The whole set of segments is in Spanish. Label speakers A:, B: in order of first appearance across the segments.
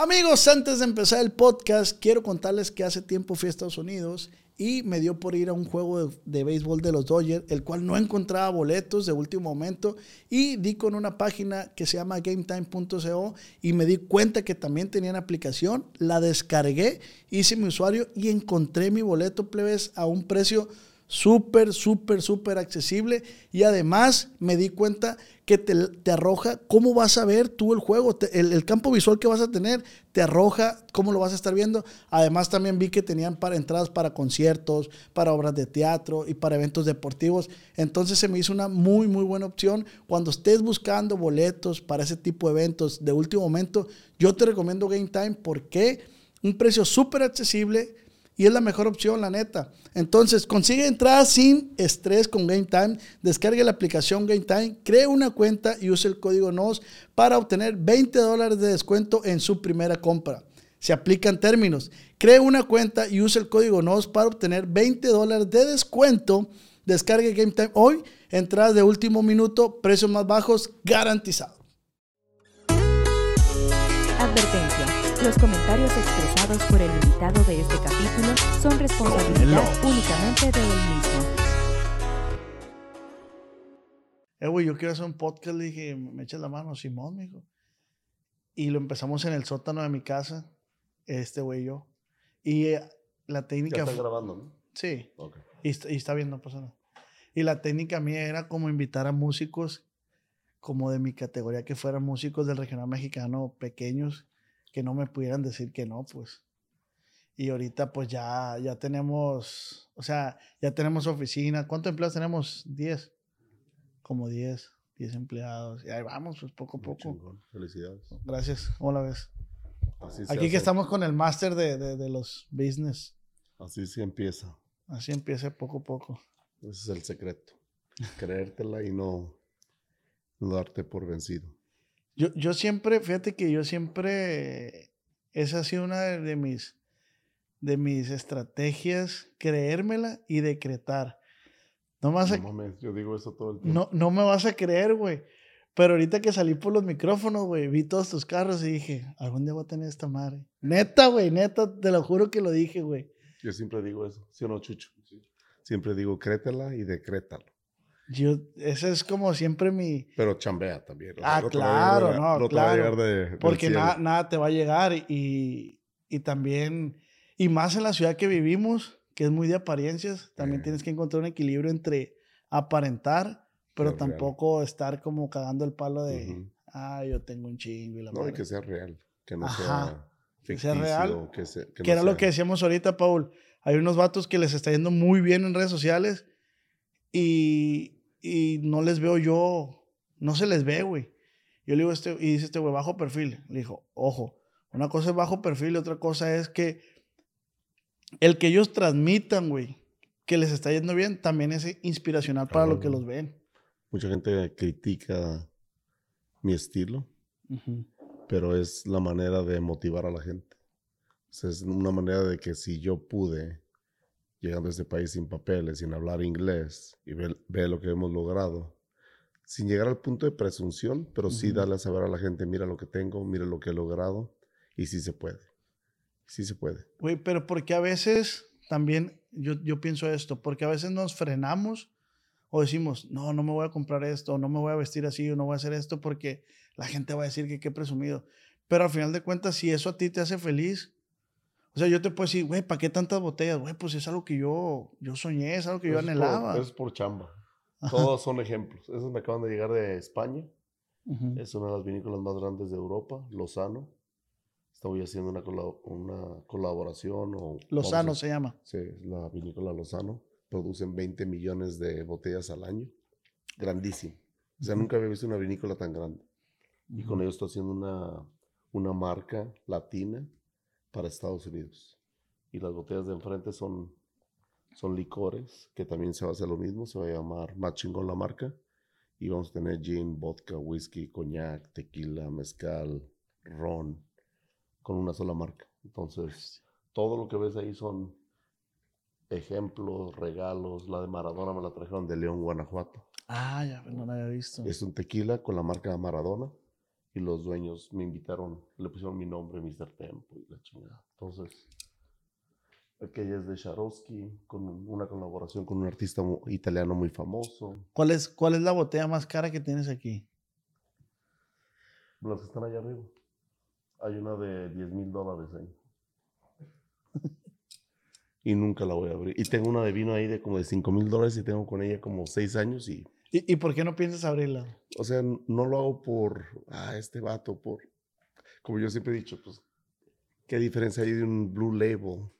A: Amigos, antes de empezar el podcast, quiero contarles que hace tiempo fui a Estados Unidos y me dio por ir a un juego de, béisbol de los Dodgers, el cual no encontraba boletos de último momento y di con una página que se llama gametime.co y me di cuenta que también tenían aplicación, la descargué, hice mi usuario y encontré mi boleto plebes a un precio súper, súper, súper accesible y además me di cuenta que te, te, arroja cómo vas a ver tú el juego, el, el, campo visual que vas a tener, te arroja cómo lo vas a estar viendo. Además también vi que tenían para entradas para conciertos, para obras de teatro y para eventos deportivos. Entonces se me hizo una muy, muy buena opción. Cuando estés buscando boletos para ese tipo de eventos de último momento, yo te recomiendo Game Time porque un precio súper accesible y es la mejor opción, la neta. Entonces, consigue entradas sin estrés con Game Time. Descargue la aplicación Game Time, cree una cuenta y use el código NOS para obtener 20 dólares de descuento en su primera compra. Se aplican términos. Cree una cuenta y use el código NOS para obtener 20 dólares de descuento. Descargue Game Time hoy. Entradas de último minuto, precios más bajos, garantizado.
B: Los comentarios expresados por el invitado de este capítulo son responsabilidad únicamente de él mismo.
A: Eh, güey, yo quiero hacer un podcast. Le dije, me echas la mano, Simón, me dijo. Y lo empezamos en el sótano de mi casa, este güey y yo. Y eh, la técnica.
C: Ya está grabando, ¿no?
A: Sí.
C: Okay.
A: Y, está, y está viendo, no pasa nada. Y la técnica mía era como invitar a músicos, como de mi categoría, que fueran músicos del regional mexicano pequeños que no me pudieran decir que no, pues. Y ahorita pues ya, ya tenemos, o sea, ya tenemos oficina. ¿Cuántos empleados tenemos? 10. Como 10, 10 empleados. Y ahí vamos, pues poco a poco.
C: Felicidades.
A: Gracias. ¿Cómo la ves?
C: Así
A: Aquí
C: hace.
A: que estamos con el máster de, de, de los business.
C: Así se empieza.
A: Así empieza poco a poco.
C: Ese es el secreto. Creértela y no, no darte por vencido.
A: Yo, yo siempre, fíjate que yo siempre, esa ha sido una de, de mis, de mis estrategias, creérmela y decretar. No me vas a,
C: No mames, yo digo eso todo el tiempo.
A: no, no me vas a creer, güey. Pero ahorita que salí por los micrófonos, güey, vi todos tus carros y dije, algún día voy a tener esta madre. Neta, güey, neta, te lo juro que lo dije, güey.
C: Yo siempre digo eso. ¿Sí o no, Chucho? Siempre digo créetela y decrétalo.
A: Yo, ese es como siempre mi...
C: Pero chambea también. o
A: Ah,
C: no
A: claro,
C: llegar
A: no,
C: no te va a
A: claro.
C: llegar de-
A: Porque nada, nada te va a llegar y, y también, y más en la ciudad que vivimos, que es muy de apariencias, también
C: Eh.
A: tienes que encontrar un equilibrio entre aparentar, pero
C: Ser real.
A: tampoco estar como cagando el palo de,
C: Ujú.
A: ah, yo tengo un chingo y la
C: No, y
A: madre".
C: que sea real. Que no
A: Ajá.
C: sea
A: Que
C: ficticio.
A: sea real,
C: Que, se- que
A: que
C: no
A: era lo
C: sea-
A: que decíamos ahorita, Paul. Hay unos vatos que les está yendo muy bien en redes sociales y, y no les veo yo, no se les ve, güey. Yo le digo, este, y dice este güey, bajo perfil. Le dijo, ojo, una cosa es bajo perfil y otra cosa es que el que ellos transmitan, güey, que les está yendo bien, también es inspiracional para lo que
C: Claro.
A: los ven.
C: Mucha gente critica mi estilo,
A: Ujú.
C: pero es la manera de motivar a la gente. O sea, es una manera de que si yo pude, llegando a este país sin papeles, sin hablar inglés, y ver lo que hemos logrado, sin llegar al punto de presunción, pero sí darle a saber a la gente, mira lo que tengo, mira lo que he logrado, y sí se puede. Sí se puede.
A: Güey, pero porque a veces también, yo, yo pienso esto, porque a veces nos frenamos o decimos, no, no me voy a comprar esto, o no me voy a vestir así, o no voy a hacer esto porque la gente va a decir que qué presumido. Pero al final de cuentas, si eso a ti te hace feliz, o sea, yo te puedo decir, güey, ¿para qué tantas botellas? Güey, pues es algo que yo, yo soñé, es algo que yo
C: es
A: anhelaba.
C: por, eso es por chamba.
A: Ajá.
C: Todos son ejemplos. Esos me acaban de llegar de España.
A: Ujú.
C: Es una de las vinícolas más grandes de Europa, Lozano. Estoy haciendo una, cola- una colaboración. O,
A: Lozano
C: a-
A: se llama.
C: Sí, la vinícola Lozano. Producen 20 millones de botellas al año. Grandísimo. O sea, nunca había visto una vinícola tan grande. Y con ellos estoy haciendo una, una marca latina para Estados Unidos. Y las botellas de enfrente son, son licores, que también se va a hacer lo mismo. Se va a llamar Más Chingón la marca. Y vamos a tener gin, vodka, whisky, coñac, tequila, mezcal, ron, con una sola marca. Entonces, todo lo que ves ahí son ejemplos, regalos. La de Maradona me la trajeron de León, Guanajuato.
A: Ah, ya, no la había visto.
C: Es un tequila con la marca Maradona y los dueños me invitaron, le pusieron mi nombre, Mr. Tempo y la chingada. Entonces, aquella es de Sharosky, con una colaboración con un artista italiano muy famoso.
A: ¿Cuál es, ¿Cuál es la botella más cara que tienes aquí?
C: Las que están allá arriba. Hay una de 10 mil dólares ahí. y nunca la voy a abrir. Y tengo una de vino ahí de como de 5 mil dólares y tengo con ella como 6 años y
A: ¿Y, y por qué no piensas abrirla?
C: O sea, no lo hago por, ah, este vato, por, como yo siempre he dicho, pues, ¿qué diferencia hay de un Blue Label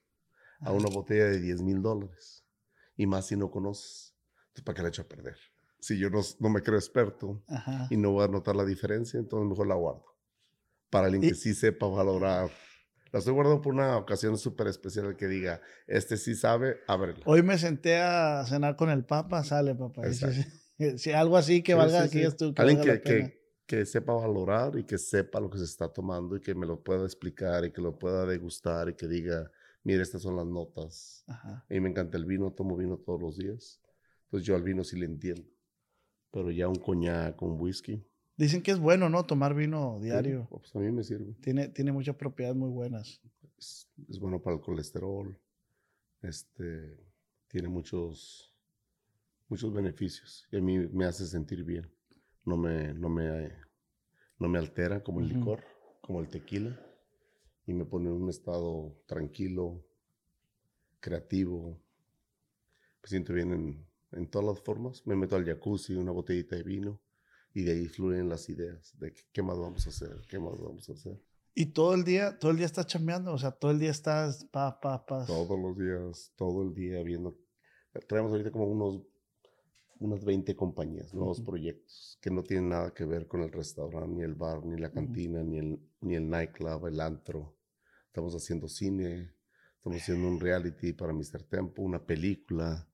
C: a una botella de 10 mil dólares? Y más si no conoces. Entonces, ¿para qué la echo a perder? Si yo no, no me creo experto
A: Ajá.
C: y no voy a notar la diferencia, entonces mejor la guardo. Para alguien
A: Y-
C: que sí sepa valorar. La estoy guardando por una ocasión súper especial que diga, este sí sabe, ábrela.
A: Hoy me senté a cenar con el Papa, sale, papá.
C: Exacto.
A: si algo así que
C: Sí,
A: valga,
C: sí,
A: que
C: sí.
A: digas tú, que
C: Alguien
A: valga
C: que,
A: la pena.
C: que, que sepa valorar y que sepa lo que se está tomando y que me lo pueda explicar y que lo pueda degustar y que diga, mire, estas son las notas.
A: Ajá.
C: A mí me encanta el vino, tomo vino todos los días. Entonces yo al vino sí le entiendo. Pero ya un coñac, un whisky.
A: Dicen que es bueno, ¿no? Tomar vino
C: sí,
A: diario.
C: pues a mí me sirve.
A: Tiene, tiene muchas propiedades muy buenas.
C: Es, es bueno para el colesterol. Este, tiene muchos, muchos beneficios. Y a mí me hace sentir bien. No me, no me, no me altera como el
A: Ujú.
C: licor, como el tequila. Y me pone en un estado tranquilo, creativo. Me siento bien en, en todas las formas. Me meto al jacuzzi, una botellita de vino. Y de ahí fluyen las ideas de que- qué más vamos a hacer, qué más vamos a hacer.
A: Y todo el día, todo el día estás chambeando, o sea, todo el día estás pa, pa, pa.
C: Todos los días, todo el día viendo. Traemos ahorita como unos, unas 20 compañías, nuevos proyectos que no tienen nada que ver con el restaurante, ni el bar, ni la cantina, ni, el, ni el nightclub, el antro. Estamos haciendo cine, estamos haciendo un reality para Mr. Tempo, una película,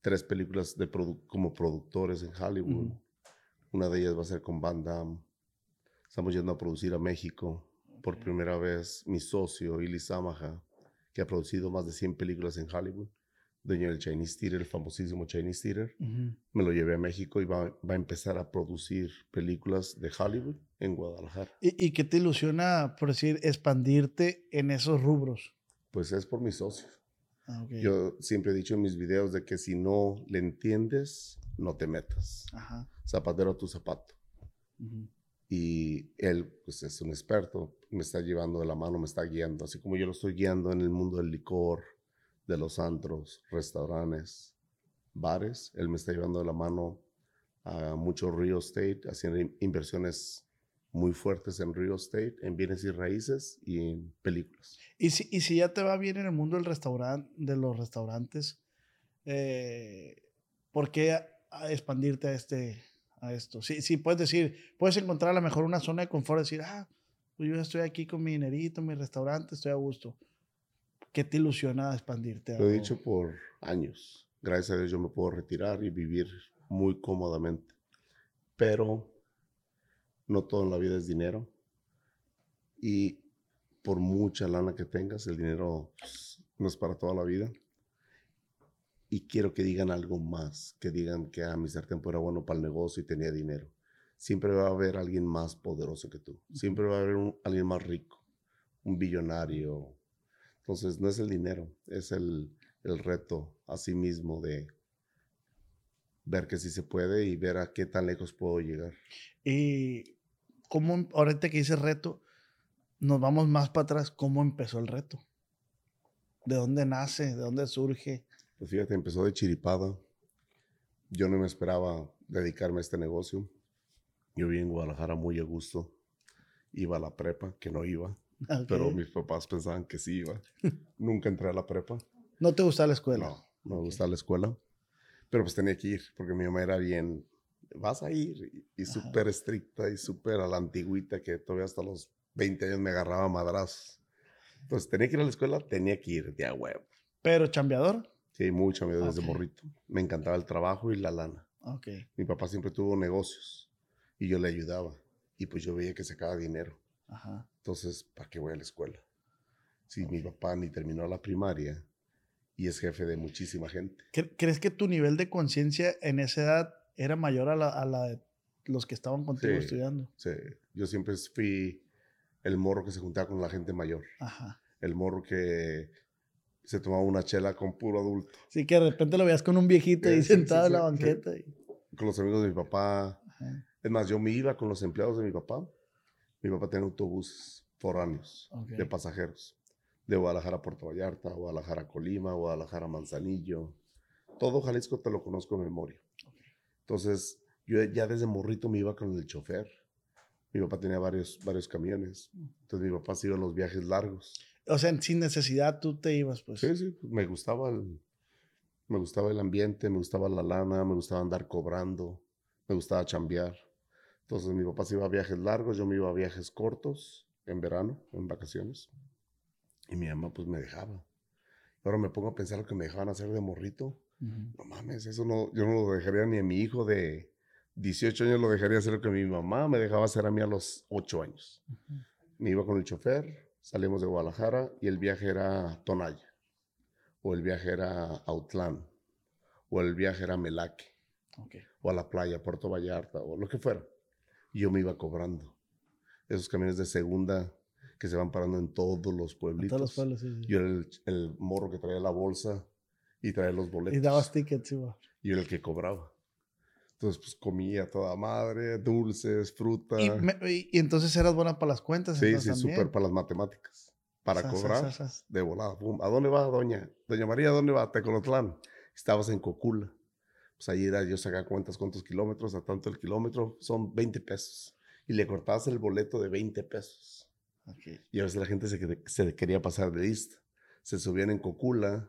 C: tres películas de produ- como productores en Hollywood. Una de ellas va a ser con Van Damme. Estamos yendo a producir a México. Por primera vez, mi socio, Ili Samaha, que ha producido más de 100 películas en Hollywood, dueño del Chinese Theater, el famosísimo Chinese Theater, me lo llevé a México y va, va a empezar a producir películas de Hollywood en Guadalajara.
A: ¿Y, y qué te ilusiona, por decir, expandirte en esos rubros?
C: Pues es por mi socio.
A: Ah.
C: Yo siempre he dicho en mis videos de que si no le entiendes, no te metas.
A: Ajá.
C: Zapatero a tu zapato. Y él pues es un experto, me está llevando de la mano, me está guiando, así como yo lo estoy guiando en el mundo del licor, de los antros, restaurantes, bares, él me está llevando de la mano a mucho real estate, haciendo in- inversiones muy fuertes en real estate, en bienes y raíces y en películas.
A: Y si, y si ya te va bien en el mundo del restaurante, de los restaurantes, eh, ¿por qué a- a expandirte a este, a esto? Sí, sí, puedes decir, puedes encontrar a lo mejor una zona de confort, decir, ah, pues yo estoy aquí con mi dinerito, mi restaurante, estoy a gusto. ¿Qué te ilusiona expandirte? a
C: Lo he dicho por años. Gracias a Dios yo me puedo retirar y vivir muy cómodamente. Pero no todo en la vida es dinero. Y por mucha lana que tengas, el dinero no es para toda la vida. Y quiero que digan algo más, que digan que a Mr. Tempo era bueno para el negocio y tenía dinero. Siempre va a haber alguien más poderoso que tú. Siempre va a haber un- alguien más rico, un billonario, entonces, no es el dinero, es el, el reto a sí mismo de ver que sí se puede y ver a qué tan lejos puedo llegar.
A: Y cómo, em- ahorita que dices reto, nos vamos más para atrás, ¿cómo empezó el reto? ¿De dónde nace? ¿De dónde surge?
C: Pues fíjate, empezó de chiripada. Yo no me esperaba dedicarme a este negocio. Yo vi en Guadalajara muy a gusto. Iba a la prepa, que no iba, pero
A: Ok.
C: mis papás pensaban que sí iba. Nunca entré a la prepa.
A: ¿No te gusta la escuela?
C: No, no me
A: Ok.
C: gusta la escuela. Pero pues tenía que ir, porque mi mamá era bien, vas a ir, y, y súper estricta y súper a la antigüita, que todavía hasta los 20 años me agarraba a madrazos. Entonces tenía que ir a la escuela, tenía que ir, de a huevo.
A: Pero chambeador.
C: Sí, mucho miedo desde
A: Ok.
C: morrito. Me encantaba el trabajo y la lana.
A: Ok.
C: Mi papá siempre tuvo negocios y yo le ayudaba. Y pues yo veía que sacaba dinero.
A: Ajá.
C: Entonces, ¿para qué voy a la escuela? Si mi papá ni terminó la primaria y es jefe de muchísima gente.
A: ¿Cre- ¿Crees que tu nivel de conciencia en esa edad era mayor a la, a la de los que estaban contigo
C: Sí.
A: estudiando?
C: Sí, Yo siempre fui el morro que se juntaba con la gente mayor.
A: Ajá.
C: El morro que se tomaba una chela con puro adulto.
A: Sí, que de repente lo veías con un viejito ahí
C: sí,
A: sentado
C: sí,
A: en la banqueta. y-
C: Con los amigos de mi papá.
A: Ajá.
C: Es más, yo me iba con los empleados de mi papá. Mi papá tenía autobuses foráneos
A: Ok.
C: de pasajeros. De Guadalajara a Puerto Vallarta, Guadalajara a Colima, Guadalajara a Manzanillo. Todo Jalisco te lo conozco de memoria. Entonces, yo ya desde morrito me iba con el chofer. Mi papá tenía varios, varios camiones. Entonces, mi papá se iba a los viajes largos.
A: O sea, sin necesidad tú te ibas, pues.
C: Sí, sí, pues, me gustaba el, me gustaba el ambiente, me gustaba la lana, me gustaba andar cobrando, me gustaba chambear. Entonces mi papá se iba a viajes largos, yo me iba a viajes cortos en verano, en vacaciones. Y mi mamá pues me dejaba. Ahora me pongo a pensar lo que me dejaban hacer de morrito.
A: Ujú.
C: No mames, eso no, yo no lo dejaría ni a mi hijo de 18 años, lo dejaría hacer lo que mi mamá me dejaba hacer a mí a los 8 años. Me iba con el chofer, salimos de Guadalajara y el viaje era Tonaya, o el viaje era Autlán, o el viaje era Melaque,
A: Ok.
C: o a la playa, Puerto Vallarta, o lo que fuera. Y yo me iba cobrando. Esos camiones de segunda que se van parando en todos los
A: En
C: pueblitos.
A: todos los pueblos, sí, sí.
C: Yo era el, el morro que traía la bolsa y traía los boletos.
A: Y dabas tickets, sí, va.
C: Yo era el que cobraba. Entonces, pues comía toda madre, dulces, fruta.
A: Y, me- y- y entonces eras buena para las cuentas.
C: sí, sí, súper para las matemáticas. Para
A: Sas,
C: cobrar,
A: sas, sas.
C: de volada. pum. ¿A dónde va, doña? Doña María, ¿a dónde va? Tecolotlán. Estabas en Cocula. Pues ahí era, yo sacaba cuentas cuántos kilómetros, a tanto el kilómetro, son 20 pesos. Y le cortabas el boleto de 20 pesos. Y a veces la gente se, quer- se quería pasar de lista. Se subían en Cocula,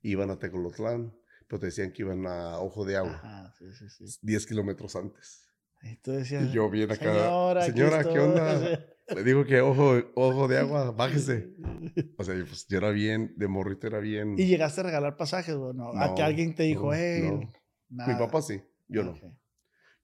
C: iban a Tecolotlán, pero te decían que iban a Ojo de Agua,
A: Ajá, sí, sí, sí.
C: 10 kilómetros antes.
A: Y tú decías,
C: Y yo bien acá,
A: señora,
C: señora, ¿qué
A: estoy".
C: onda? Le digo que ojo, ojo de agua, bájese. O sea, y pues yo era bien, de morrito era bien.
A: Y llegaste a regalar pasajes, güey, ¿no? a que
C: No,
A: alguien te dijo,
C: no,
A: hey,
C: no. Mi papá sí, yo no.
A: Ok.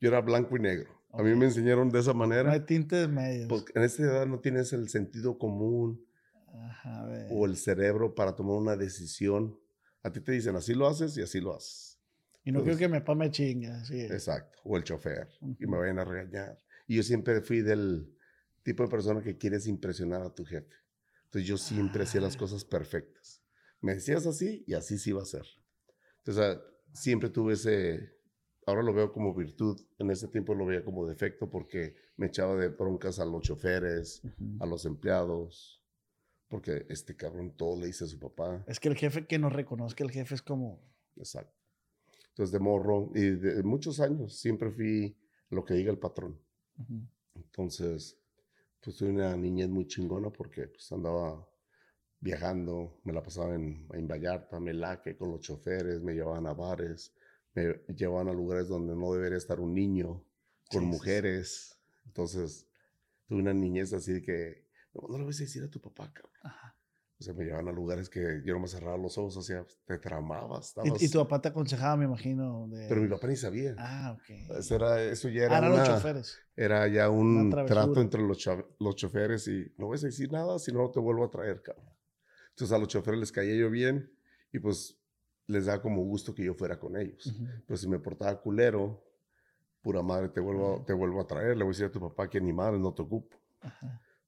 C: Yo era blanco y negro. A mí me enseñaron de esa
A: No hay
C: manera.
A: tintes medios.
C: Porque en esta edad no tienes el sentido común
A: Ajá, a ver.
C: o el cerebro para tomar una decisión. A ti te dicen, así lo haces y así lo haces.
A: y no
C: pues,
A: quiero que mi papá me chingue. Así es.
C: Exacto. O el chofer. Y
A: Ujú.
C: me vayan a regañar. Y yo siempre fui del tipo de persona que quieres impresionar a tu jefe. Entonces yo siempre hacía las
A: Ah.
C: cosas perfectas. Me decías así y así sí iba a ser. Entonces ah, siempre tuve ese, ahora lo veo como virtud, en ese tiempo lo veía como defecto porque me echaba de broncas a los choferes, a los empleados, porque este cabrón todo le dice a su papá.
A: Es que el jefe que nos reconozca, el jefe es como.
C: Exacto. Entonces de morro y de muchos años siempre fui lo que diga el patrón. Entonces, pues tuve una niñez muy chingona porque pues andaba viajando, me la pasaba en, en Vallarta, Melaque, con los choferes, me llevaban a bares, me llevaban a lugares donde no debería estar un niño, con
A: sí,
C: mujeres. Entonces, tuve una niñez así que, no, no le vas a decir a tu papá, cabrón.
A: Ajá.
C: O sea, me llevaban a lugares que yo no me cerraba los ojos, o sea, te tramabas.
A: Y-
C: estabas-
A: Y, tu papá te aconsejaba, me imagino. De...
C: Pero mi papá ni sabía.
A: Ah, ok.
C: Eso, era, eso ya
A: Ah,
C: era
A: eran
C: una-
A: los choferes.
C: era ya un trato entre los, los choferes y no vas a decir nada si no te vuelvo a traer, cabrón. Entonces a los choferes les caía yo bien y pues les da como gusto que yo fuera con ellos.
A: Ujú.
C: Pero si me portaba culero, pura madre, te vuelvo, te vuelvo a traer. Le voy a decir a tu papá que ni madre, no te ocupo.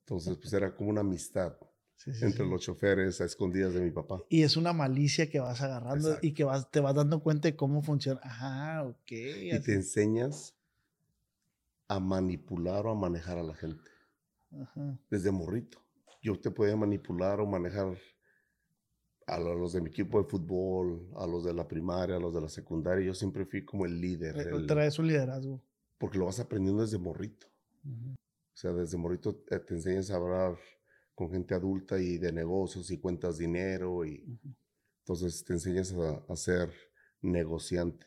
C: Entonces pues era como una amistad
A: Sí, sí,
C: entre
A: sí.
C: los choferes a escondidas de mi papá.
A: Y es una malicia que vas agarrando
C: Exacto.
A: y que vas, te vas dando cuenta de cómo funciona. Ajá, ok.
C: Y
A: así.
C: te enseñas a manipular o a manejar a la gente.
A: Ajá.
C: desde morrito. Yo te podía manipular o manejar a lo- los de mi equipo de fútbol, a los de la primaria, a los de la secundaria. Yo siempre fui como el líder, el-
A: Traes un liderazgo.
C: porque lo vas aprendiendo desde morrito. O sea, desde morrito eh, te enseñas a hablar con gente adulta y de negocios y cuentas dinero y
A: Ujú.
C: entonces te enseñas a, a ser negociante.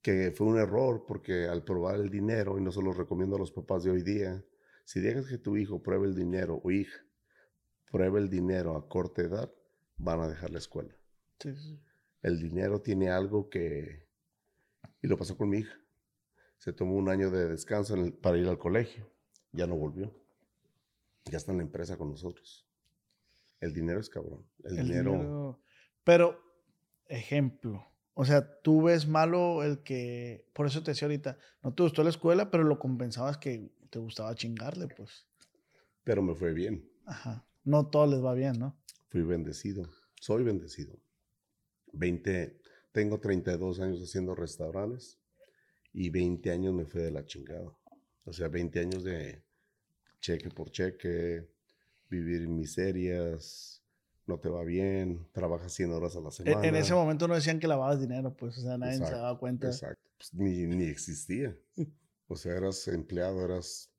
C: Que fue un error porque al probar el dinero, y no se lo recomiendo a los papás de hoy día, si dejas que tu hijo pruebe el dinero o hija pruebe el dinero a corta edad, van a dejar la escuela.
A: Sí, sí.
C: El dinero tiene algo que... Y lo pasó con mi hija. Se tomó un año de descanso el- para ir al colegio. Ya no volvió. Ya está en la empresa con nosotros. El dinero es cabrón. El,
A: El
C: dinero,
A: dinero- Pero, ejemplo. O sea, tú ves malo el que. Por eso te decía ahorita, no te gustó la escuela, pero lo compensabas que te gustaba chingarle, pues.
C: Pero me fue bien.
A: Ajá. No todo les va bien, ¿no?
C: Fui bendecido. Soy bendecido. 20, tengo 32 años haciendo restaurantes y 20 años me fue de la chingada. O sea, 20 años de cheque por cheque, vivir en miserias, no te va bien, trabajas 100 horas a la
A: E-
C: semana.
A: En ese momento no decían que lavabas dinero, pues, o sea, nadie se
C: Exacto,
A: daba cuenta.
C: Exacto. Pues, ni, ni existía. O sea, eras empleado, eras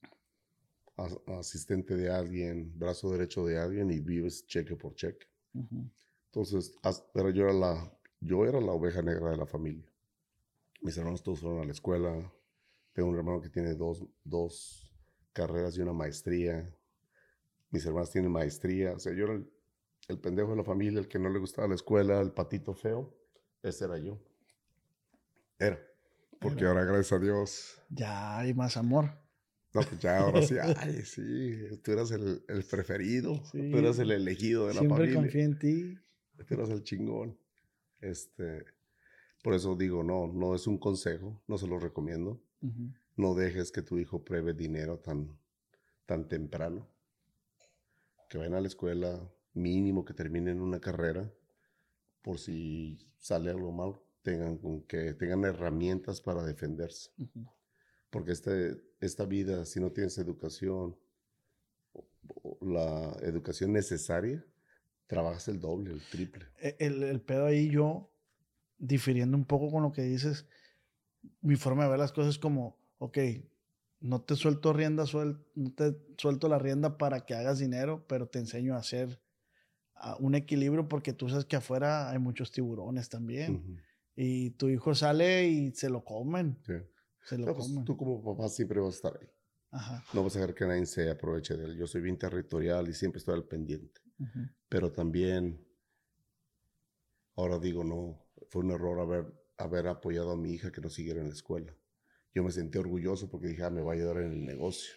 C: as- asistente de alguien, brazo derecho de alguien y vives cheque por cheque.
A: Ujú.
C: Entonces, as- pero yo era la, yo era la oveja negra de la familia. Mis hermanos todos fueron a la escuela. Tengo un hermano que tiene dos, dos carreras y una maestría. Mis hermanas tienen maestría. O sea, yo era el, el pendejo de la familia, el que no le gustaba la escuela, el patito feo. Ese era yo. Era. Porque
A: Era.
C: ahora, gracias a Dios,
A: Ya hay más amor.
C: no, pues ya ahora sí, ay, sí, tú eras el, el preferido,
A: Sí.
C: tú eras el elegido de la
A: Siempre
C: familia.
A: confié en ti.
C: Tú eras el chingón. Este, por eso digo, no, no es un consejo, no se lo recomiendo.
A: Ujú.
C: No dejes que tu hijo pruebe dinero tan, tan temprano. Que vayan a la escuela, mínimo que terminen una carrera, por si sale algo mal, tengan, con que tengan herramientas para defenderse. Porque este, esta vida, si no tienes educación, la educación necesaria, trabajas el doble, el triple.
A: E- El, el pedo ahí yo, difiriendo un poco con lo que dices, mi forma de ver las cosas es como, ok, no te suelto rienda, suel- no te suelto la rienda para que hagas dinero, pero te enseño a hacer un equilibrio porque tú sabes que afuera hay muchos tiburones también. Y tu hijo sale y se lo comen,
C: Sí.
A: se lo
C: No, pues,
A: comen.
C: tú como papá siempre vas a estar ahí.
A: Ajá.
C: No vas a dejar que nadie se aproveche de él. Yo soy bien territorial y siempre estoy al pendiente. Pero también, ahora digo, no, fue un error haber, haber apoyado a mi hija que no siguiera en la escuela. Yo me sentí orgulloso porque dije, ah, me va a ayudar en el negocio.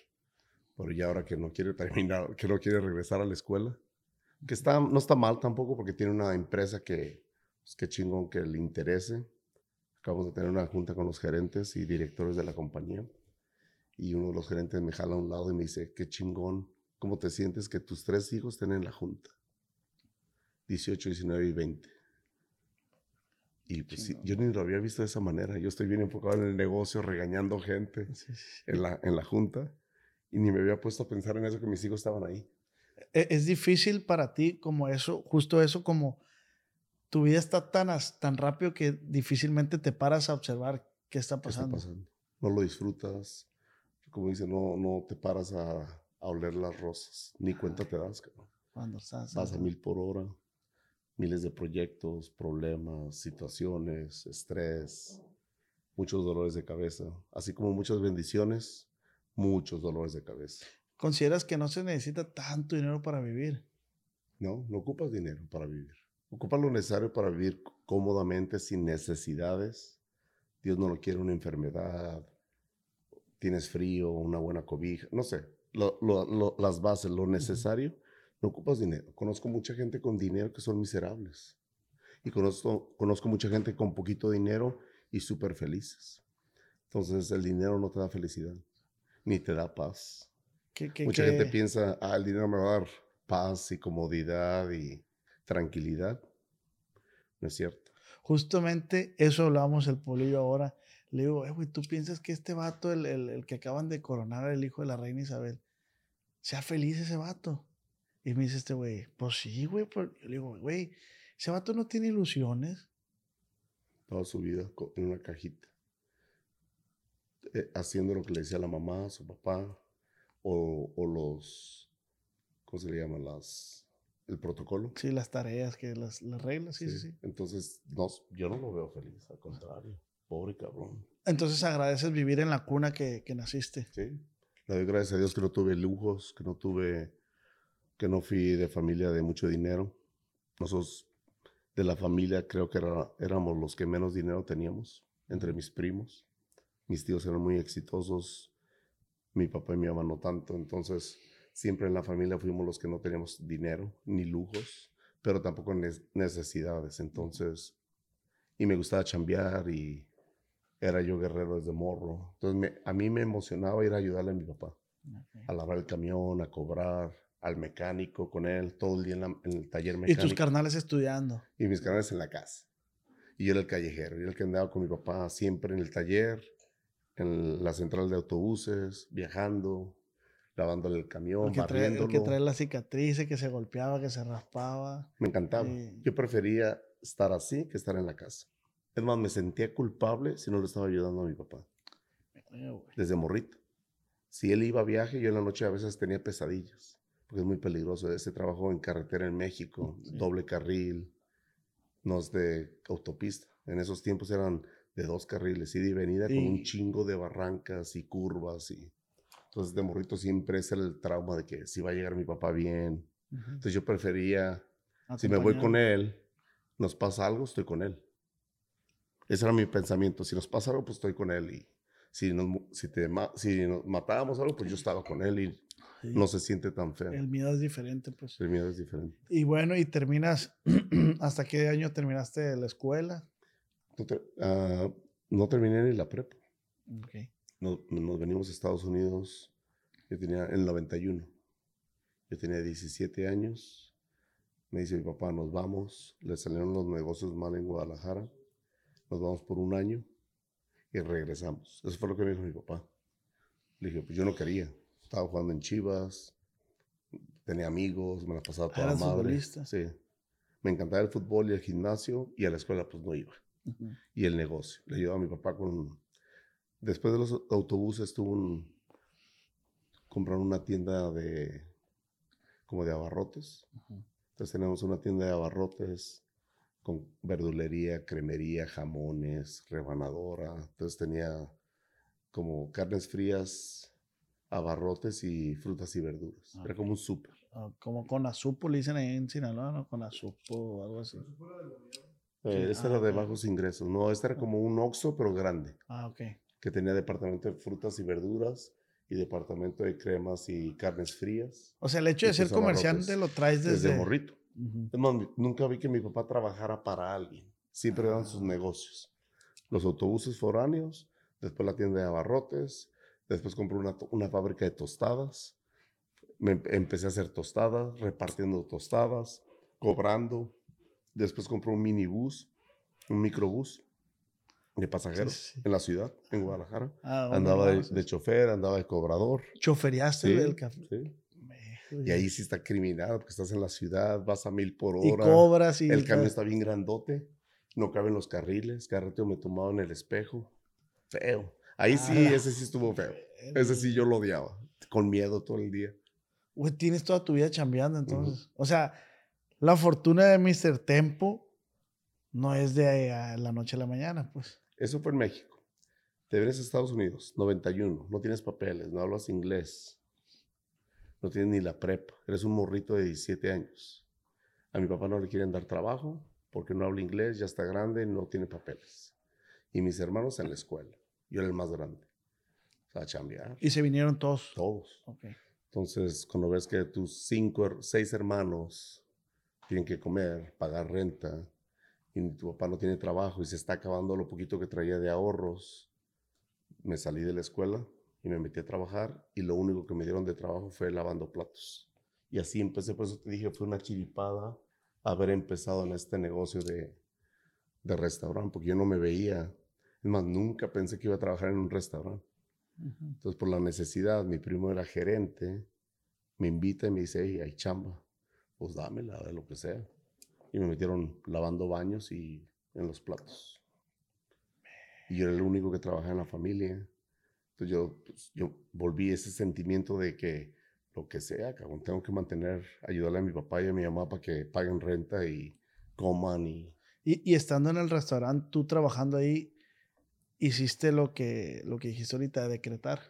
C: Pero ya ahora que no quiere terminar, que no quiere regresar a la escuela, que está, no está mal tampoco porque tiene una empresa que, pues, chingón que le interese. Acabamos de tener una junta con los gerentes y directores de la compañía. Y uno de los gerentes me jala a un lado y me dice, qué chingón, ¿cómo te sientes que tus tres hijos estén en la junta? 18, 19 y 20. Y pues sí, yo ni lo había visto de esa manera. Yo estoy bien enfocado en el negocio, regañando gente
A: Sí, sí.
C: en la, en la junta. Y ni me había puesto a pensar en eso que mis hijos estaban ahí.
A: E- Es difícil para ti como eso, justo eso, como tu vida está tan, tan rápido que difícilmente te paras a observar qué está
C: ¿Qué está
A: pasando.
C: pasando? No lo disfrutas. Como dice, no, no te paras a, a oler las rosas. Ni cuenta te das, cabrón.
A: Cuando estás.
C: Vas a mil por hora. Miles de proyectos, problemas, situaciones, estrés, muchos dolores de cabeza. Así como muchas bendiciones, muchos dolores de cabeza.
A: ¿Consideras que no se necesita tanto dinero para vivir?
C: No, no ocupas dinero para vivir. Ocupas lo necesario para vivir cómodamente, sin necesidades. Dios no lo quiere una enfermedad. Tienes frío, una buena cobija, no sé. Lo- lo- lo- las bases, lo necesario, no ocupas dinero. Conozco mucha gente con dinero que son miserables. Y conozco, conozco mucha gente con poquito dinero y súper felices. Entonces el dinero no te da felicidad, ni te da paz.
A: ¿Qué, qué-
C: Mucha
A: qué-
C: gente piensa, ah, el dinero me va a dar paz y comodidad y tranquilidad. No es cierto.
A: Justamente eso hablábamos el polillo ahora. Le digo, eh, güey, ¿tú piensas que este vato, el, el- el que acaban de coronar el hijo de la reina Isabel, sea feliz ese vato? Y me dice este güey, pues sí, güey. pero-". Yo le digo, güey, ese vato no tiene ilusiones.
C: Toda su vida en una cajita. Eh, haciendo lo que le decía la mamá, su papá, o, o los, ¿cómo se le llaman? Las, el protocolo.
A: Sí, las tareas, que las, las reglas, sí, sí, sí.
C: Entonces, no, yo no lo veo feliz, al contrario. Pobre cabrón.
A: Entonces agradeces vivir en la cuna que, que naciste.
C: Sí. Le doy gracias a Dios que no tuve lujos, que no tuve, que no fui de familia de mucho dinero. Nosotros de la familia creo que era- éramos los que menos dinero teníamos entre mis primos. Mis tíos eran muy exitosos, mi papá y mi mamá no tanto. Entonces, siempre en la familia fuimos los que no teníamos dinero ni lujos, pero tampoco ne- necesidades. Entonces, y me gustaba chambear y era yo guerrero desde morro. Entonces, me- a mí me emocionaba ir a ayudarle a mi papá. a lavar el camión, a cobrar, al mecánico con él, todo el día en, la- en el taller mecánico.
A: Y tus carnales estudiando.
C: Y mis canales en la casa. Y yo era el callejero, yo era el que andaba con mi papá siempre en el taller, en la central de autobuses, viajando, lavándole el camión,
A: El que, trae, el que trae las cicatrices, que se golpeaba, que se raspaba.
C: Me encantaba. Yo prefería estar así que estar en la casa. Es más, me sentía culpable si no le estaba ayudando a mi papá, desde morrito. Si él iba a viaje, yo en la noche a veces tenía pesadillas, porque es muy peligroso. Ese trabajo en carretera en México,
A: Sí.
C: doble carril, no es de autopista. En esos tiempos eran de dos carriles, ida y venida, con un chingo de barrancas y curvas. Y... Entonces, de morrito siempre era el trauma de que si va a llegar mi papá bien.
A: Ujú.
C: Entonces, yo prefería si me voy con él, nos pasa algo, estoy con él. Ese era mi pensamiento. Si nos pasa algo, pues estoy con él. Y si nos, si te, si nos matábamos algo, pues yo estaba con él y
A: Sí.
C: no se siente tan feo.
A: El miedo es diferente, pues.
C: El miedo es diferente.
A: Y bueno, y terminas, ¿hasta qué año terminaste la escuela?
C: No, te- ah, no terminé ni la prepa.
A: Ok.
C: Nos, nos venimos a Estados Unidos. Yo tenía en el 91. Yo tenía 17 años. Me dice mi papá, nos vamos. Le salieron los negocios mal en Guadalajara. Nos vamos por un año y regresamos. Eso fue lo que me dijo mi papá. Le dije, pues yo no quería. Estaba jugando en Chivas. Tenía amigos, me la pasaba toda
A: ¿Eras
C: madre.
A: futbolista?
C: Sí. Me encantaba el fútbol y el gimnasio y a la escuela pues no iba y el negocio. Le ayudaba a mi papá con... Después de los autobuses tuvo un... Compraron una tienda de... como de abarrotes. Entonces tenemos una tienda de abarrotes con verdulería, cremería, jamones, rebanadora. Entonces tenía como carnes frías, abarrotes y frutas y verduras. Era
A: Ok.
C: como un súper.
A: Ah, Como con azupo, le dicen ahí en Sinaloa, ¿no? Con azupo o algo así.
C: Eh, este era
A: ah,
C: de
A: ok.
C: bajos ingresos. No, este era como un Oxxo, pero grande.
A: Ah, ok.
C: que tenía departamento de frutas y verduras y departamento de cremas y carnes frías
A: O sea, el hecho de ser comerciante lo traes
C: desde,
A: desde...
C: morrito.
A: Ujú.
C: Es más, mi- nunca vi que mi papá trabajara para alguien. Siempre eran sus
A: Ah.
C: negocios. Los autobuses foráneos, después la tienda de abarrotes, después compré una, una fábrica de tostadas. Me em- empecé a hacer tostadas, repartiendo tostadas, cobrando. Después compré un minibús, un microbús de pasajeros
A: Sí, sí.
C: en la ciudad, en Guadalajara.
A: Ah, ¿dónde
C: Andaba de, chofer, andaba de cobrador.
A: Choferiaste
C: Sí,
A: el café.
C: sí. Y ahí sí está criminal, porque estás en la ciudad, vas a mil por
A: Y
C: hora.
A: cobras y...
C: el cambio está bien grandote, no caben los carriles. Cada rato me tomaba en el espejo. Feo. Ahí sí,
A: Ah,
C: ese sí estuvo feo. Ese sí yo lo odiaba. Con miedo todo el día.
A: Güey, tienes toda tu vida chambeando entonces. O sea, la fortuna de Mr. Tempo no es de a la noche a la mañana, pues.
C: Eso fue en México. Te vienes a Estados Unidos, 91. No tienes papeles, no hablas inglés. No tienes ni la prepa. Eres un morrito de 17 años. A mi papá no le quieren dar trabajo porque no habla inglés, ya está grande, no tiene papeles. Y mis hermanos en la escuela. Yo era el más grande. O sea, a chambear.
A: Y se vinieron todos.
C: Todos. Entonces, cuando ves que tus cinco, seis hermanos tienen que comer, pagar renta, y tu papá no tiene trabajo y se está acabando lo poquito que traía de ahorros, me salí de la escuela y me metí a trabajar y lo único que me dieron de trabajo fue lavando platos. Y así empecé, por eso te dije, fue una chiripada haber empezado en este negocio de, de restaurante, porque yo no me veía, es más, nunca pensé que iba a trabajar en un restaurante.
A: Ujú.
C: Entonces, por la necesidad, mi primo era gerente, me invita y me dice, hey, hay chamba, pues dámela, de lo que sea. Y me metieron lavando baños y en los platos. Y yo era el único que trabajaba en la familia. Entonces yo, pues, yo volví ese sentimiento de que lo que sea, cabrón, tengo que mantener, ayudarle a mi papá y a mi mamá para que paguen renta y coman y...
A: Y, y estando en el restaurante, tú trabajando ahí, hiciste lo que, lo que dijiste ahorita, de decretar.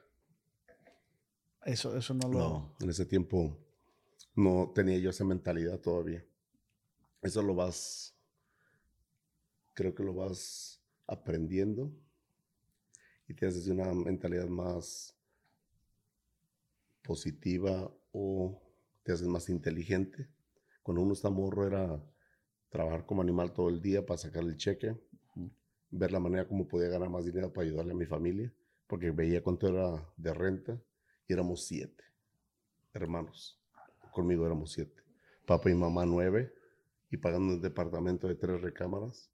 A: Eso, eso no lo...
C: No, en ese tiempo no tenía yo esa mentalidad todavía. Eso lo vas, creo que lo vas aprendiendo y te haces una mentalidad más positiva o te haces más inteligente. Cuando uno está morro era trabajar como animal todo el día para sacar el cheque. Ver la manera como podía ganar más dinero para ayudarle a mi familia, porque veía cuánto era de renta y éramos siete hermanos. Conmigo éramos siete. Papá y mamá nueve y pagando un departamento de tres recámaras.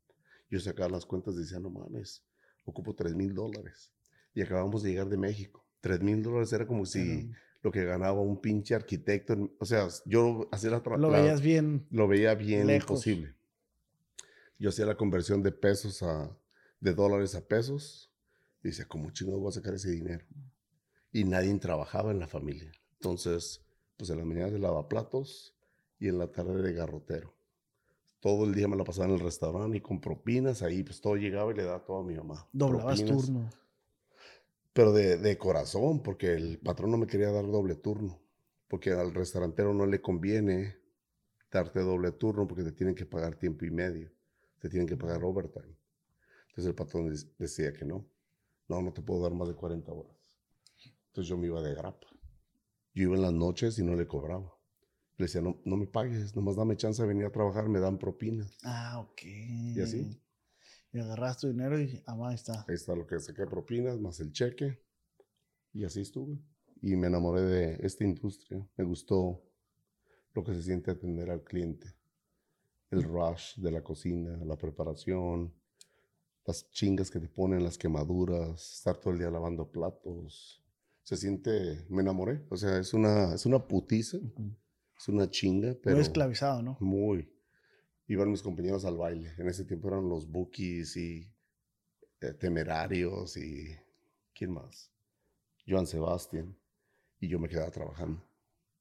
C: Yo sacaba las cuentas y decía, no mames, ocupo tres mil dólares. Y acabamos de llegar de México. Tres mil dólares era como si lo que ganaba un pinche arquitecto. O sea, yo hacía la...
A: Lo veías bien.
C: Lo veía bien imposible. Yo hacía la conversión de pesos a... de dólares a pesos. Y decía, ¿cómo chingo voy a sacar ese dinero? Y nadie trabajaba en la familia. Entonces, pues en las mañanas de lavaplatos y en la tarde de garrotero. Todo el día me la pasaba en el restaurante y con propinas ahí, pues todo llegaba y le daba todo a mi mamá.
A: Doblabas turno.
C: Pero de, de, corazón, porque el patrón no me quería dar doble turno. Porque al restaurantero no le conviene darte doble turno porque te tienen que pagar tiempo y medio. Te tienen que pagar overtime. Entonces el patrón decía que no. No, no te puedo dar más de 40 horas. Entonces yo me iba de grapa. Yo iba en las noches y no le cobraba. Le decía, no, no me pagues, nomás dame chance de venir a trabajar, me dan propinas.
A: Ah, ok.
C: Y así.
A: Y agarras tu dinero y ah, ahí está.
C: Ahí está lo que saqué propinas, más el cheque. Y así estuve. Y me enamoré de esta industria. Me gustó lo que se siente atender al cliente. El rush de la cocina, la preparación, las chingas que te ponen, las quemaduras, estar todo el día lavando platos, se siente, me enamoré. O sea, es una, es una putiza, es una chinga, pero...
A: Muy esclavizado, ¿no?
C: Muy. Iban mis compañeros al baile. En ese tiempo eran los bookies y eh, temerarios y... ¿Quién más? Joan Sebastián. Y yo me quedaba trabajando.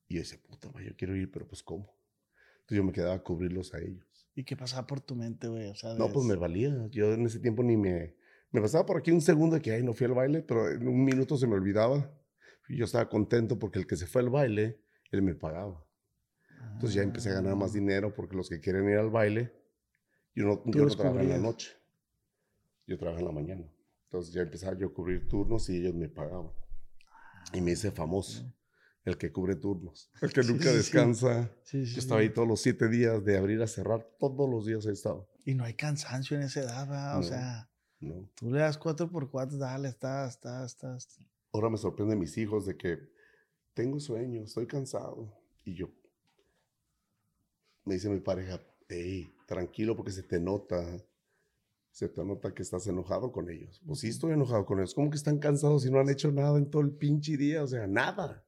C: Y yo decía, puta, yo quiero ir, pero pues ¿cómo? Entonces yo me quedaba a cubrirlos a ellos.
A: ¿Y qué pasaba por tu mente, güey? O
C: sea, no, pues me valía. Yo en ese tiempo ni me me pasaba por aquí un segundo de que, ay, no fui al baile, pero en un minuto se me olvidaba. Y yo estaba contento porque el que se fue al baile, él me pagaba. Entonces ya empecé a ganar más ah. dinero porque los que quieren ir al baile, yo no, yo no trabajo en la noche. Yo trabajo en la mañana. Entonces ya empezaba yo a cubrir turnos y ellos me pagaban. Y me hice famoso. El que cubre turnos. El que nunca descansa. yo estaba ahí todos los siete días de abrir a cerrar. Todos los días he estado.
A: Y no hay cansancio en esa edad, O sea Tú le das cuatro por cuatro, dale, estás, estás, estás.
C: Ahora me sorprende mis hijos de que tengo sueño, estoy cansado. Y yo, me dice mi pareja, hey, tranquilo porque se te nota, se te nota que estás enojado con ellos. Pues sí, estoy enojado con ellos. ¿Cómo que están cansados y no han hecho nada en todo el pinche día? O sea, nada.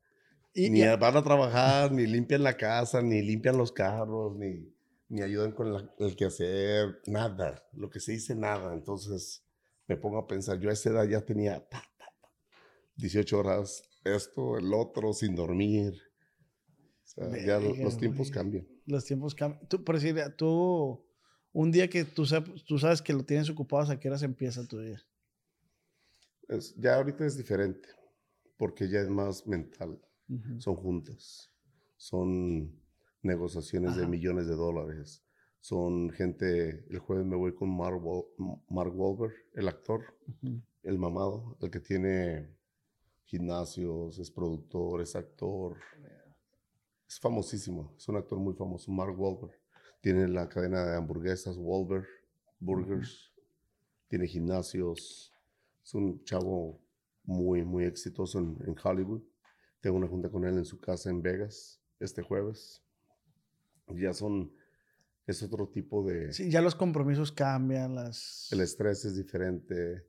C: Y, ni van a trabajar, ni limpian la casa, ni limpian los carros, ni, ni ayudan con el quehacer, nada. Lo que se dice, nada. Entonces, me pongo a pensar, yo a esa edad ya tenía 18 horas, esto, el otro, sin dormir. O sea, ya los tiempos cambian.
A: Los tiempos cambian. Tú, por decir, tú, un día que tú, tú sabes que lo tienes ocupado, ¿a qué horas empieza tu día?
C: ya ahorita es diferente, porque ya es más mental. Son juntas, son negociaciones de millones de dólares son gente, el jueves me voy con Mark, Mark Wahlberg, el actor, el mamado, el que tiene gimnasios, es productor, es actor. Es famosísimo, es un actor muy famoso, Mark Wahlberg. Tiene la cadena de hamburguesas Wahlberg Burgers, tiene gimnasios, es un chavo muy, muy exitoso en, en Hollywood. Tengo una junta con él en su casa en Vegas este jueves. Ya son es otro tipo de...
A: Sí, ya los compromisos cambian, las...
C: El estrés es diferente,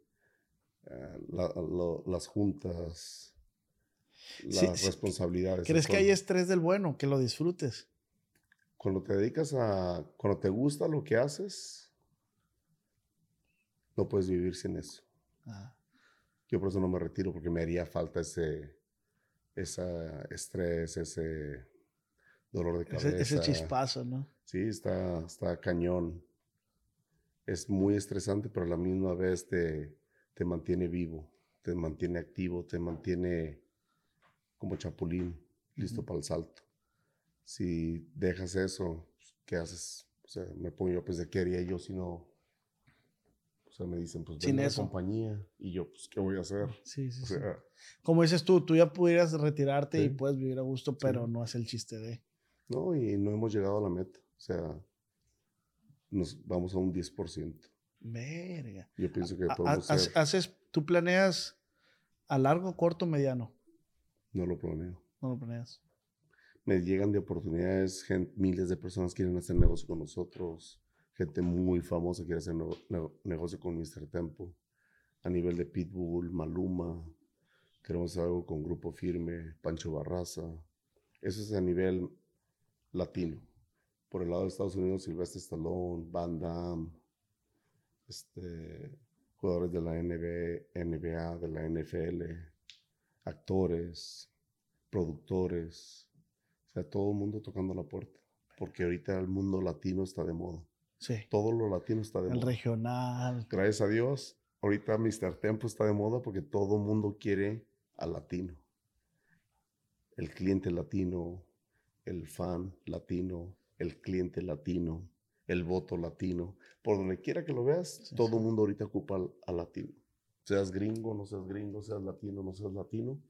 C: eh, las juntas, las responsabilidades.
A: ¿Crees que hay estrés del bueno, que lo disfrutes?
C: Cuando te dedicas a... Cuando te gusta lo que haces, no puedes vivir sin eso. Ah. Yo por eso no me retiro, porque me haría falta ese, ese estrés, ese dolor de cabeza.
A: Ese, chispazo, ¿no?
C: Sí, está, está cañón. Es muy estresante, pero a la misma vez te, te mantiene vivo, te mantiene activo, te mantiene como chapulín, listo para el salto. Si dejas eso, ¿qué haces? O sea, me pongo yo, pues, ¿de qué haría yo si no? O sea, me dicen, pues, a la compañía. Y yo, pues, ¿qué voy a hacer?
A: Sí, sí, Como dices tú, tú ya pudieras retirarte y puedes vivir a gusto, pero no es el chiste de...
C: No, y no hemos llegado a la meta. O sea, nos vamos a un 10%.
A: Verga.
C: Yo pienso que podemos
A: Haces, ¿Tú planeas a largo, corto, mediano?
C: No lo planeo.
A: No lo planeas.
C: Me llegan de oportunidades, gen- miles de personas quieren hacer negocio con nosotros, gente muy famosa quiere hacer nego- nego- negocio con Mr. Tempo, a nivel de Pitbull, Maluma, queremos hacer algo con Grupo Firme, Pancho Barraza, eso es a nivel latino. Por el lado de Estados Unidos, Sylvester Stallone, Van Damme, este, jugadores de la NBA, de la NFL, actores, productores, o sea, todo el mundo tocando la puerta, porque ahorita el mundo latino está de moda.
A: Sí.
C: Todo lo latino está de
A: El
C: moda.
A: regional.
C: Gracias a Dios, ahorita Mr. Tempo está de moda porque todo el mundo quiere al latino. El cliente latino, el fan latino, el cliente latino, el voto latino. Por donde quiera que lo veas,
A: Sí,
C: todo
A: sí.
C: el mundo ahorita ocupa al, al latino. Seas gringo, no seas gringo, seas latino, no seas latino,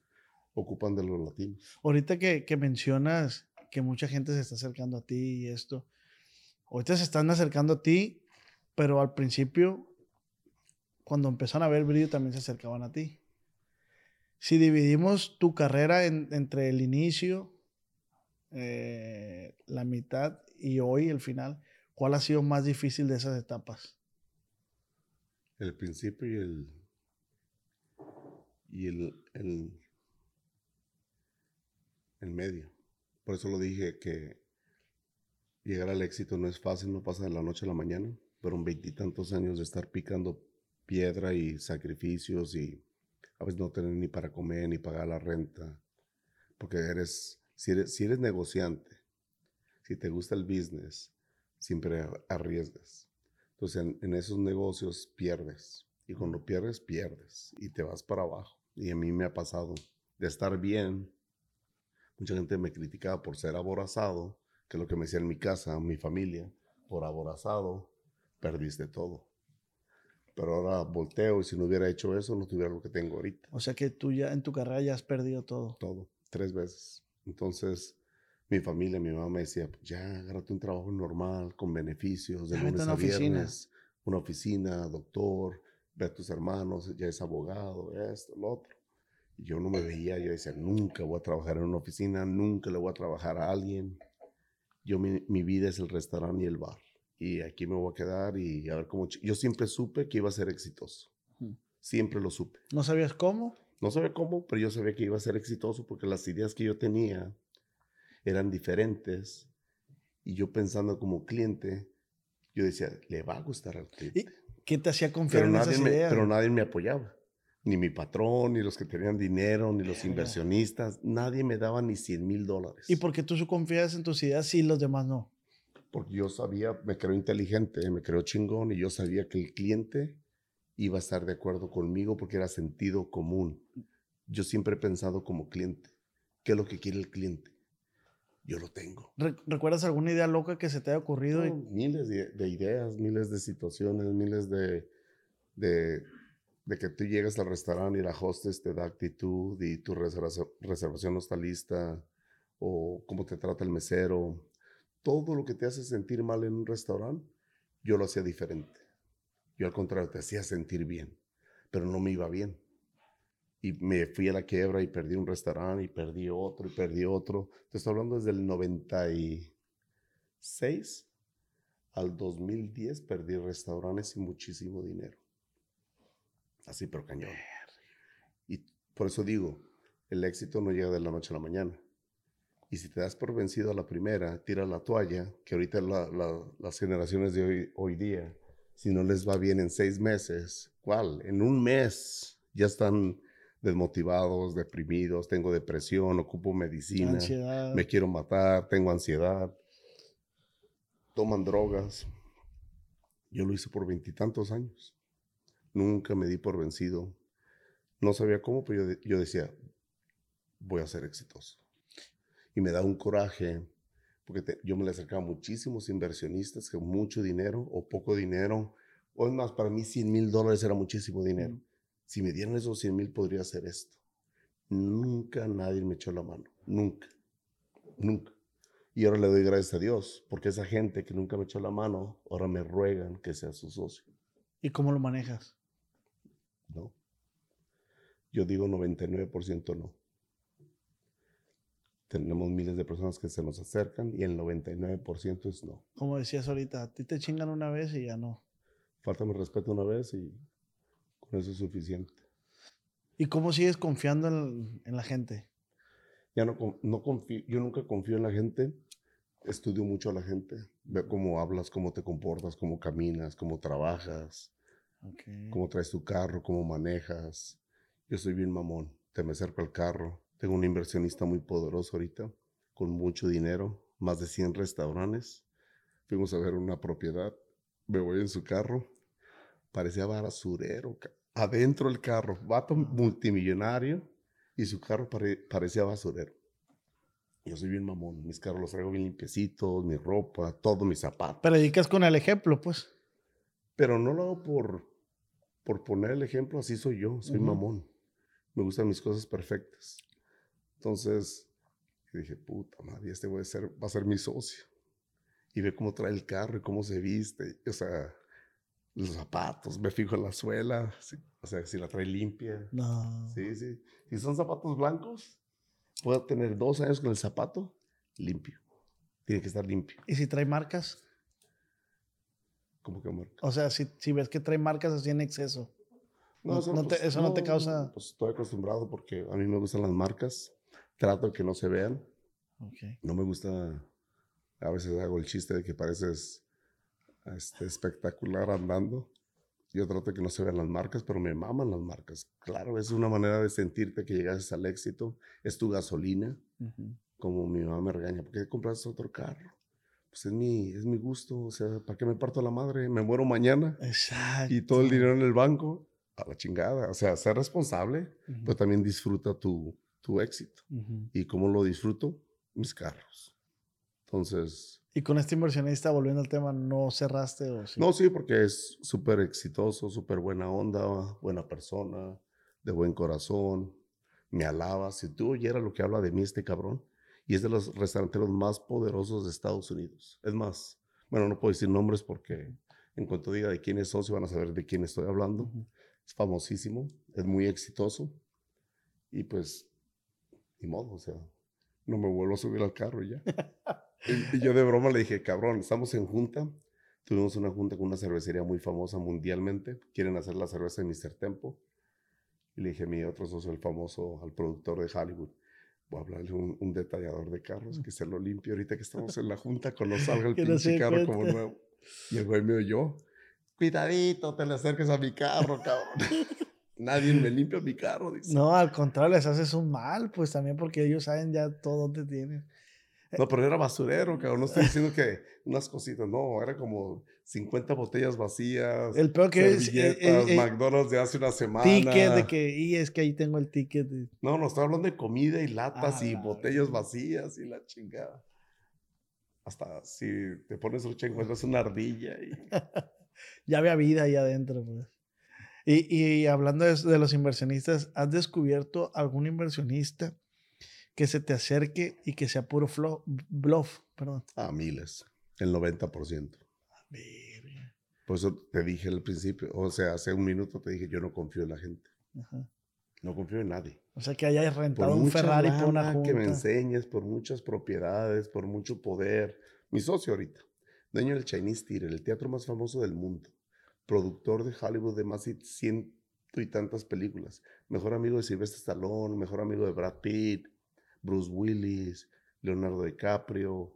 C: ocupan de los latinos.
A: Ahorita que, que mencionas que mucha gente se está acercando a ti y esto, ahorita se están acercando a ti, pero al principio, cuando empezaron a ver brillo, también se acercaban a ti. Si dividimos tu carrera en- entre el inicio, eh, la mitad y hoy, el final, ¿cuál ha sido más difícil de esas etapas?
C: El principio y el. Y el. El, el medio. Por eso lo dije que llegar al éxito no es fácil, no pasa de la noche a la mañana. Fueron veintitantos años de estar picando piedra y sacrificios y a veces no tener ni para comer ni pagar la renta. Porque eres, si eres, si eres negociante, si te gusta el business, siempre ar- arriesgas. Entonces, en, en esos negocios pierdes. Y cuando pierdes, pierdes. Y te vas para abajo. Y a mí me ha pasado de estar bien. Mucha gente me criticaba por ser aborazado, que es lo que me decía en mi casa, mi familia. Por aborazado, perdiste todo. Pero ahora volteo y si no hubiera hecho eso, no tuviera lo que tengo ahorita.
A: O sea que tú ya en tu carrera ya has perdido todo.
C: Todo. Tres veces. Entonces, mi familia, mi mamá me decía, "Pues ya, agárrate un trabajo normal, con beneficios, de
A: Ya,
C: lunes a
A: oficina".
C: viernes, una oficina, doctor, ve a tus hermanos, ya es abogado, esto, lo otro. Y yo no me veía, yo decía, nunca voy a trabajar en una oficina, nunca le voy a trabajar a alguien. Yo, mi, mi vida es el restaurante y el bar. Y aquí me voy a quedar y a ver cómo... Yo siempre supe que iba a ser exitoso. Siempre lo supe.
A: ¿No sabías cómo?
C: No sabía cómo, pero yo sabía que iba a ser exitoso porque las ideas que yo tenía eran diferentes. Y yo pensando como cliente, yo decía, le va a gustar al cliente.
A: ¿Qué te hacía confiar
C: Pero
A: en esas
C: me,
A: ideas?
C: pero nadie me apoyaba. Ni mi patrón, ni los que tenían dinero, ni los inversionistas. Nadie me daba ni 100 mil dólares.
A: ¿Y por qué tú confías en tus ideas y los demás no?
C: Porque yo sabía, me creo inteligente, me creo chingón y yo sabía que el cliente iba a estar de acuerdo conmigo porque era sentido común. Yo siempre he pensado como cliente, ¿qué es lo que quiere el cliente? Yo lo tengo.
A: Re- ¿Recuerdas alguna idea loca que se te haya ocurrido? y-
C: No, miles de, de ideas, miles de situaciones, miles de, de, de que tú llegas al restaurante y la hostess te da actitud y tu reservación, no está lista o cómo te trata el mesero. Todo lo que te hace sentir mal en un restaurante, yo lo hacía diferente. Yo al contrario, te hacía sentir bien, pero no me iba bien. Y me fui a la quiebra y perdí un restaurante y perdí otro y perdí otro. Te estoy hablando desde el 96 al 2010 perdí restaurantes y muchísimo dinero. Así, pero cañón. Y por eso digo, el éxito no llega de la noche a la mañana. Y si te das por vencido a la primera, tira la toalla, que ahorita la- la- las generaciones de hoy, hoy día, si no les va bien en seis meses, ¿cuál? En un mes ya están desmotivados, deprimidos, tengo depresión, ocupo medicina
A: Ansiedad.
C: me quiero matar, tengo ansiedad, toman drogas. Yo lo hice por veintitantos años. Nunca me di por vencido. No sabía cómo, pero yo, de- yo decía, voy a ser exitoso. Y me da un coraje, porque te- yo me le acercaba a muchísimos inversionistas con mucho dinero o poco dinero. O es más, para mí 100 mil dólares era muchísimo dinero.
A: Mm.
C: Si me dieran esos 100 mil, podría hacer esto. Nunca nadie me echó la mano. Nunca. Nunca. Y ahora le doy gracias a Dios, porque esa gente que nunca me echó la mano, ahora me ruegan que sea su socio.
A: ¿Y cómo lo manejas?
C: ¿No? Yo digo 99% no. tenemos miles de personas que se nos acercan y el 99% es no.
A: Como decías ahorita, a ti te chingan una vez y ya no.
C: Falta mi respeto una vez y con eso es suficiente.
A: ¿Y cómo sigues confiando en, en la gente?
C: Ya no, no confío, yo nunca confío en la gente. Estudio mucho a la gente. Veo cómo hablas, cómo te comportas, cómo caminas, cómo trabajas,
A: Okay.
C: cómo traes tu carro, cómo manejas. Yo soy bien mamón. Te me acerco al carro. Tengo un inversionista muy poderoso ahorita, con mucho dinero, más de 100 restaurantes. Fuimos a ver una propiedad. Me voy en su carro. Parecía basurero. Adentro el carro. Vato multimillonario. Y su carro pare- parecía basurero. Yo soy bien mamón. Mis carros los traigo bien limpiecitos, mi ropa, todo, mis zapatos.
A: Predicas con el ejemplo, pues.
C: Pero no lo hago por, por poner el ejemplo, así soy yo, soy mamón. Me gustan mis cosas perfectas. Entonces, dije, puta madre, este va a ser, va a ser mi socio. Y ve cómo trae el carro y cómo se viste. O sea, los zapatos, me fijo en la suela. sí, o sea, si la trae limpia.
A: No.
C: Sí, sí. Si son zapatos blancos, puedo tener dos años con el zapato limpio. Tiene que estar limpio.
A: ¿Y si trae marcas?
C: Como que marca.
A: O sea, si, si ves que trae marcas así en exceso. No- no te- eso no te causa-
C: Pues estoy acostumbrado porque a mí me gustan las marcas. Trato de que no se vean.
A: Ok.
C: No me gusta. A veces hago el chiste de que pareces este, espectacular andando. Yo trato de que no se vean las marcas, pero me maman las marcas. Claro, es una manera de sentirte que llegaste al éxito. Es tu gasolina. Como mi mamá me regaña, ¿por qué compras otro carro? Pues es mi, es mi gusto. O sea, ¿para qué me parto la madre? Me muero mañana
A: Exacto.
C: y todo el dinero en el banco, a la chingada. O sea, ser responsable,
A: Ujú.
C: pero también disfruta tu, tu éxito.
A: Ujú.
C: ¿Y cómo lo disfruto? Mis carros. Entonces,
A: Y con este inversionista, volviendo al tema, ¿no cerraste o sí?
C: no, sí, porque es súper exitoso, súper buena onda, buena persona, de buen corazón, me alaba. Si tú oyeras lo que habla de mí este cabrón, y es de los restauranteros más poderosos de Estados Unidos. Es más, bueno, no puedo decir nombres porque en cuanto diga de quién es socio van a saber de quién estoy hablando. Es famosísimo, es muy exitoso y pues, ni modo, o sea, no me vuelvo a subir al carro y ya. y, y yo de broma le dije, cabrón, estamos en junta. Tuvimos una junta con una cervecería muy famosa mundialmente. Quieren hacer la cerveza de Mr. Tempo. Y le dije a mi otro socio, el famoso, al productor de Hollywood, voy a hablarle a un, un detallador de carros que se lo limpie ahorita que estamos en la junta cuando salga el
A: no
C: pinche
A: dé
C: carro como
A: cuenta.
C: nuevo. Y el güey me oyó. Cuidadito, te le acerques a mi carro, cabrón. Nadie me limpia mi carro, dice.
A: No, al contrario, les haces un mal, pues también porque ellos saben ya todo dónde tienen.
C: No, pero era basurero, cabrón. No estoy diciendo que unas cositas, no, era como 50 botellas vacías.
A: El peor que es, eh, eh, eh,
C: McDonald's de hace una semana.
A: Ticket de que, y es que ahí tengo el ticket. de-
C: No, no, estoy hablando de comida y latas
A: Ah,
C: y
A: la
C: botellas vacías y la chingada. Hasta si te pones lucha encuentras una ardilla y...
A: Ya había vida ahí adentro, pues. Y, y hablando de, de los inversionistas, ¿has descubierto algún inversionista que se te acerque y que sea puro flo- bluff? Perdón.
C: A miles, el 90%.
A: Verga.
C: Por eso te dije al principio, o sea, hace un minuto te dije, yo no confío en la gente.
A: Ajá.
C: No confío en nadie.
A: O sea, que hayas
C: por
A: rentado un
C: mucha
A: Ferrari por una junta.
C: que me enseñes, por muchas propiedades, por mucho poder. Mi socio ahorita, dueño del Chinese Theater, el teatro más famoso del mundo, productor de Hollywood de más de ciento y tantas películas, mejor amigo de Sylvester Stallone, mejor amigo de Brad Pitt, Bruce Willis, Leonardo DiCaprio,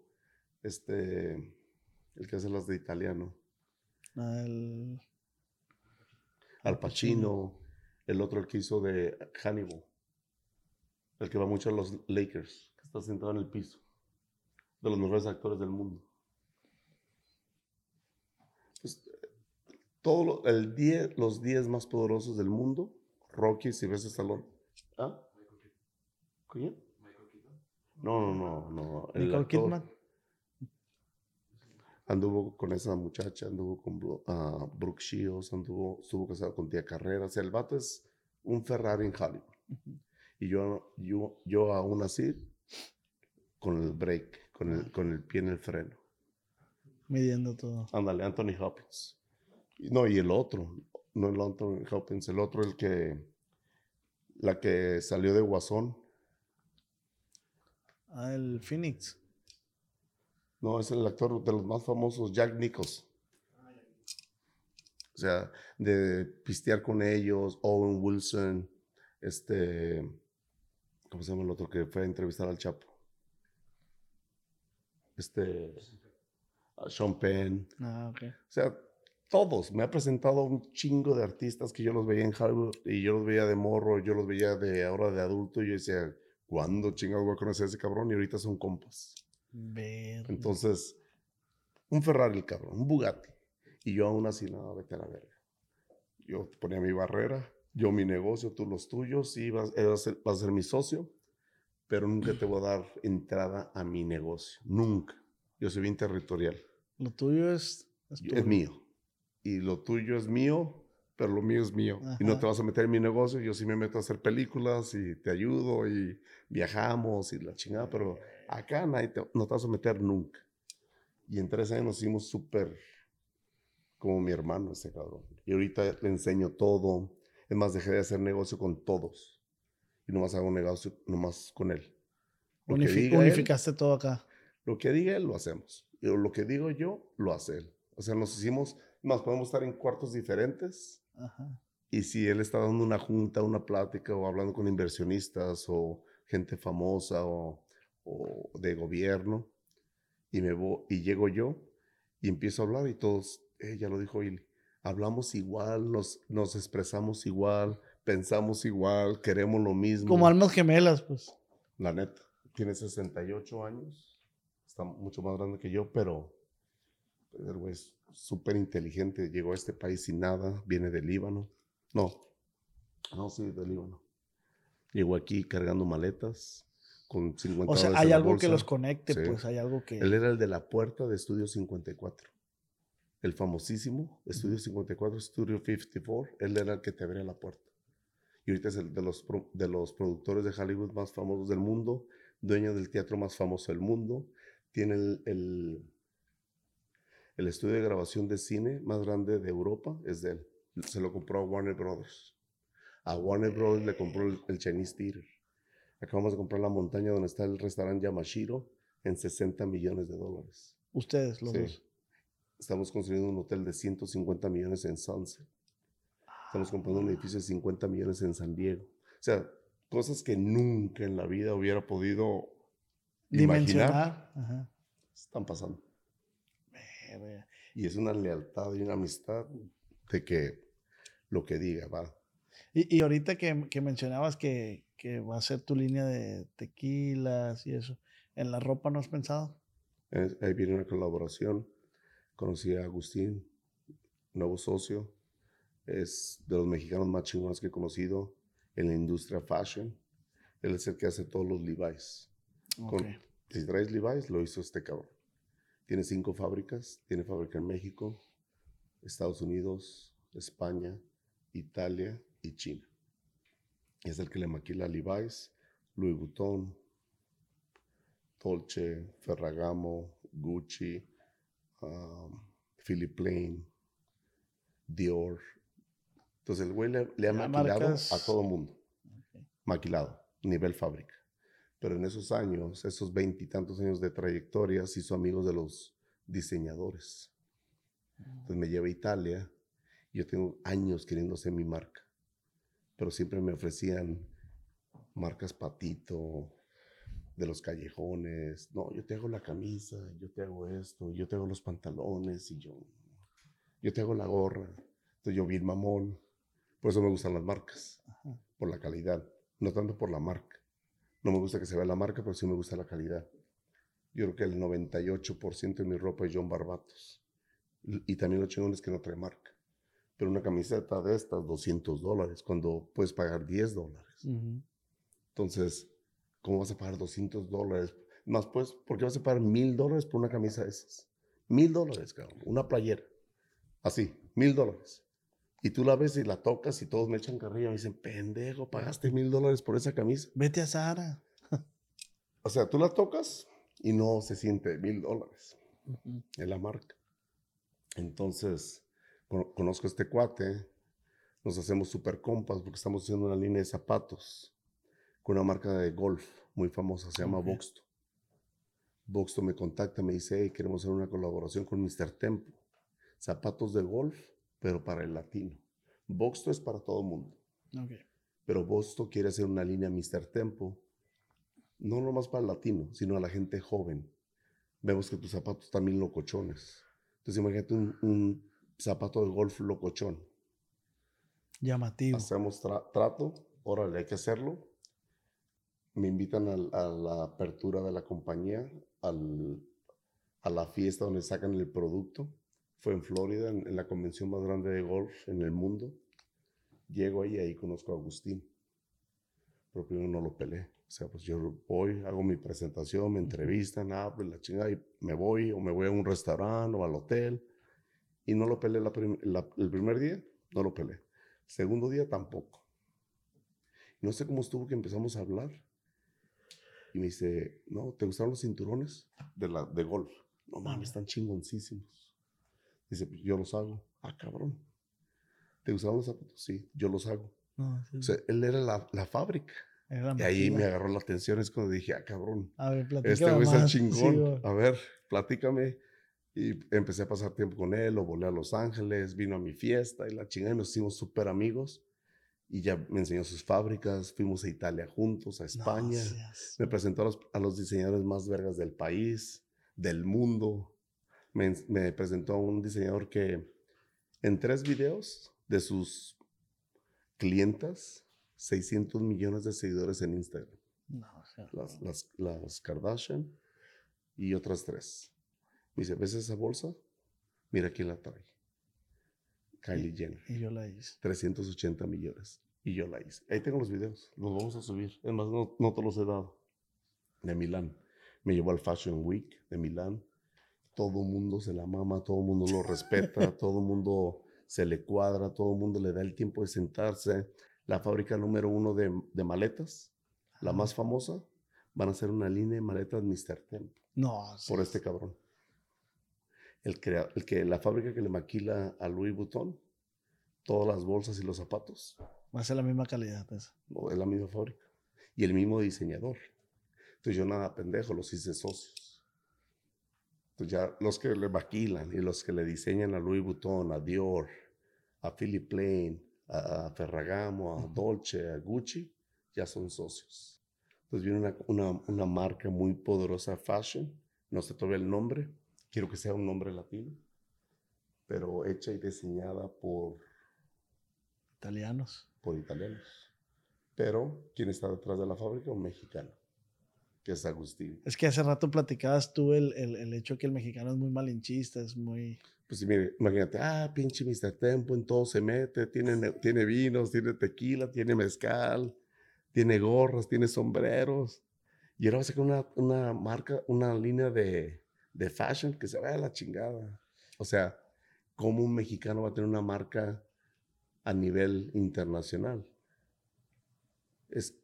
C: este, el que hace las de italiano,
A: el-
C: Al Pacino, el otro el que hizo de Hannibal, el que va mucho a los Lakers, que está sentado en el piso, de los mejores actores del mundo. Pues, todo lo- el 10 los 10 más poderosos del mundo, Rocky, Sylvester Stallone. ¿Ah? ¿Quién? No, no, no, no. el
A: Nicole
C: actor
A: Kidman.
C: Anduvo con esa muchacha, anduvo con ah, Brooke Shields, anduvo, estuvo casado con Tía Carrera. O sea, el vato es un Ferrari en Hollywood. Y yo, yo, yo aún así, con el break, con el, con el pie en el freno.
A: Midiendo todo.
C: Ándale, Anthony Hopkins. No, y el otro, no el Anthony Hopkins, el otro, el que, la que salió de Guasón,
A: Ah, el Phoenix.
C: No, es el actor de los más famosos, Jack Nichols. O sea, de pistear con ellos, Owen Wilson, este, ¿cómo se llama el otro que fue a entrevistar al Chapo? Este, Sean Penn.
A: Ah, ok.
C: O sea, todos. Me ha presentado un chingo de artistas que yo los veía en Hollywood y yo los veía de morro, yo los veía de ahora de adulto y yo decía, ¿cuándo chingados voy a conocer a ese cabrón? Y ahorita son compas.
A: Ver.
C: Entonces, un Ferrari, el cabrón, un Bugatti. Y yo aún así, no, vete a la verga. Yo ponía mi barrera, yo mi negocio, tú los tuyos, y vas, él va a ser, vas a ser mi socio, pero nunca te voy a dar entrada a mi negocio. Nunca. Yo soy bien territorial.
A: Lo tuyo es. Es,
C: mío. Y lo tuyo es mío, pero lo mío es mío. Y no te vas a meter en mi negocio. Yo sí me meto a hacer películas y te ayudo y viajamos y la chingada, pero acá nadie te- no te vas a meter nunca. Y en tres años nos hicimos súper como mi hermano ese cabrón. Y ahorita le enseño todo. Es más, dejé de hacer negocio con todos. Y nomás hago negocio nomás con él. Lo que
A: Unifi-
C: diga él,
A: unificaste todo acá.
C: lo que diga él, lo hacemos. Y lo que digo yo, lo hace él. O sea, nos hicimos, más podemos estar en cuartos diferentes.
A: Ajá.
C: Y si él está dando una junta, una plática o hablando con inversionistas o gente famosa o, o de gobierno, y, me vo- y llego yo y empiezo a hablar y todos, eh, ya lo dijo Ili, hablamos igual, nos, nos expresamos igual, pensamos igual, queremos lo mismo.
A: Como almas gemelas, pues.
C: La neta, tiene 68 años, está mucho más grande que yo, pero el güey es súper inteligente, llegó a este país sin nada, viene del Líbano. No, no, sí, del Líbano. Llegó aquí cargando maletas con 50
A: O sea, hay algo que los conecte,
C: Sí.
A: pues hay algo que.
C: Él era el de la puerta de Estudio 54. El famosísimo Estudio 54, Studio 54. Él era el que te abría la puerta. Y ahorita es el de los, de los productores de Hollywood más famosos del mundo, dueño del teatro más famoso del mundo. Tiene el, el, el estudio de grabación de cine más grande de Europa, es de él. Se lo compró a Warner Brothers. A Warner Brothers le compró el, el Chinese Theater. Acabamos de comprar la montaña donde está el restaurante Yamashiro en 60 millones de dólares.
A: Ustedes, los
C: Sí.
A: dos.
C: Estamos construyendo un hotel de 150 millones en Sunset. Estamos comprando un edificio de 50 millones en San Diego. O sea, cosas que nunca en la vida hubiera podido imaginar
A: Dimensionar. Ajá.
C: están pasando. Y es una lealtad y una amistad de que lo que diga va.
A: Y, y ahorita que, que mencionabas que, que va a ser tu línea de tequilas y eso, ¿en la ropa no has pensado?
C: Eh, Ahí viene una colaboración. Conocí a Agustín, nuevo socio. Es de los mexicanos más chingones que he conocido en la industria fashion. Él es el que hace todos los Levi's. Con-
A: Ok.
C: si traes Levi's, lo hizo este cabrón. Tiene cinco fábricas. Tiene fábrica en México, Estados Unidos, España, Italia y China. Es el que le maquila a Levi's, Louis Vuitton, Dolce, Ferragamo, Gucci, um, Philip Plain, Dior. Entonces el güey le, le ha maquilado
A: marcas-
C: a todo mundo. Maquilado, nivel fábrica. Pero en esos años, esos veintitantos años de trayectoria, se hizo amigos de los diseñadores. Entonces me lleva a Italia. Yo tengo años queriendo hacer mi marca. Pero siempre me ofrecían marcas patito, de los callejones. No, yo te hago la camisa, yo te hago esto, yo te hago los pantalones y yo, yo te hago la gorra. Entonces yo bien mamón. Por eso me gustan las marcas,
A: Ajá.
C: por la calidad, no tanto por la marca. No me gusta que se vea la marca, pero sí me gusta la calidad. Yo creo que el 98% de mi ropa es John Barbatos. Y y también lo chingón es que no trae marca. Pero una camiseta de estas, 200 dólares, cuando puedes pagar 10 dólares. Entonces, ¿cómo vas a pagar 200 dólares? Más pues, ¿por qué vas a pagar mil dólares por una camisa de esas? Mil dólares, cabrón. Una playera. Así, mil dólares. Y tú la ves y la tocas y todos me echan carrilla. Me dicen, pendejo, pagaste mil dólares por esa camisa.
A: Vete a Sara.
C: O sea, tú la tocas y no se siente mil dólares.
A: Ujú.
C: Es la marca. Entonces, conozco a este cuate, nos hacemos super compas porque estamos haciendo una línea de zapatos con una marca de golf muy famosa, se llama
A: Ok.
C: Voxto. Boxto me contacta, me dice, hey, queremos hacer una colaboración con Mr. Tempo. Zapatos de golf, pero para el latino. Boxto es para todo el mundo. Pero Bosto quiere hacer una línea Mr. Tempo, no nomás para el latino, sino a la gente joven. Vemos que tus zapatos también locochones. Entonces imagínate un, un zapato de golf locochón.
A: Llamativo.
C: Hacemos tra- trato, órale, hay que hacerlo. Me invitan al- a, la apertura de la compañía, al- a la fiesta donde sacan el producto. Fue en Florida, en, en la convención más grande de golf en el mundo. Llego ahí y ahí conozco a Agustín. Pero primero no lo peleé. O sea, pues yo voy, hago mi presentación, me entrevistan, hablo y la chingada y me voy o me voy a un restaurante o al hotel. Y no lo peleé la prim- la- el primer día, no lo peleé. Segundo día tampoco. No sé cómo estuvo que empezamos a hablar. Y me dice, no, ¿te gustaron los cinturones de, la, de golf? No mames, están chingoncísimos. Dice, "Pues yo los hago. Ah, cabrón. ¿Te gustaron los zapatos? Sí, yo los hago.
A: No, sí,
C: O sea, él era la, la fábrica.
A: era
C: Y ahí me agarró la atención. Es cuando dije, ah, cabrón.
A: A ver, platícame
C: Este güey está.
A: Sí,
C: chingón. a ver, platícame. Y empecé a pasar tiempo con él, lo volé a Los Ángeles, vino a mi fiesta y la chingada y nos hicimos súper amigos. Y ya me enseñó sus fábricas, fuimos a Italia juntos, a
A: No
C: España.
A: seas-
C: Me presentó a los, a los diseñadores más vergas del país, del mundo. Me, me presentó a un diseñador que en tres videos de sus clientas, 600 millones de seguidores en Instagram
A: No, o sea,
C: las, las, las Kardashian y otras tres. Me dice, ¿ves esa bolsa? Mira quién la trae. Kylie Jenner.
A: Y yo la hice.
C: 380 millones. Y yo la hice. Ahí tengo los videos. Los vamos a subir. Es más, no, no te los he dado. De Milán. Me llevó al Fashion Week de Milán. Todo el mundo se la mama, todo el mundo lo respeta, todo el mundo se le cuadra, todo el mundo le da el tiempo de sentarse. La fábrica número uno de, de maletas, la más famosa, van a hacer una línea de maletas Mr. Tempo
A: No,
C: por
A: sí.
C: este cabrón. El, crea- el que, la fábrica que le maquila a Louis Vuitton, todas las bolsas y los zapatos,
A: Va a ser la misma calidad. Esa.
C: no, es la misma fábrica. Y el mismo diseñador. Entonces yo nada pendejo, los hice socios. Entonces ya los que le maquilan y los que le diseñan a Louis Vuitton, a Dior, a Philip Plain, a, a Ferragamo, a Dolce, a Gucci, ya son socios. Entonces viene una, una, una marca muy poderosa fashion, no sé todavía el nombre, quiero que sea un nombre latino, pero hecha y diseñada por
A: Italianos.
C: por italianos. Pero, ¿quién está detrás de la fábrica? Un mexicano, que es Agustín.
A: Es que hace rato platicabas tú el, el, el hecho que el mexicano es muy malinchista, es muy...
C: Pues mire, imagínate, ah, pinche Mr. Tempo, en todo se mete, tiene, ne- tiene vinos, tiene tequila, tiene mezcal, tiene gorras, tiene sombreros. Y ahora va a sacar una, una marca, una línea de, de fashion que se vaya a la chingada. O sea, ¿cómo un mexicano va a tener una marca a nivel internacional? Es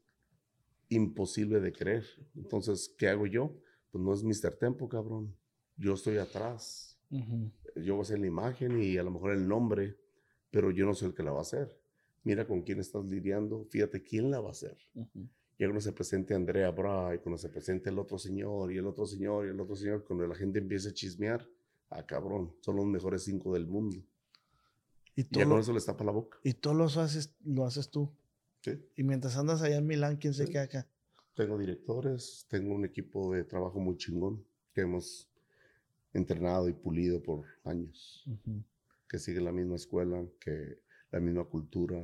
C: imposible de creer. Entonces, ¿qué hago yo? Pues no es Mr. Tempo, cabrón. Yo estoy atrás yo voy a hacer la imagen y a lo mejor el nombre, pero yo no soy el que la va a hacer. Mira con quién estás lidiando, fíjate quién la va a hacer. Y cuando se presente Andrea Bray, cuando se presente el otro señor y el otro señor y el otro señor, cuando la gente empiece a chismear, ah, cabrón, son los mejores cinco del mundo.
A: Y
C: Y
A: todo,
C: ya con
A: lo,
C: eso les tapa la boca.
A: y todo lo haces, lo haces tú.
C: ¿sí?
A: Y mientras andas allá en Milán, ¿quién se
C: Sí.
A: queda acá?
C: Tengo directores, tengo un equipo de trabajo muy chingón que hemos entrenado y pulido por años. Que sigue la misma escuela, que la misma cultura,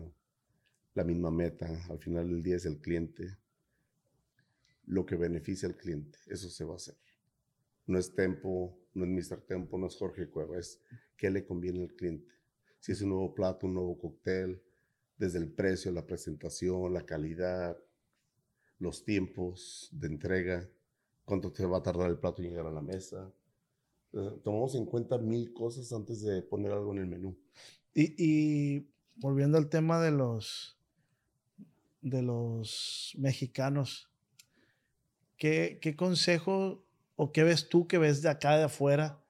C: la misma meta. Al final del día es el cliente. Lo que beneficia al cliente, eso se va a hacer. No es Tempo, no es Mr. Tempo, no es Jorge Cueva, es qué le conviene al cliente. Si es un nuevo plato, un nuevo cóctel, desde el precio, la presentación, la calidad, los tiempos de entrega, cuánto te va a tardar el plato en llegar a la mesa. Eh, Tomamos en cuenta mil cosas antes de poner algo en el menú.
A: Y, y volviendo al tema de los de los mexicanos, ¿qué, qué consejo o qué ves tú que ves de acá de afuera?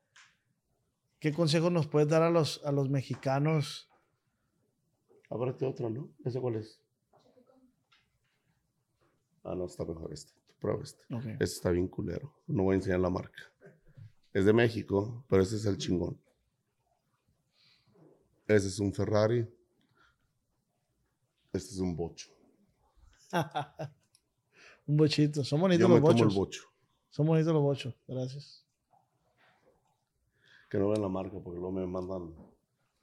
A: ¿Qué consejo nos puedes dar a los, a los mexicanos?
C: Ábrete otro, ¿no? ¿Ese cuál es? Ah, no, está mejor este. Prueba este.
A: Ok.
C: Este está bien culero. No voy a enseñar la marca. Es de México, pero este es el chingón. Ese es un Ferrari. Este es un bocho.
A: Un bochito. Son bonitos
C: Yo
A: los
C: me tomo
A: bochos.
C: el bocho.
A: Son bonitos los bochos. Gracias.
C: Que no vean la marca porque luego me mandan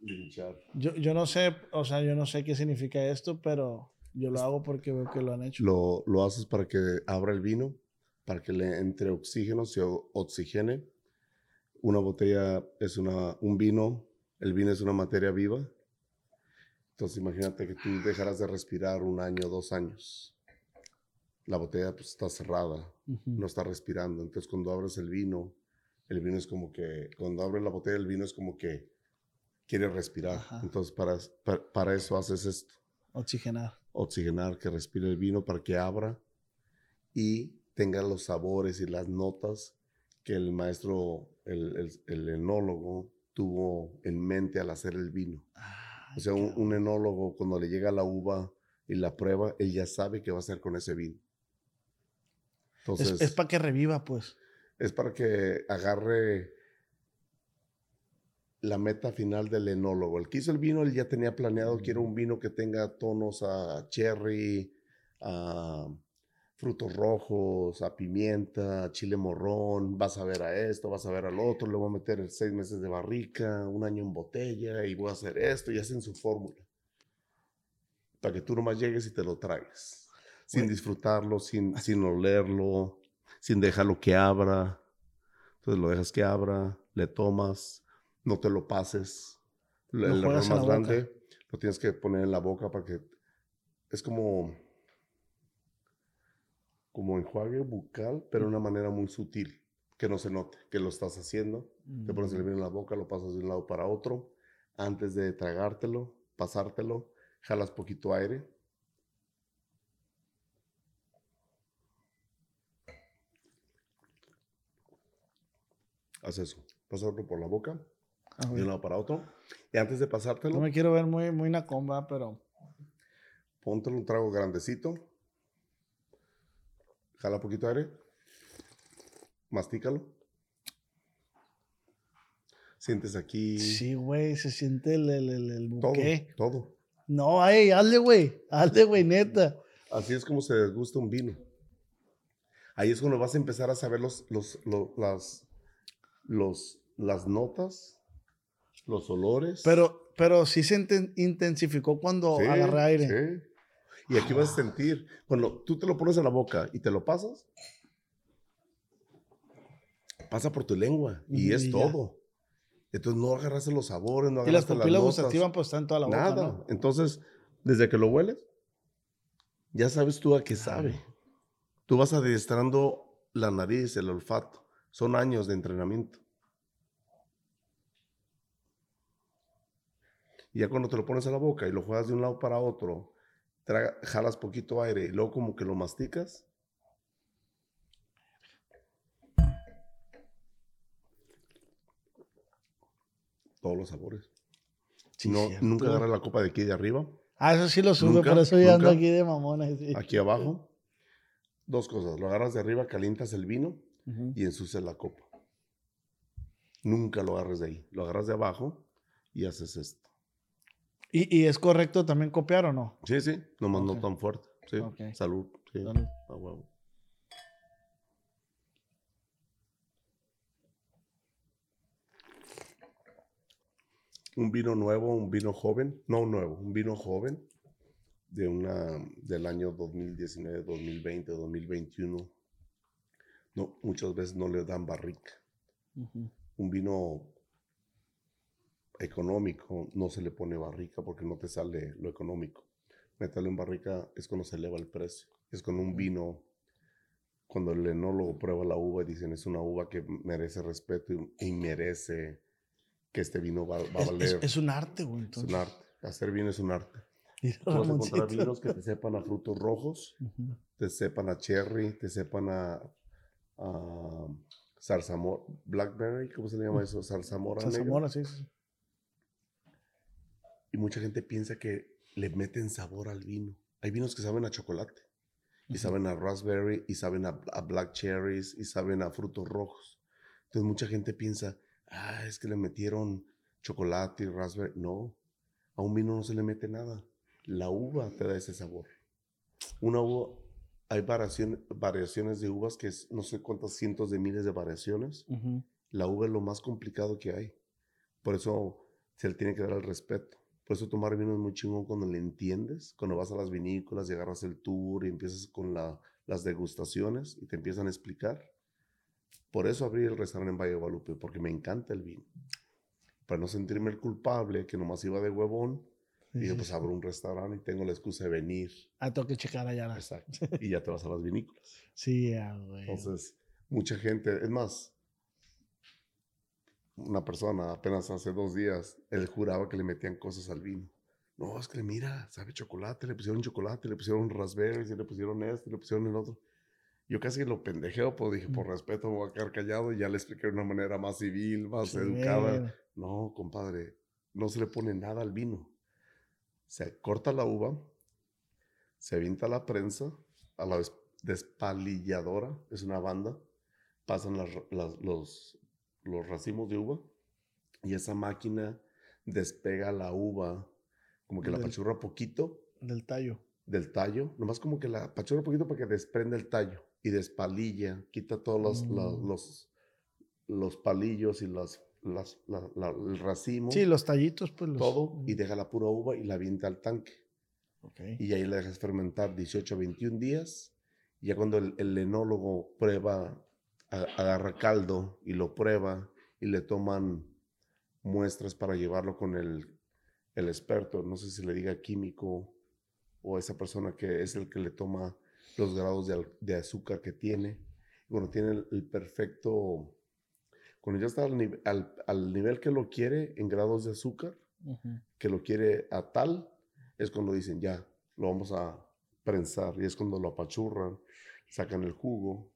C: linchar.
A: Yo, yo no sé, o sea, yo no sé qué significa esto, pero yo lo hago porque veo que lo han hecho.
C: Lo, lo haces para que abra el vino, para que le entre oxígeno, se oxigene. Una botella es una, un vino, el vino es una materia viva. Entonces imagínate que tú dejarás de respirar un año, dos años. La botella pues, está cerrada,
A: Ujú.
C: no está respirando. Entonces cuando abres el vino, el vino es como que, cuando abres la botella, el vino es como que quiere respirar.
A: Ajá.
C: Entonces para, para, para eso haces esto
A: Oxigenar.
C: oxigenar, que respire el vino para que abra y tenga los sabores y las notas que el maestro, el, el- el enólogo, tuvo en mente al hacer el vino. O sea, un, un enólogo cuando le llega la uva y la prueba, él ya sabe qué va a hacer con ese vino. Entonces,
A: es, es para que reviva, pues.
C: es para que agarre la meta final del enólogo. El que hizo el vino, él ya tenía planeado, quiero un vino que tenga tonos a cherry, a frutos rojos, a pimienta, a chile morrón, vas a ver a esto, vas a ver al otro, le voy a meter seis meses de barrica, un año en botella y voy a hacer esto y hacen su fórmula. Para que tú nomás llegues y te lo traigas. Sin disfrutarlo, sin, sin olerlo, sin dejarlo que abra. Entonces lo dejas que abra, le tomas, no te lo pases. El error más
A: boca.
C: grande lo tienes que poner en la boca para que es como como enjuague bucal, pero de una manera muy sutil, que no se note que lo estás haciendo. Te pones el vino en la boca, lo pasas de un lado para otro. Antes de tragártelo, pasártelo, jalas poquito aire. Haz eso. Pasarlo por la boca,
A: A
C: de un lado para otro. Y antes de pasártelo,
A: No me quiero ver muy, muy nacomba, pero
C: Póntelo un trago grandecito. Jala poquito aire. Mastícalo. Sientes aquí
A: sí, güey, se siente el, el, el, el
C: todo,
A: buque.
C: todo.
A: No, ay, hazle, güey. Hazle, güey, neta.
C: Así es como se desgusta un vino. Ahí es cuando vas a empezar a saber los, los, lo- las, los, las notas, los olores.
A: Pero, pero sí se inten- intensificó cuando
C: Sí,
A: agarré aire.
C: sí. Y aquí vas a sentir, cuando tú te lo pones en la boca y te lo pasas, pasa por tu lengua y
A: Ujú,
C: es
A: y ya.
C: todo. Entonces no agarraste los sabores, no
A: Y las
C: agarraste las
A: pupilas gustativas pues están toda la boca,
C: nada.
A: ¿no?
C: Entonces, desde que lo hueles, ya sabes tú a qué sabe. Tú vas adiestrando la nariz, el olfato. Son años de entrenamiento. Y ya cuando te lo pones a la boca y lo juegas de un lado para otro, traga- jalas poquito aire y luego como que lo masticas. Todos los sabores.
A: Sí,
C: no,
A: cierto.
C: nunca agarra la copa de aquí de arriba,
A: Ah, eso sí lo
C: Nunca,
A: por eso ya ando aquí de mamona. sí.
C: aquí abajo. Dos cosas, lo agarras de arriba, calientas el vino Y ensucias la copa. Nunca lo agarres de ahí, lo agarras de abajo y haces esto.
A: ¿Y, ¿Y es correcto también copiar o no?
C: Sí, sí, nomás
A: Ok.
C: no tan fuerte. Sí, salud. sí,
A: Salud.
C: a huevo. Un vino nuevo, un vino joven, no nuevo, un vino joven de una, del año 2019, 2020, 2021. No, muchas veces no le dan barrica.
A: Ujú.
C: Un vino económico no se le pone barrica porque no te sale lo económico. Meterlo en barrica es cuando se eleva el precio. Es con un vino, cuando el enólogo prueba la uva y dicen es una uva que merece respeto y, y merece que este vino va, va a
A: Es, es-
C: valer.
A: es un arte, güey.
C: Es
A: Entonces.
C: un arte. Hacer vino es un arte. Vas a encontrar vinos que te sepan a frutos rojos,
A: Ujú.
C: te sepan a cherry, te sepan a, a zarzamora, blackberry, ¿cómo se le llama eso? Zarzamora.
A: Zarzamora, sí, sí, sí.
C: Y mucha gente piensa que le meten sabor al vino. Hay vinos que saben a chocolate y saben a raspberry, y saben a, a black cherries, y saben a frutos rojos. Entonces mucha gente piensa, ah, es que le metieron chocolate y raspberry. No, a un vino no se le mete nada. La uva te da ese sabor. Una uva, hay variación- variaciones de uvas que es no sé cuántas cientos de miles de variaciones. La uva es lo más complicado que hay. Por eso se le tiene que dar el respeto. Por eso tomar vino es muy chingón cuando le entiendes, cuando vas a las vinícolas y agarras el tour y empiezas con la- las degustaciones y te empiezan a explicar. Por eso abrí el restaurante en Valle de Guadalupe, porque me encanta el vino. Para no sentirme el culpable que nomás iba de huevón, Dije,
A: sí,
C: pues abro un restaurante y tengo la excusa de venir.
A: Ah, tengo que checar allá.
C: Exacto. Y ya te vas a las vinícolas.
A: Sí, ya, güey.
C: Entonces, mucha gente, es más, una persona apenas hace dos días, él juraba que le metían cosas al vino. No, es que mira, sabe chocolate, le pusieron chocolate, le pusieron raspberries, y le pusieron esto, y le pusieron el otro. Yo casi lo pendejeo, pues dije, por respeto me voy a quedar callado y ya le expliqué de una manera más civil, más
A: Sí,
C: educada.
A: güey.
C: No, compadre, no se le pone nada al vino. Se corta la uva, se avienta la prensa a la des- despalilladora, es una banda, pasan las ra- las- los, los racimos de uva y esa máquina despega la uva, como que la
A: Del-
C: pachurra poquito
A: Del tallo.
C: del tallo, nomás como que la pachurra poquito para que desprenda el tallo y despalilla, quita todos los, la-
A: Mm.
C: los, los palillos y las, las, la- la- el racimo,
A: Sí, los tallitos, pues los.
C: todo, y deja la pura uva y la avienta al tanque. Y ahí la dejas fermentar 18 a 21 días. Y ya cuando el, el enólogo prueba, a- agarra caldo y lo prueba y le toman muestras para llevarlo con el, el experto, no sé si le diga químico o esa persona que es el que le toma los grados de, de azúcar que tiene. Cuando tiene el, el perfecto, cuando ya está al, nive- al- al nivel que lo quiere en grados de azúcar, que lo quiere a tal, es cuando dicen ya, lo vamos a prensar. Y es cuando lo apachurran, sacan el jugo.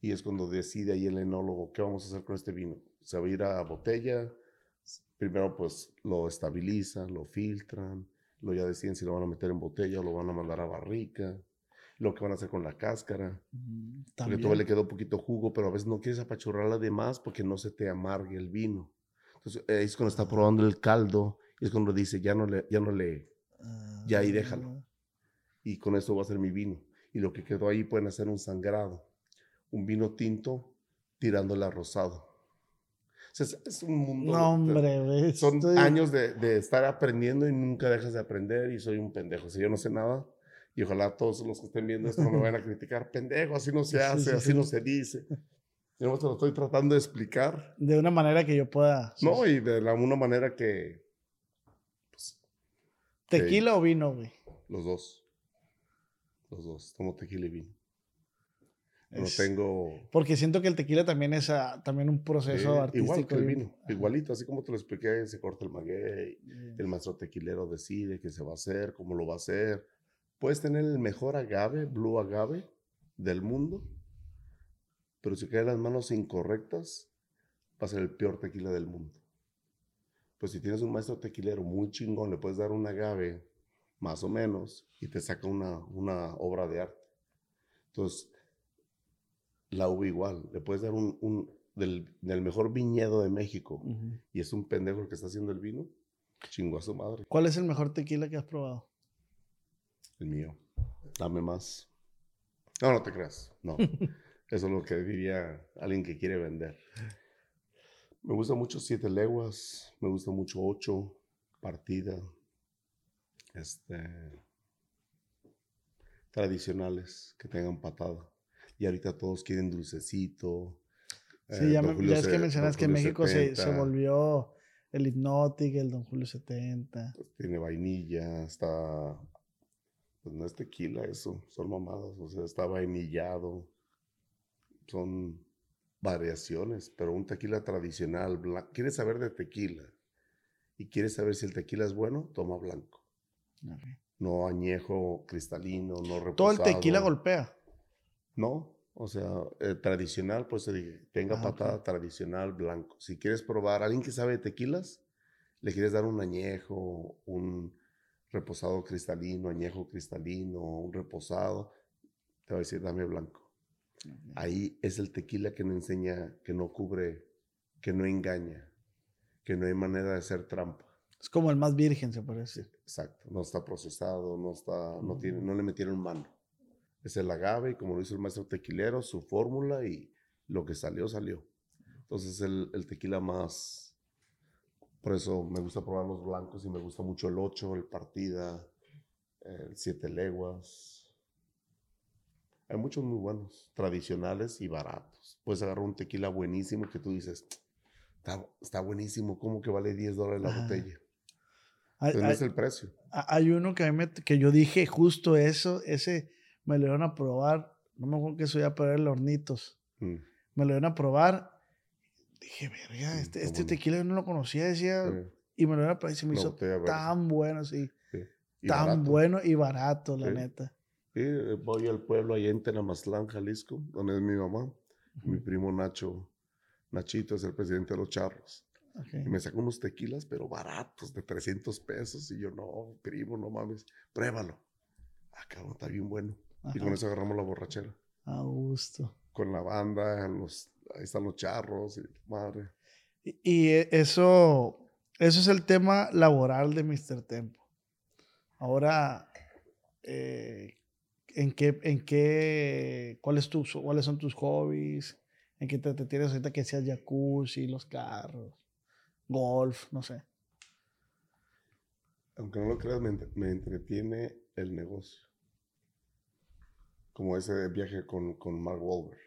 C: Y es cuando decide ahí el enólogo qué vamos a hacer con este vino. Se va a ir a botella. Primero pues lo estabilizan, lo filtran. Luego ya deciden si lo van a meter en botella o lo van a mandar a barrica. Lo que van a hacer con la cáscara.
A: Mm,
C: Porque todavía le quedó poquito jugo, pero a veces no quieres apachurrarla de más porque no se te amargue el vino. Entonces ahí es cuando está probando el caldo y es cuando dice, ya no le, ya no le, ya ahí déjalo.
A: Ah,
C: y con esto va a ser mi vino. Y lo que quedó ahí pueden hacer un sangrado, un vino tinto tirándole a rosado. O sea, es, es un mundo.
A: No, hombre.
C: Son
A: estoy-
C: años de, de estar aprendiendo y nunca dejas de aprender y soy un pendejo. O sea, yo no sé nada y ojalá todos los que estén viendo esto no me vayan a criticar. Pendejo, así no se hace,
A: sí,
C: así
A: sí.
C: no se dice. Yo te lo estoy tratando de explicar.
A: De una manera que yo pueda.
C: No, y de la, una manera que pues,
A: ¿Tequila o vino, güey?
C: los dos. Los dos. Tomo tequila y vino. No
A: Es-
C: tengo...
A: Porque siento que el tequila también es ah, también un proceso
C: Sí,
A: artístico.
C: igual que el vino,
A: Ajá.
C: igualito, así como te lo expliqué, se corta el maguey,
A: Bien.
C: el maestro tequilero decide qué se va a hacer, cómo lo va a hacer. Puedes tener el mejor agave, blue agave del mundo, pero si cae en las manos incorrectas, va a ser el peor tequila del mundo. Pues si tienes un maestro tequilero muy chingón, le puedes dar un agave más o menos y te saca una, una obra de arte. Entonces, la uva igual, le puedes dar un, un- del, del mejor viñedo de México y es un pendejo el que está haciendo el vino, chingo a su madre.
A: ¿Cuál es el mejor tequila que has probado?
C: El mío. Dame más. No, no te creas. No. Eso es lo que diría alguien que quiere vender. Me gusta mucho siete leguas. Me gusta mucho ocho. Partida. Este. Tradicionales que tengan patada. Y ahorita todos quieren dulcecito.
A: Sí,
C: eh,
A: ya, me- ya es que mencionas que México se, se
C: 70,
A: volvió el Hypnotic, el Don Julio 70.
C: Tiene vainilla, está. Pues no es tequila eso, son mamadas. O sea, está vainillado. Son variaciones, pero un tequila tradicional. blan- ¿Quieres saber de tequila? Y quieres saber si el tequila es bueno, toma blanco. No añejo, cristalino, no reposado.
A: Todo el tequila golpea.
C: No, o sea, eh, tradicional, pues dije, tenga
A: Ah,
C: patada tradicional blanco. Si quieres probar, alguien que sabe de tequilas, le quieres dar un añejo, un reposado cristalino, añejo cristalino, un reposado, te va a decir, dame blanco. Ahí es el tequila que no enseña, que no cubre, que no engaña, que no hay manera de hacer trampa.
A: Es como el más virgen, se parece.
C: Exacto, no está procesado, no, está, no, tiene, no le metieron mano. Es el agave y como lo hizo el maestro tequilero, su fórmula y lo que salió, salió. Entonces el, el tequila más, por eso me gusta probar los blancos y me gusta mucho el 8, el partida, el siete leguas. Hay muchos muy buenos, tradicionales y baratos. Puedes agarrar un tequila buenísimo que tú dices, está, está buenísimo, ¿cómo que vale 10 dólares la
A: Ajá.
C: botella?
A: Hay,
C: es el precio.
A: hay uno que, a mí me- que yo dije justo eso, ese me lo iban a probar. No me acuerdo que eso iba a poner el hornitos.
C: Mm,
A: Me lo iban a probar. Dije, verga, este, este tequila yo no lo conocía, decía. Y me lo iban a probar y se me hizo tan bueno, sí. tan
C: barato.
A: bueno y barato, la neta.
C: Sí, voy al pueblo allá en Tenamazlán, Jalisco, donde es mi mamá. Mi primo Nacho, Nachito es el presidente de los charros.
A: Ok.
C: Y me sacó unos tequilas, pero baratos, de 300 pesos. Y yo, no, primo, no mames, pruébalo. Ah, cabrón, está bien bueno. Y con
A: Ajá.
C: eso agarramos la borrachera.
A: A gusto.
C: Con la banda, los, ahí están los charros, y madre.
A: Y, y e- eso, eso es el tema laboral de Mr. Tempo. Ahora, eh, ¿en qué, en qué, cuáles son tus hobbies? ¿En qué te, te tienes ahorita que seas jacuzzi, los carros, golf, no sé?
C: Aunque no lo creas, me entretiene el negocio. Como ese viaje con, con Mark Wahlberg.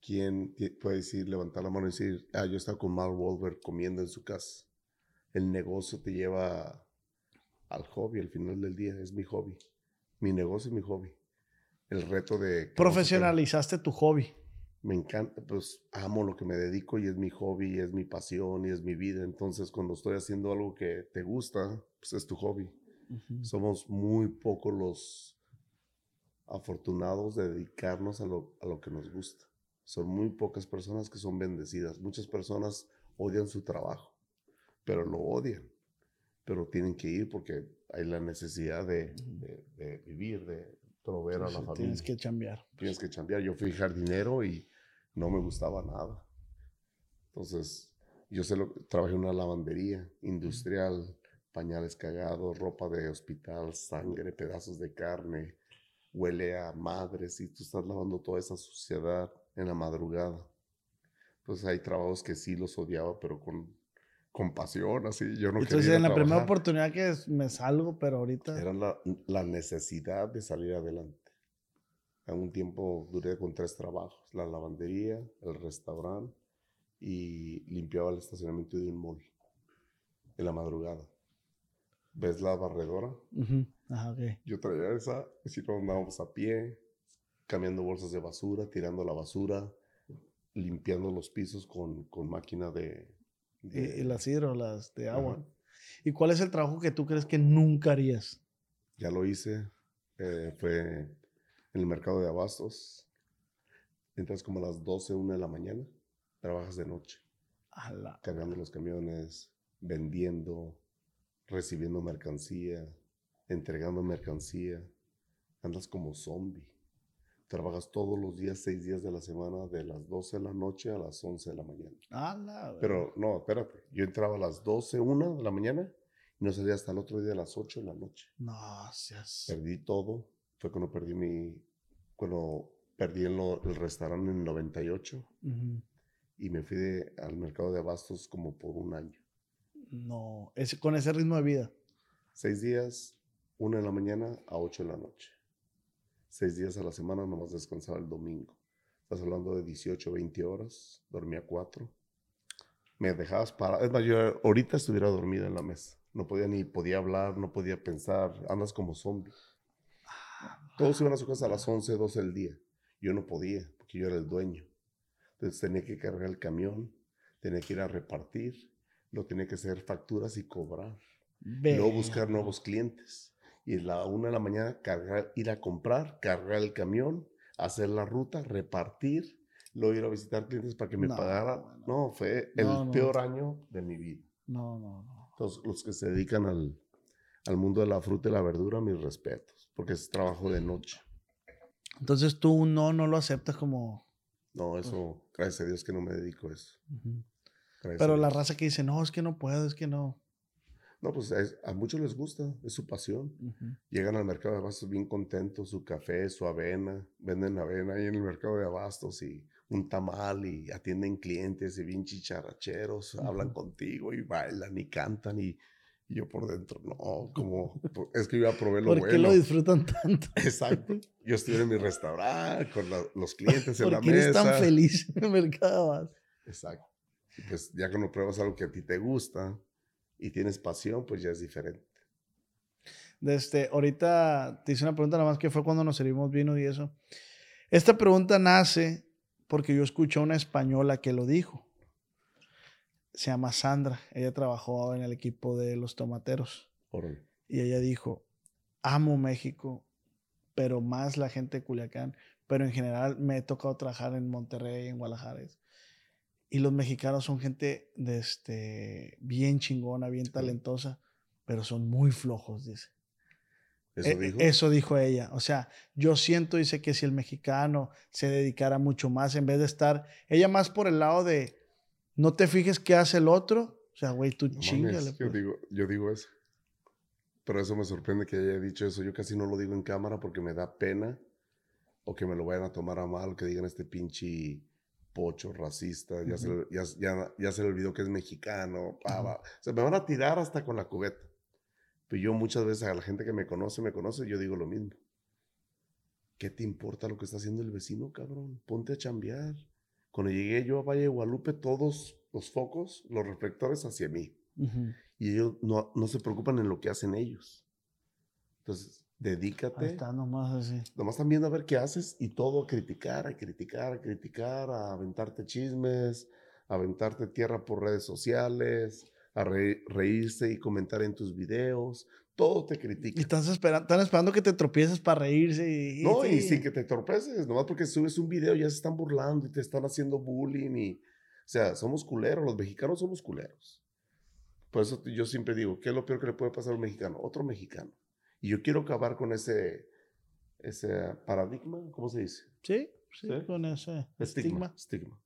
C: ¿Quién puede decir, levantar la mano y decir, ah, yo estaba con Mark Wahlberg comiendo en su casa? El negocio te lleva al hobby, al final del día, es mi hobby. Mi negocio es mi hobby. El reto de...
A: Profesionalizaste tu hobby.
C: Me encanta, pues amo lo que me dedico y es mi hobby, y es mi pasión y es mi vida. Entonces, cuando estoy haciendo algo que te gusta, pues es tu hobby. Somos muy pocos los afortunados de dedicarnos a lo, a lo que nos gusta. Son muy pocas personas que son bendecidas. Muchas personas odian su trabajo, pero lo odian. Pero tienen que ir porque hay la necesidad de, de- de vivir, de proveer a la familia.
A: Tienes que chambear.
C: Tienes que chambear. Yo fui jardinero y no me gustaba nada. Entonces, yo sé lo, trabajé en una lavandería industrial, pañales cagados, ropa de hospital, sangre, pedazos de carne, huele a madres y tú estás lavando toda esa suciedad en la madrugada. Entonces hay trabajos que sí los odiaba, pero con, con pasión, así. Yo no
A: Entonces,
C: quería a
A: en la primera oportunidad que me salgo, pero ahorita.
C: Era la, la necesidad de salir adelante. En un tiempo duré con tres trabajos, la lavandería, el restaurante y limpiaba el estacionamiento de un mall en la madrugada. ¿Ves la barredora?
A: Ujú. Ajá.
C: Yo traía esa, y si no andábamos a pie, cambiando bolsas de basura, tirando la basura, limpiando los pisos con, con máquina de... De-
A: y las hidro, las de agua.
C: Ajá.
A: ¿Y cuál es el trabajo que tú crees que nunca harías?
C: Ya lo hice. eh, fue en el mercado de abastos. Entras como a las 12, 1 de la mañana. Trabajas de noche. Cargando los camiones, vendiendo, recibiendo mercancía, entregando mercancía. Andas como zombie. Trabajas todos los días, seis días de la semana, de las 12 de la noche a las 11 de la mañana.
A: a la-
C: Pero no, espérate. Yo entraba a las 12, 1 de la mañana y no salía hasta el otro día a las 8 de la noche.
A: No, seas.
C: Perdí todo. Fue cuando perdí mi. Cuando perdí el, el restaurante en el 98
A: Ujú.
C: y me fui de- al mercado de abastos como por un año.
A: No, ese, con ese ritmo de vida.
C: Seis días, una de la mañana a 8 de la noche. Seis días a la semana, nomás descansaba el domingo. Estás hablando de 18, 20 horas, dormía cuatro. Me dejabas parar. Es más, yo ahorita estuviera dormido en la mesa. No podía ni podía hablar, no podía pensar. Andas como zombie. Todos iban a su casa a las 11, 12 del día. Yo no podía, porque yo era el dueño. Entonces tenía que cargar el camión, tenía que ir a repartir, lo tenía que hacer facturas y cobrar. Luego buscar nuevos clientes. Y a la una de la mañana cargar, ir a comprar, cargar el camión, hacer la ruta, repartir, luego ir a visitar clientes para que me
A: No,
C: pagaran.
A: no.
C: No, fue el
A: No, no.
C: peor año de mi vida.
A: No, no, no.
C: Entonces, los que se dedican al, al mundo de la fruta y la verdura, mis respetos, porque es trabajo de noche.
A: Entonces tú no, no lo aceptas como...
C: No, eso, gracias a Dios que no me dedico a eso.
A: Ujú.
C: Gracias
A: Pero
C: a
A: la raza que dice, no, es que no puedo, es que no.
C: No, pues es- a muchos les gusta, es su pasión.
A: Ujú.
C: Llegan al mercado de abastos bien contentos, su café, su avena, venden avena ahí en el mercado de abastos y un tamal y atienden clientes y bien chicharacheros, hablan
A: Ujú.
C: contigo y bailan y cantan y, y yo por dentro, no, como, es que yo ya probé lo
A: ¿Por qué
C: bueno.
A: lo disfrutan tanto?
C: Exacto. Yo estoy en mi restaurante con la- los clientes en la
A: ¿Por qué eres
C: mesa.
A: tan feliz en el mercado? de abastos?
C: Exacto. Y pues ya cuando pruebas algo que a ti te gusta y tienes pasión, pues ya es diferente.
A: Este, ahorita te hice una pregunta nada más que fue cuando nos servimos vino y eso. Esta pregunta nace porque yo escuché a una española que lo dijo. Se llama Sandra. Ella trabajó en el equipo de los tomateros.
C: Órale.
A: Y ella dijo, amo México, pero más la gente de Culiacán. Pero en general me he tocado trabajar en Monterrey, en Guadalajara. Y los mexicanos son gente de este, bien chingona, bien talentosa, pero son muy flojos, dice.
C: ¿Eso
A: Eh,
C: dijo?
A: Eso dijo ella. O sea, yo siento, dice que si el mexicano se dedicara mucho más, en vez de estar, ella más por el lado de, no te fijes qué hace el otro. O sea, güey, tú
C: No mames,
A: chingale.
C: yo,
A: pues.
C: digo, yo digo eso. Pero eso me sorprende que haya dicho eso. Yo casi no lo digo en cámara porque me da pena o que me lo vayan a tomar a mal, que digan este pinche pocho racista, ya, se, le- ya, ya, ya se le olvidó que es mexicano, pa,
A: Ujú.
C: va. O sea, me van a tirar hasta con la cubeta. Pero yo muchas veces a la gente que me conoce, me conoce, yo digo lo mismo. ¿Qué te importa lo que está haciendo el vecino, cabrón? Ponte a chambear. Cuando llegué yo a Valle de Guadalupe, todos los focos, los reflectores hacia mí y ellos no, no se preocupan en lo que hacen ellos. Entonces,
A: Ahí
C: dedícate.
A: está nomás así.
C: Nomás están viendo a ver qué haces y todo a criticar, a criticar, a criticar, a aventarte chismes, a aventarte tierra por redes sociales, a re- reírse y comentar en tus videos. Todo te
A: Y
C: critica.
A: están esperando, están esperando que te tropieces para reírse. Y, y
C: No, y sin que te torpeces, nomás porque subes un video ya se están burlando y te están haciendo bullying y, o sea, somos culeros, los mexicanos somos culeros. Por eso yo siempre digo, ¿qué es lo peor que le puede pasar a un mexicano? Otro mexicano. Y yo quiero acabar con ese, ese paradigma, ¿cómo se dice?
A: Sí, sí,
C: ¿Sí?
A: con ese
C: Estigma.
A: estigma.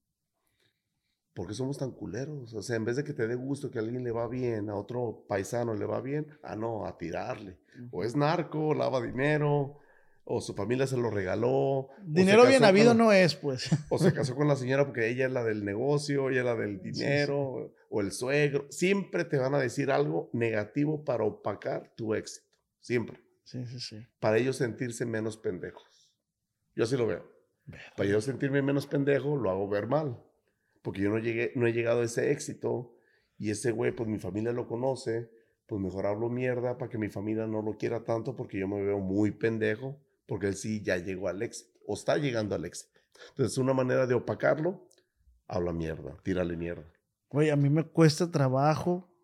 C: ¿Por qué somos tan culeros? O sea, en vez de que te dé gusto que a alguien le va bien, a otro paisano le va bien, ah, no, a tirarle. O es narco, lava dinero, o su familia se lo regaló. o
A: Dinero bien habido
C: con-
A: no es, pues.
C: O se casó con la señora porque ella es la del negocio, ella es la del
A: Sí, sí.
C: dinero, o el suegro. Siempre te van a decir algo negativo para opacar tu éxito. Siempre.
A: Sí, sí, sí.
C: Para ellos sentirse menos pendejos. Yo así lo veo. Para yo sentirme menos pendejo, lo hago ver mal. Porque yo no, llegué, no he llegado a ese éxito y ese güey, pues mi familia lo conoce, pues mejor hablo mierda para que mi familia no lo quiera tanto porque yo me veo muy pendejo, porque él sí ya llegó al éxito o está llegando al éxito. Entonces, una manera de opacarlo, habla mierda, tírale mierda.
A: Güey, a mí me cuesta trabajo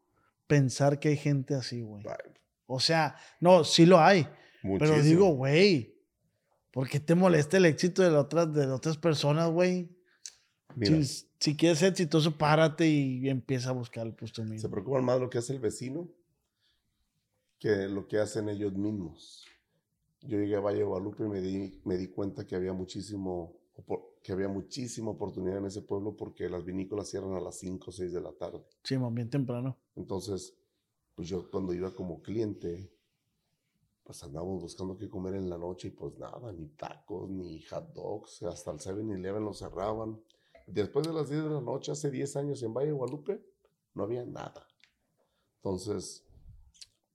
A: pensar que hay gente así, güey. O sea, no, sí lo hay. Pero
C: muchísimo.
A: digo, güey, ¿por qué te molesta el éxito de, la otras de las otras personas, güey? Si, si quieres ser exitoso, párate y empieza a buscar el puesto
C: se
A: mismo.
C: preocupan más lo que hace el vecino que lo que hacen ellos mismos. Yo llegué a Valle de Guadalupe y me di, me di cuenta que había muchísimo que había muchísima oportunidad en ese pueblo porque las vinícolas cierran a las 5 o 6 de la tarde.
A: Sí, man, bien temprano.
C: Entonces, pues yo cuando iba como cliente, pues andábamos buscando qué comer en la noche y pues nada, ni tacos, ni hot dogs, hasta el 7-Eleven lo cerraban. Después de las 10 de la noche, hace 10 años en Valle de Guadalupe, no había nada. Entonces,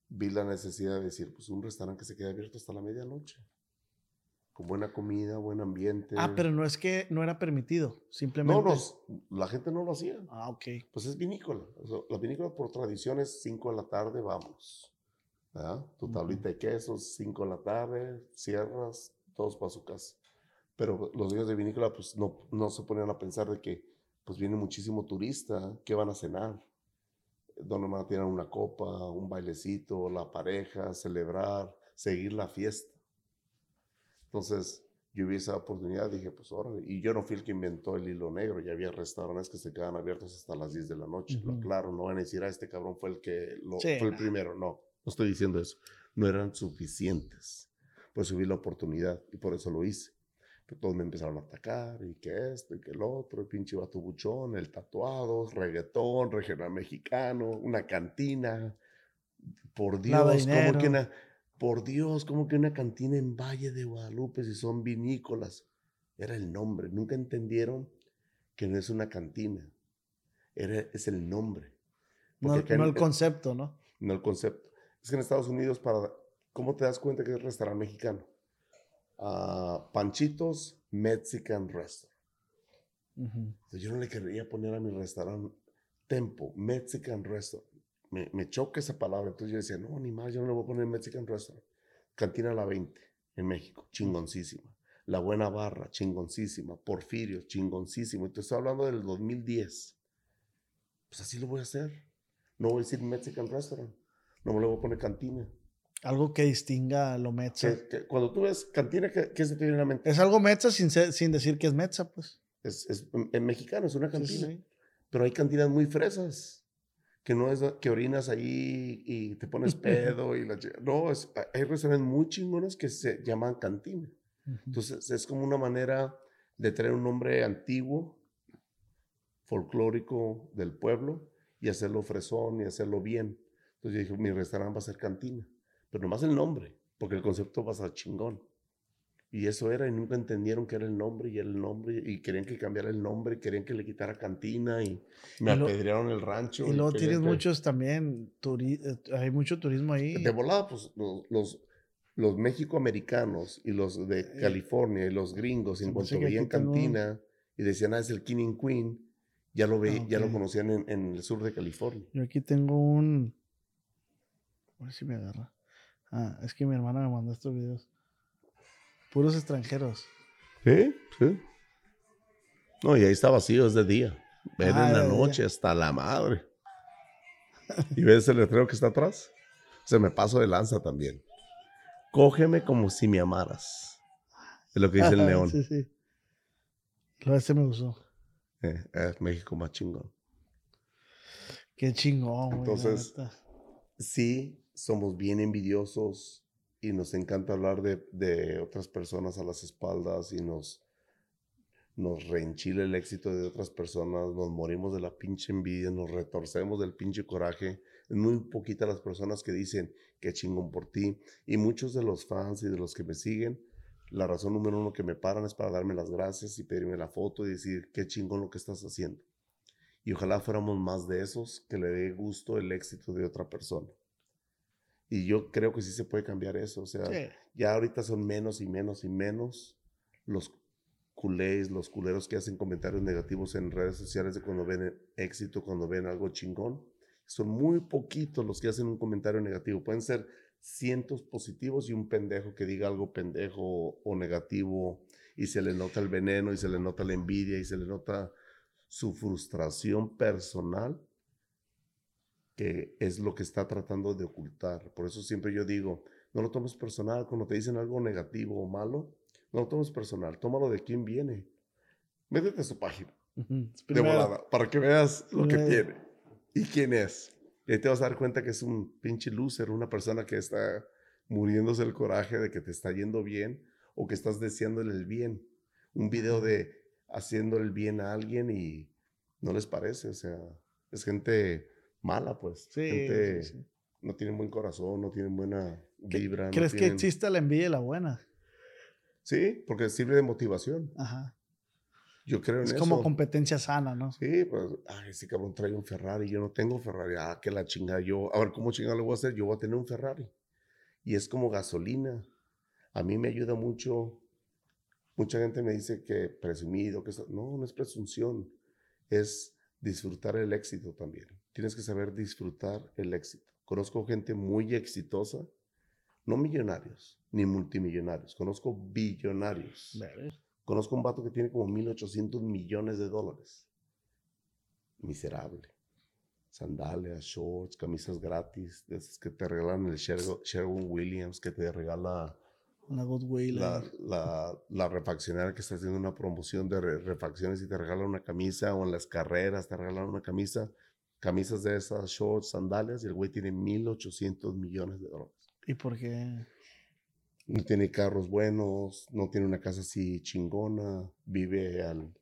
C: vi la necesidad de decir, pues un restaurante que se quede abierto hasta la medianoche. Con buena comida, buen ambiente.
A: Ah, pero no es que no era permitido,
C: No,
A: simplemente.
C: no, la gente no lo hacía.
A: Ah, ok.
C: Pues es vinícola. O sea, la vinícola por tradición es 5 de la tarde, vamos. ¿verdad? Tu tablita de quesos, 5 de la tarde, cierras, todos para su casa. Pero los dueños de vinícola pues no, no se ponían a pensar de que pues viene muchísimo turista, ¿qué van a cenar? ¿Dónde van a tirar una copa, un bailecito, la pareja, celebrar, seguir la fiesta? Entonces, yo vi esa oportunidad, dije, pues órale. Y yo no fui el que inventó el hilo negro, ya había restaurantes que se quedaban abiertos hasta las 10 de la noche. Lo
A: Ujú.
C: claro, no van a decir, ah, este cabrón fue el que lo,
A: Sí,
C: fue el
A: no.
C: primero. No, no estoy diciendo eso. No eran suficientes. Pues subí la oportunidad y por eso lo hice. Pues todos me empezaron a atacar, y que esto, y que el otro, el pinche vato buchón, el tatuado, reggaetón, regional mexicano, una cantina. Por Dios, como que una, por Dios, como que una cantina en Valle de Guadalupe, si son vinícolas. Era el nombre. Nunca entendieron que no es una cantina. Era, es el nombre.
A: No, no, el concepto, ¿no?
C: No el concepto. Es que en Estados Unidos, para, ¿cómo te das cuenta que es restaurante mexicano? Panchitos Mexican Restaurant. Yo no le quería poner a mi restaurante Tempo, Mexican Restaurant. Me, me, choca esa palabra. Entonces yo decía, no, ni más, yo no le voy a poner Mexican Restaurant. Cantina La 20 en México, chingoncísima. La Buena Barra, chingoncísima. Porfirio, chingoncísimo. Y te estoy hablando del 2010. Pues así lo voy a hacer. No voy a decir Mexican Restaurant. No me le voy a poner cantina.
A: Algo que distinga lo Metza.
C: cuando tú ves cantina, ¿qué, se te viene a la mente?
A: Es algo Metza sin, sin decir que es Metza, pues.
C: Es, es, en mexicano, es una cantina. Pero hay cantinas muy fresas. Que no es que orinas ahí y te pones pedo. y la, no, es, hay restaurantes muy chingones que se llaman cantina. Entonces es como una manera de tener un nombre antiguo, folclórico del pueblo y hacerlo fresón y hacerlo bien. Entonces yo dije, mi restaurante va a ser cantina pero nomás el nombre, porque el concepto va a ser chingón. Y eso era, y nunca entendieron que era el nombre, y era el nombre, y querían que cambiara el nombre, querían que le quitara cantina, y me apedrearon el rancho.
A: Y luego tienes muchos también, eh, hay mucho turismo ahí.
C: De volada, pues los, los, los mexicoamericanos y los de eh, California y los gringos, en cuanto veían cantina y decían, ah, es el King and Queen, ya lo, ve, ya lo conocían en, en, el sur de California.
A: Yo aquí tengo un... A ver si me agarra. Ah, es que mi hermana me mandó estos videos. Puros extranjeros.
C: Sí, sí. No, y ahí está vacío, es de día. Ven ah, en la noche hasta la madre. ¿Y ves el letrero que está atrás? Se me paso de lanza también. Cógeme como si me amaras. Es lo que dice el neón.
A: Sí, sí. Lo ese me gustó.
C: Eh, es México más chingón.
A: Qué chingón, güey.
C: Entonces, sí, somos bien envidiosos y nos encanta hablar de, otras personas a las espaldas y nos, nos reenchila el éxito de otras personas, nos morimos de la pinche envidia, nos retorcemos del pinche coraje. Es muy poquita las personas que dicen que chingón por ti. Y muchos de los fans y de los que me siguen, la razón número uno que me paran es para darme las gracias y pedirme la foto y decir qué chingón lo que estás haciendo. Y ojalá fuéramos más de esos que le dé gusto el éxito de otra persona. Y yo creo que sí se puede cambiar eso. O sea, ya ahorita son menos y menos y menos los culés, los culeros que hacen comentarios negativos en redes sociales de cuando ven éxito, cuando ven algo chingón. Son muy poquitos los que hacen un comentario negativo. Pueden ser cientos positivos y un pendejo que diga algo pendejo o negativo y se le nota el veneno y se le nota la envidia y se le nota su frustración personal que es lo que está tratando de ocultar. Por eso siempre yo digo, no lo tomes personal cuando te dicen algo negativo o malo, no lo tomes personal, tómalo de quién viene. Métete a su página de volada para que veas lo que tiene y quién es. Y ahí te vas a dar cuenta que es un pinche loser, una persona que está muriéndose el coraje de que te está yendo bien o que estás deseándole el bien. Un video de haciendo el bien a alguien y no les parece, o sea, es gente mala, pues. Sí, No tienen buen corazón, no tienen buena vibra.
A: ¿Crees que exista la envidia y la buena?
C: Sí, porque sirve de motivación. Ajá. Yo creo en
A: es como competencia sana, ¿no?
C: Sí, pues, ay, ese cabrón trae un Ferrari, yo no tengo Ferrari. Ah, que la chingada, yo, a ver, ¿cómo chingada lo voy a hacer? Yo voy a tener un Ferrari. Y es como gasolina. A mí me ayuda mucho. Mucha gente me dice que presumido, que no, no es presunción. Es disfrutar el éxito también tienes que saber disfrutar el éxito. Conozco gente muy exitosa, no millonarios ni multimillonarios, conozco billonarios. Conozco un vato que tiene como 1.800 millones de dólares. Miserable. Sandalias, shorts, camisas gratis, de esas que te regalan el Sherwin Williams, que te regala la, la, la, refaccionaria que está haciendo una promoción de refacciones y te regala una camisa, o en las carreras te regalan una camisa camisas de esas, shorts, sandalias, y el güey tiene 1.800 millones de dólares.
A: ¿Y por qué?
C: No tiene carros buenos, no tiene una casa así chingona, vive al,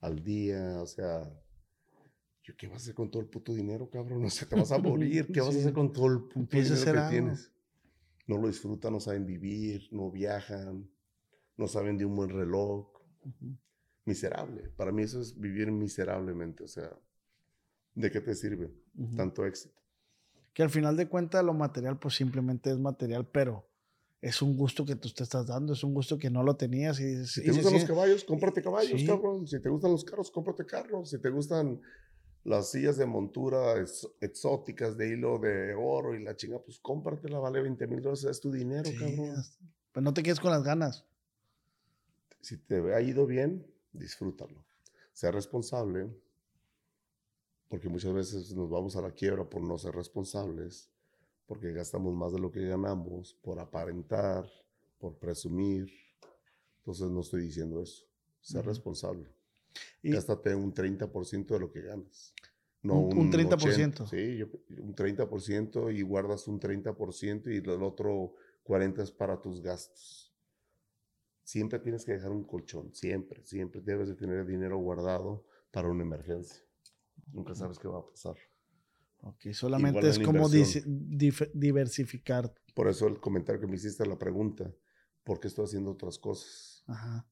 C: al día, o sea, yo, ¿qué vas a hacer con todo el puto dinero, cabrón? No sé, te vas a morir, ¿qué vas a hacer con todo el puto dinero que tienes? No lo disfrutan, no saben vivir, no viajan, no saben de un buen reloj. Miserable. Para mí eso es vivir miserablemente, o sea, ¿de qué te sirve tanto éxito?
A: Que al final de cuentas lo material pues simplemente es material, pero es un gusto que tú te estás dando, es un gusto que no lo tenías y
C: Si
A: y
C: te
A: se
C: gustan los caballos, cómprate caballos,
A: Sí.
C: cabrón. Si te gustan los carros, cómprate carros. Si te gustan las sillas de montura ex- exóticas de hilo de oro y la chinga, pues cómpratela, vale 20 mil dólares, es tu dinero,
A: Sí,
C: cabrón.
A: pues no te quedes con las ganas.
C: Si te ha ido bien, disfrútalo. Sea responsable, porque muchas veces nos vamos a la quiebra por no ser responsables, porque gastamos más de lo que ganamos, por aparentar, por presumir. Entonces no estoy diciendo eso. Sea
A: Ujú.
C: responsable.
A: Y,
C: Gástate un 30% de lo que ganas. No
A: Un- un 30%.
C: 80. Sí, yo- un 30% y guardas un 30% y el otro 40% es para tus gastos. Siempre tienes que dejar un colchón, siempre, siempre debes de tener dinero guardado para una emergencia. Nunca sabes qué va a pasar.
A: ok, solamente es como diversificar.
C: Por eso el comentario que me hiciste, la pregunta, ¿por qué estoy haciendo otras cosas?
A: Ajá.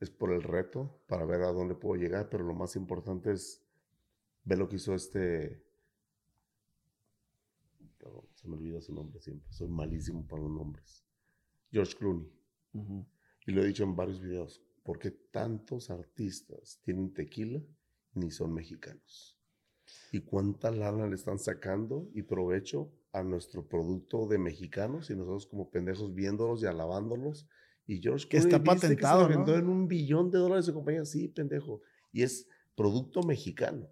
C: Es por el reto, para ver a dónde puedo llegar, pero lo más importante es ver lo que hizo este... Cabrón, se me olvida su nombre siempre, soy malísimo para los nombres. George Clooney. Y lo he dicho en varios videos, ¿por qué tantos artistas tienen tequila ni son mexicanos? ¿Y cuánta lana le están sacando y provecho a nuestro producto de mexicanos y nosotros como pendejos viéndolos y alabándolos? Y George
A: está
C: Clooney, ¿viste
A: patentado,
C: que se en un billón de dólares de compañía, sí, pendejo. Y es producto mexicano.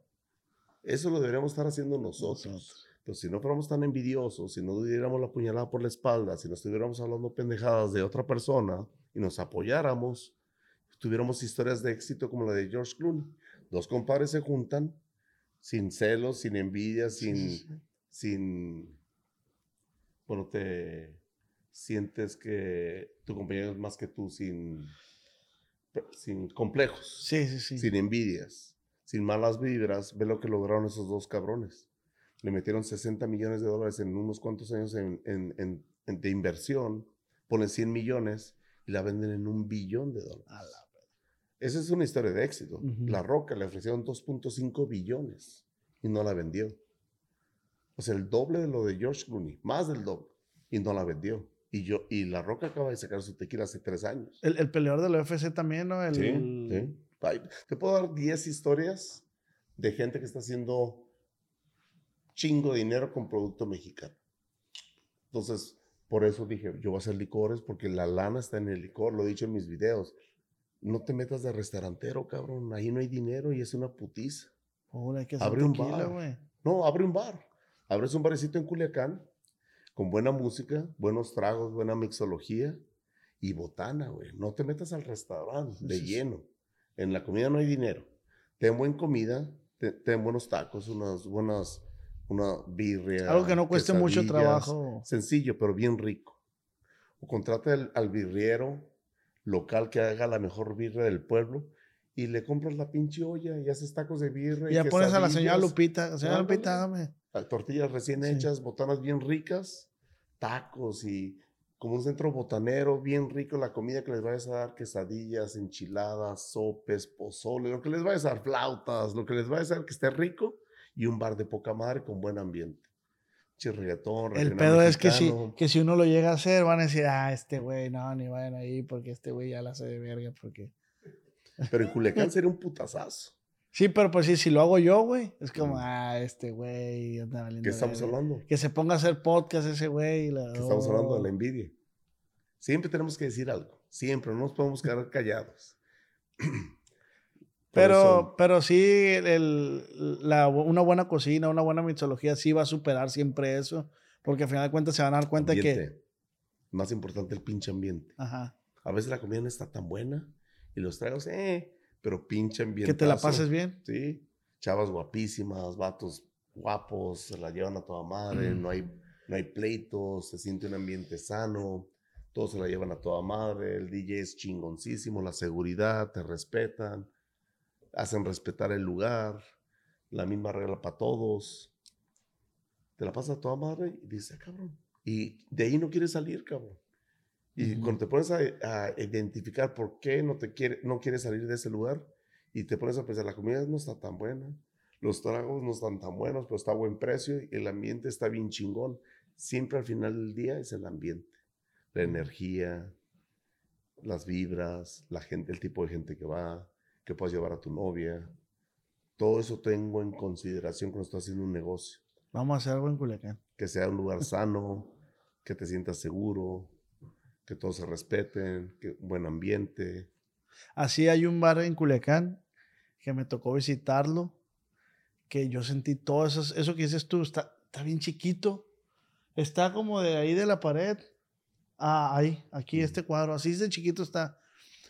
C: Eso lo deberíamos estar haciendo nosotros.
A: Nosotros.
C: Pero si no fuéramos tan envidiosos, si no diéramos la puñalada por la espalda, si no estuviéramos hablando pendejadas de otra persona y nos apoyáramos, tuviéramos historias de éxito como la de George Clooney. Dos compadres se juntan sin celos, sin envidia, sin,
A: sí, sí.
C: sin, bueno, te sientes que tu compañero es más que tú, sin, sin complejos
A: Sí, sí, sí.
C: sin envidias, sin malas vibras, ve lo que lograron esos dos cabrones. Le metieron 60 millones de dólares en unos cuantos años en, en- en- en- de inversión, ponen 100 millones y la venden en un billón de dólares.
A: A la-
C: Esa es una historia de éxito. La Roca le ofrecieron 2.5 billones y no la vendió. O sea, el doble de lo de George Clooney, más del doble, y no la vendió. Y, yo, y La Roca acaba de sacar su tequila hace tres años.
A: El, el peleador del UFC también, ¿no? El,
C: Sí, sí. Te puedo dar 10 historias de gente que está haciendo chingo de dinero con producto mexicano. Entonces, por eso dije, yo voy a hacer licores porque la lana está en el licor, lo he dicho en mis videos. No te metas de restaurantero, cabrón. Ahí no hay dinero y es una putiza.
A: Pobre, hay que hacer
C: Abre un
A: tequila,
C: bar.
A: güey.
C: No, abre un bar. Abres un barecito en Culiacán con buena música, buenos tragos, buena mixología y botana, güey. No te metas al restaurante de
A: Sí, sí.
C: lleno. En la comida no hay dinero. Ten buena comida, te- ten buenos tacos, unas buenas, una birria.
A: Algo que no cueste mucho trabajo.
C: Sencillo, pero bien rico. O contrata al, al birriero local que haga la mejor birria del pueblo y le compras la pinche olla y haces tacos de birria.
A: Y ya pones a la señora. Lupita. Señora. Lupita, dame.
C: Tortillas recién
A: Sí.
C: hechas, botanas bien ricas, tacos y como un centro botanero bien rico, la comida que les vayas a dar, quesadillas, enchiladas, sopes, pozole, lo que les vayas a dar, flautas, lo que les vayas a dar que esté rico y un bar de poca madre con buen ambiente. Che, reggaetón,
A: El pedo es que si,
C: mexicano.
A: que si uno lo llega a hacer, van a decir, ah, este güey, no, ni vayan ahí porque este güey ya la hace de verga. Porque...
C: Pero en Culiacán sería un putazazo.
A: Sí, pero pues sí, si lo hago yo, güey, es como, ah, este güey anda valiendo
C: ¿Qué estamos
A: verga".
C: hablando?
A: Que se ponga a hacer podcast ese güey. la-
C: Que estamos hablando de la
A: Oh.
C: envidia. Siempre tenemos que decir algo. Siempre, no nos podemos quedar callados.
A: Pero,
C: eso-
A: pero sí, el- la, una buena cocina, una buena mixología sí va a superar siempre eso. Porque al final de cuentas se van a dar cuenta que.
C: ambiente. Más importante el pinche ambiente.
A: Ajá.
C: A veces la comida no está tan buena y los tragos, eh, pero pinche ambiente.
A: Que te la pases bien.
C: Sí. Chavas guapísimas, vatos guapos, se la llevan a toda madre,
A: Mm.
C: no, hay, no hay pleitos, se siente un ambiente sano, todos se la llevan a toda madre, el DJ es chingoncísimo, la seguridad, te respetan, hacen respetar el lugar, la misma regla para todos. Te la pasas a toda madre y dices, ah, cabrón. Y de ahí no quieres salir, cabrón. Y cuando te pones a, a, identificar por qué no, te quiere, no quieres salir de ese lugar y te pones a pensar, la comida no está tan buena, los tragos no están tan buenos, pero está a buen precio y el ambiente está bien chingón. Siempre al final del día es el ambiente, la energía, las vibras, la gente, el tipo de gente que va, que puedas llevar a tu novia. Todo eso tengo en consideración cuando estoy haciendo un negocio.
A: Vamos a hacer algo en Culiacán.
C: Que sea un lugar sano, que te sientas seguro, que todos se respeten, que un buen ambiente.
A: Así hay un bar en Culiacán que me tocó visitarlo, que yo sentí todo eso, eso que dices tú, está, está bien chiquito, está como de ahí de la pared, ah, ahí, aquí este cuadro, así de chiquito está,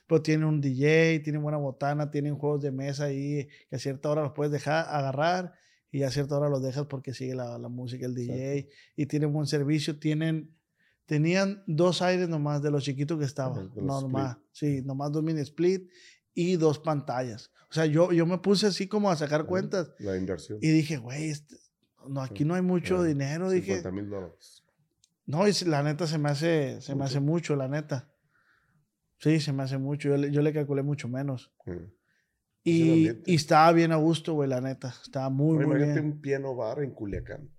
A: pero tiene un DJ, tiene buena botana, tienen juegos de mesa ahí que a cierta hora los puedes dejar, agarrar y a cierta hora los dejas porque sigue la, la música, el DJ, y tienen buen servicio, tienen tenían dos aires nomás de los chiquitos que estaban. Normal. Sí, nomás dos mini split y dos pantallas. O sea, yo, yo me puse así como a sacar cuentas.
C: La inversión.
A: Y dije, güey, este, no, aquí no hay mucho dinero. Dije.
C: mil dólares.
A: No, y la neta se me hace, se me hace mucho, la neta. Sí, se me hace mucho. Yo le, yo le calculé mucho menos. Y, y, estaba bien a gusto, güey, la neta. Estaba muy, muy bien.
C: un piano bar en Culiacán.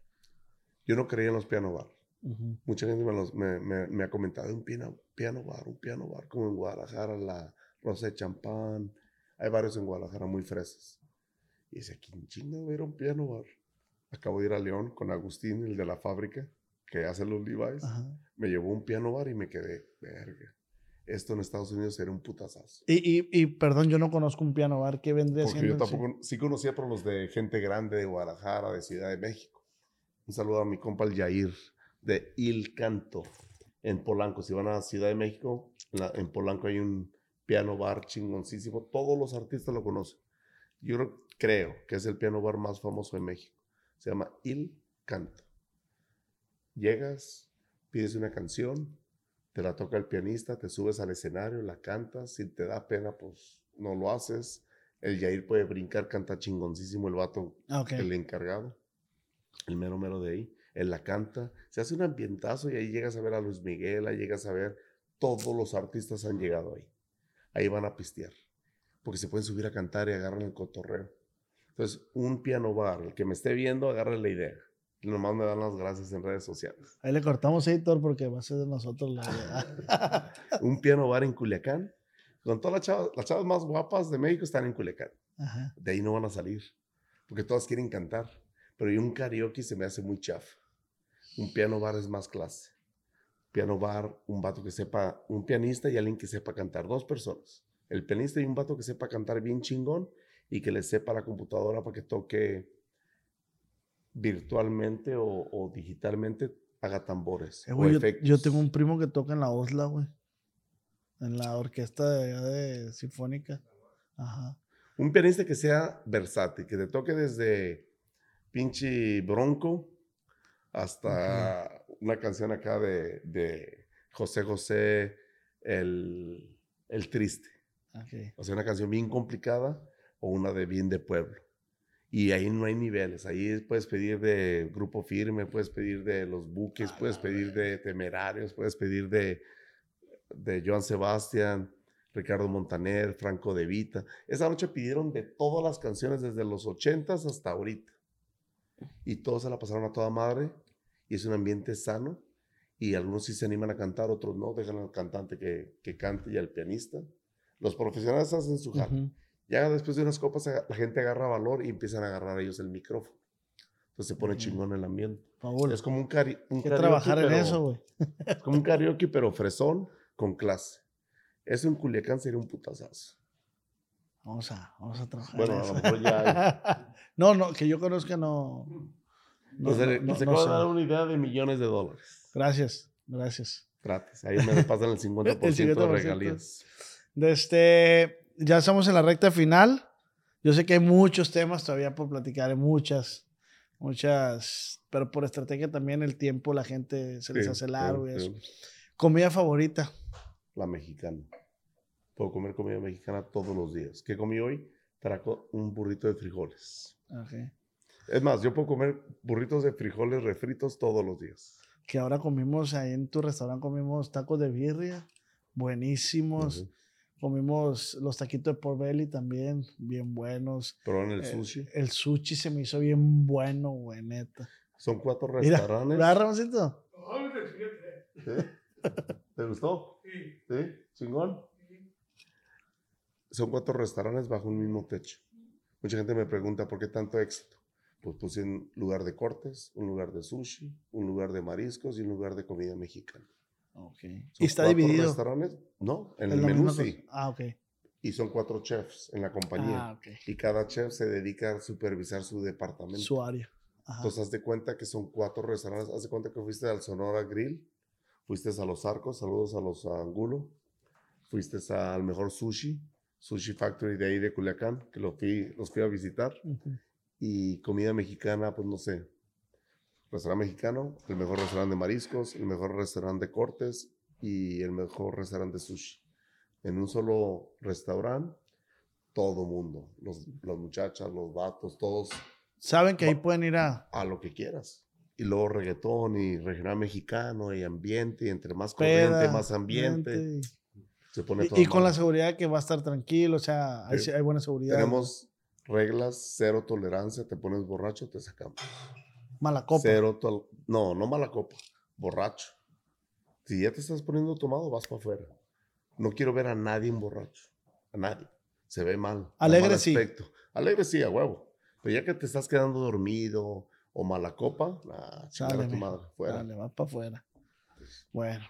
C: Yo no creía en los piano bar. Mucha gente me, me, me, ha comentado un piano, piano bar, un piano bar, como en Guadalajara, la Rosa de Champán. Hay varios en Guadalajara muy frescos. Y dice, ¿quién chinga va a ir a un piano bar? Acabo de ir a León con Agustín, el de la fábrica, que hace los Levi's. Me llevó un piano bar y me quedé, verga. Esto en Estados Unidos era un putazazo.
A: Y, y, y perdón, yo no conozco un piano bar. ¿Qué vendría
C: Porque siendo? Yo tampoco, sí conocía por los de gente grande de Guadalajara, de Ciudad de México. Un saludo a mi compa el Yair de Il Canto en Polanco. Si van a Ciudad de México, en, Polanco hay un piano bar chingoncísimo. Todos los artistas lo conocen. Yo creo que es el piano bar más famoso de México. Se llama Il Canto. Llegas, pides una canción, te la toca el pianista, te subes al escenario, la cantas. Si te da pena, pues no lo haces. El Yair puede brincar, canta chingoncísimo el vato, el encargado, el mero mero de ahí él la canta, se hace un ambientazo y ahí llegas a ver a Luis Miguel, ahí llegas a ver, todos los artistas han llegado ahí. Ahí van a pistear, porque se pueden subir a cantar y agarran el cotorreo. Entonces, un piano bar, el que me esté viendo, agarre la idea. Nomás me dan las gracias en redes sociales.
A: Ahí le cortamos, editor, porque va a ser de nosotros la
C: idea. un piano bar en Culiacán. Con todas las chavas, las chavas más guapas de México están en Culiacán. De ahí no van a salir, porque todas quieren cantar. Pero y un karaoke se me hace muy chafa. Un piano bar es más clase. Piano bar, un vato que sepa, un pianista y alguien que sepa cantar, dos personas. El pianista y un vato que sepa cantar bien chingón y que le sepa la computadora para que toque virtualmente o, digitalmente, haga tambores.
A: Eh, yo, tengo un primo que toca en la Osla, güey. En la orquesta de, sinfónica. Ajá.
C: Un pianista que sea versátil, que te toque desde pinche bronco hasta una canción acá de, de José José, el, el Triste. O sea, una canción bien complicada o una de bien de pueblo. Y ahí no hay niveles. Ahí puedes pedir de Grupo Firme, puedes pedir de Los Buques, puedes pedir de Temerarios, puedes pedir de, de Joan Sebastián, Ricardo Montaner, Franco De Vita. Esa noche pidieron de todas las canciones desde los 80s hasta ahorita. Y todos se la pasaron a toda madre y es un ambiente sano y algunos sí se animan a cantar, otros no, dejan al cantante que, que cante y al pianista. Los profesionales hacen su jale. Ya después de unas copas la gente agarra valor y empiezan a agarrar ellos el micrófono. Entonces se pone chingón el ambiente. Es como un, cari un
A: karaoke. trabajar en eso, güey.
C: es como un karaoke, pero fresón con clase. Eso en Culiacán sería un putazazo.
A: Vamos a, vamos a trabajar. Bueno, a lo mejor ya no, no, que yo conozca no.
C: No, no, se no, dar una idea de millones de dólares.
A: Gracias, gracias.
C: Gratis. Ahí me pasan el 50%, de regalías.
A: este, ya estamos en la recta final. Yo sé que hay muchos temas todavía por platicar, hay muchas, muchas, pero por estrategia también el tiempo, la gente se les hace largo y eso. Comida favorita.
C: La mexicana. Puedo comer comida mexicana todos los días. ¿Qué comí hoy? Traco un burrito de frijoles.
A: Ok.
C: Es más, yo puedo comer burritos de frijoles refritos todos los días.
A: Que ahora comimos ahí en tu restaurante, comimos tacos de birria, buenísimos. Comimos los taquitos de pork belly también, bien buenos.
C: Probaron el
A: Eh,
C: sushi.
A: El sushi se me hizo bien bueno, güey, neta.
C: Son cuatro
A: Mira,
C: restaurantes.
A: ¿verdad, Ramoncito?
C: ¿Sí? ¿Te gustó? Sí. ¿Chingón? Son cuatro restaurantes bajo un mismo techo. Mucha gente me pregunta por qué tanto éxito. Pues puse un lugar de cortes, un lugar de sushi, un lugar de mariscos y un lugar de comida mexicana.
A: Ok.
C: Son
A: ¿Y está
C: cuatro
A: dividido?
C: restaurantes? No, en
A: ¿Es
C: el menú sí.
A: Ah, ok.
C: Y son cuatro chefs en la compañía.
A: Ah, ok.
C: Y cada chef se dedica a supervisar su departamento.
A: Su área. Ajá.
C: Entonces, haz de cuenta que son cuatro restaurantes. Haz de cuenta que fuiste al Sonora Grill, fuiste a Los Arcos, saludos a los Angulo, fuiste al mejor sushi, Sushi Factory de ahí de Culiacán, que lo fui, los fui a visitar.
A: Ujú.
C: Y comida mexicana, pues no sé. Restaurante mexicano, el mejor restaurante de mariscos, el mejor restaurante de cortes y el mejor restaurante de sushi. En un solo restaurante, todo mundo, los, las muchachas, los vatos, todos
A: Saben que ahí pueden ir a
C: a lo que quieras. Y luego reggaetón y regional mexicano y ambiente, y entre más
A: peda,
C: corriente, más ambiente,
A: ambiente,
C: se pone
A: Y,
C: todo
A: y con la seguridad que va a estar tranquilo, o sea, hay,
C: Sí.
A: hay buena seguridad.
C: Tenemos reglas, cero tolerancia, te pones borracho, te sacamos.
A: Mala copa.
C: Cero tol- no, no mala copa, borracho. Si ya te estás poniendo tomado, vas para afuera. No quiero ver a nadie en borracho, a nadie. Se ve mal.
A: Alegre
C: mal
A: sí.
C: Alegre sí, a huevo. Pero ya que te estás quedando dormido o mala copa, nah, a tu madre, fuera.
A: Dale, va para afuera. Bueno.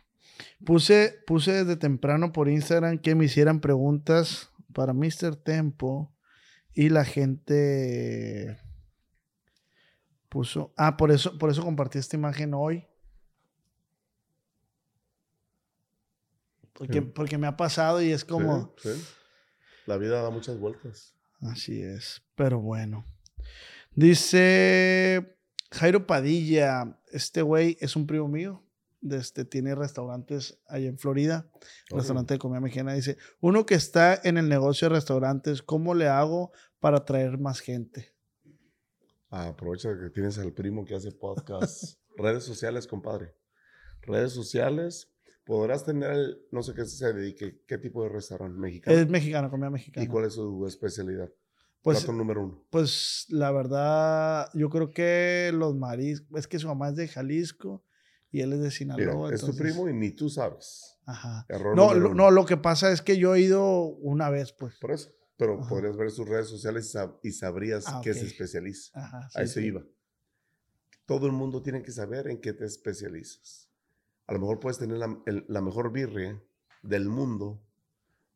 A: Puse, puse desde temprano por Instagram que me hicieran preguntas para Mr. Tempo y la gente puso. Ah, por eso, por eso compartí esta imagen hoy. Porque,
C: Sí.
A: porque me ha pasado y es como.
C: Sí, sí. La vida da muchas vueltas.
A: Así es, pero bueno. Dice Jairo Padilla, este güey es un primo mío, este, tiene restaurantes allá en Florida,
C: Órale.
A: restaurante de comida mexicana. Dice, uno que está en el negocio de restaurantes, ¿cómo le hago para atraer más gente?
C: Ah, aprovecha que tienes al primo que hace podcast. Redes sociales, compadre. Redes sociales. Podrás tener, el- no sé qué se dedique, qué tipo de restaurante mexicano.
A: Es mexicana, comida mexicana.
C: ¿Y cuál es su especialidad?
A: Pues,
C: Plato número uno.
A: pues la verdad, yo creo que los mariscos, es que su mamá es de Jalisco y él es de
C: Mira,
A: Sinaloa.
C: es tu primo y ni tú sabes.
A: Ajá.
C: Error
A: No, lo, no, lo que pasa es que yo he ido una vez, pues.
C: Por eso. Pero
A: Ajá.
C: podrías ver sus redes sociales y, sab- y sabrías
A: Ah,
C: qué
A: ok.
C: se especializa.
A: Ajá,
C: A
A: sí,
C: eso
A: sí.
C: iba. Todo el mundo tiene que saber en qué te especializas. A lo mejor puedes tener la, el- la mejor birria del mundo,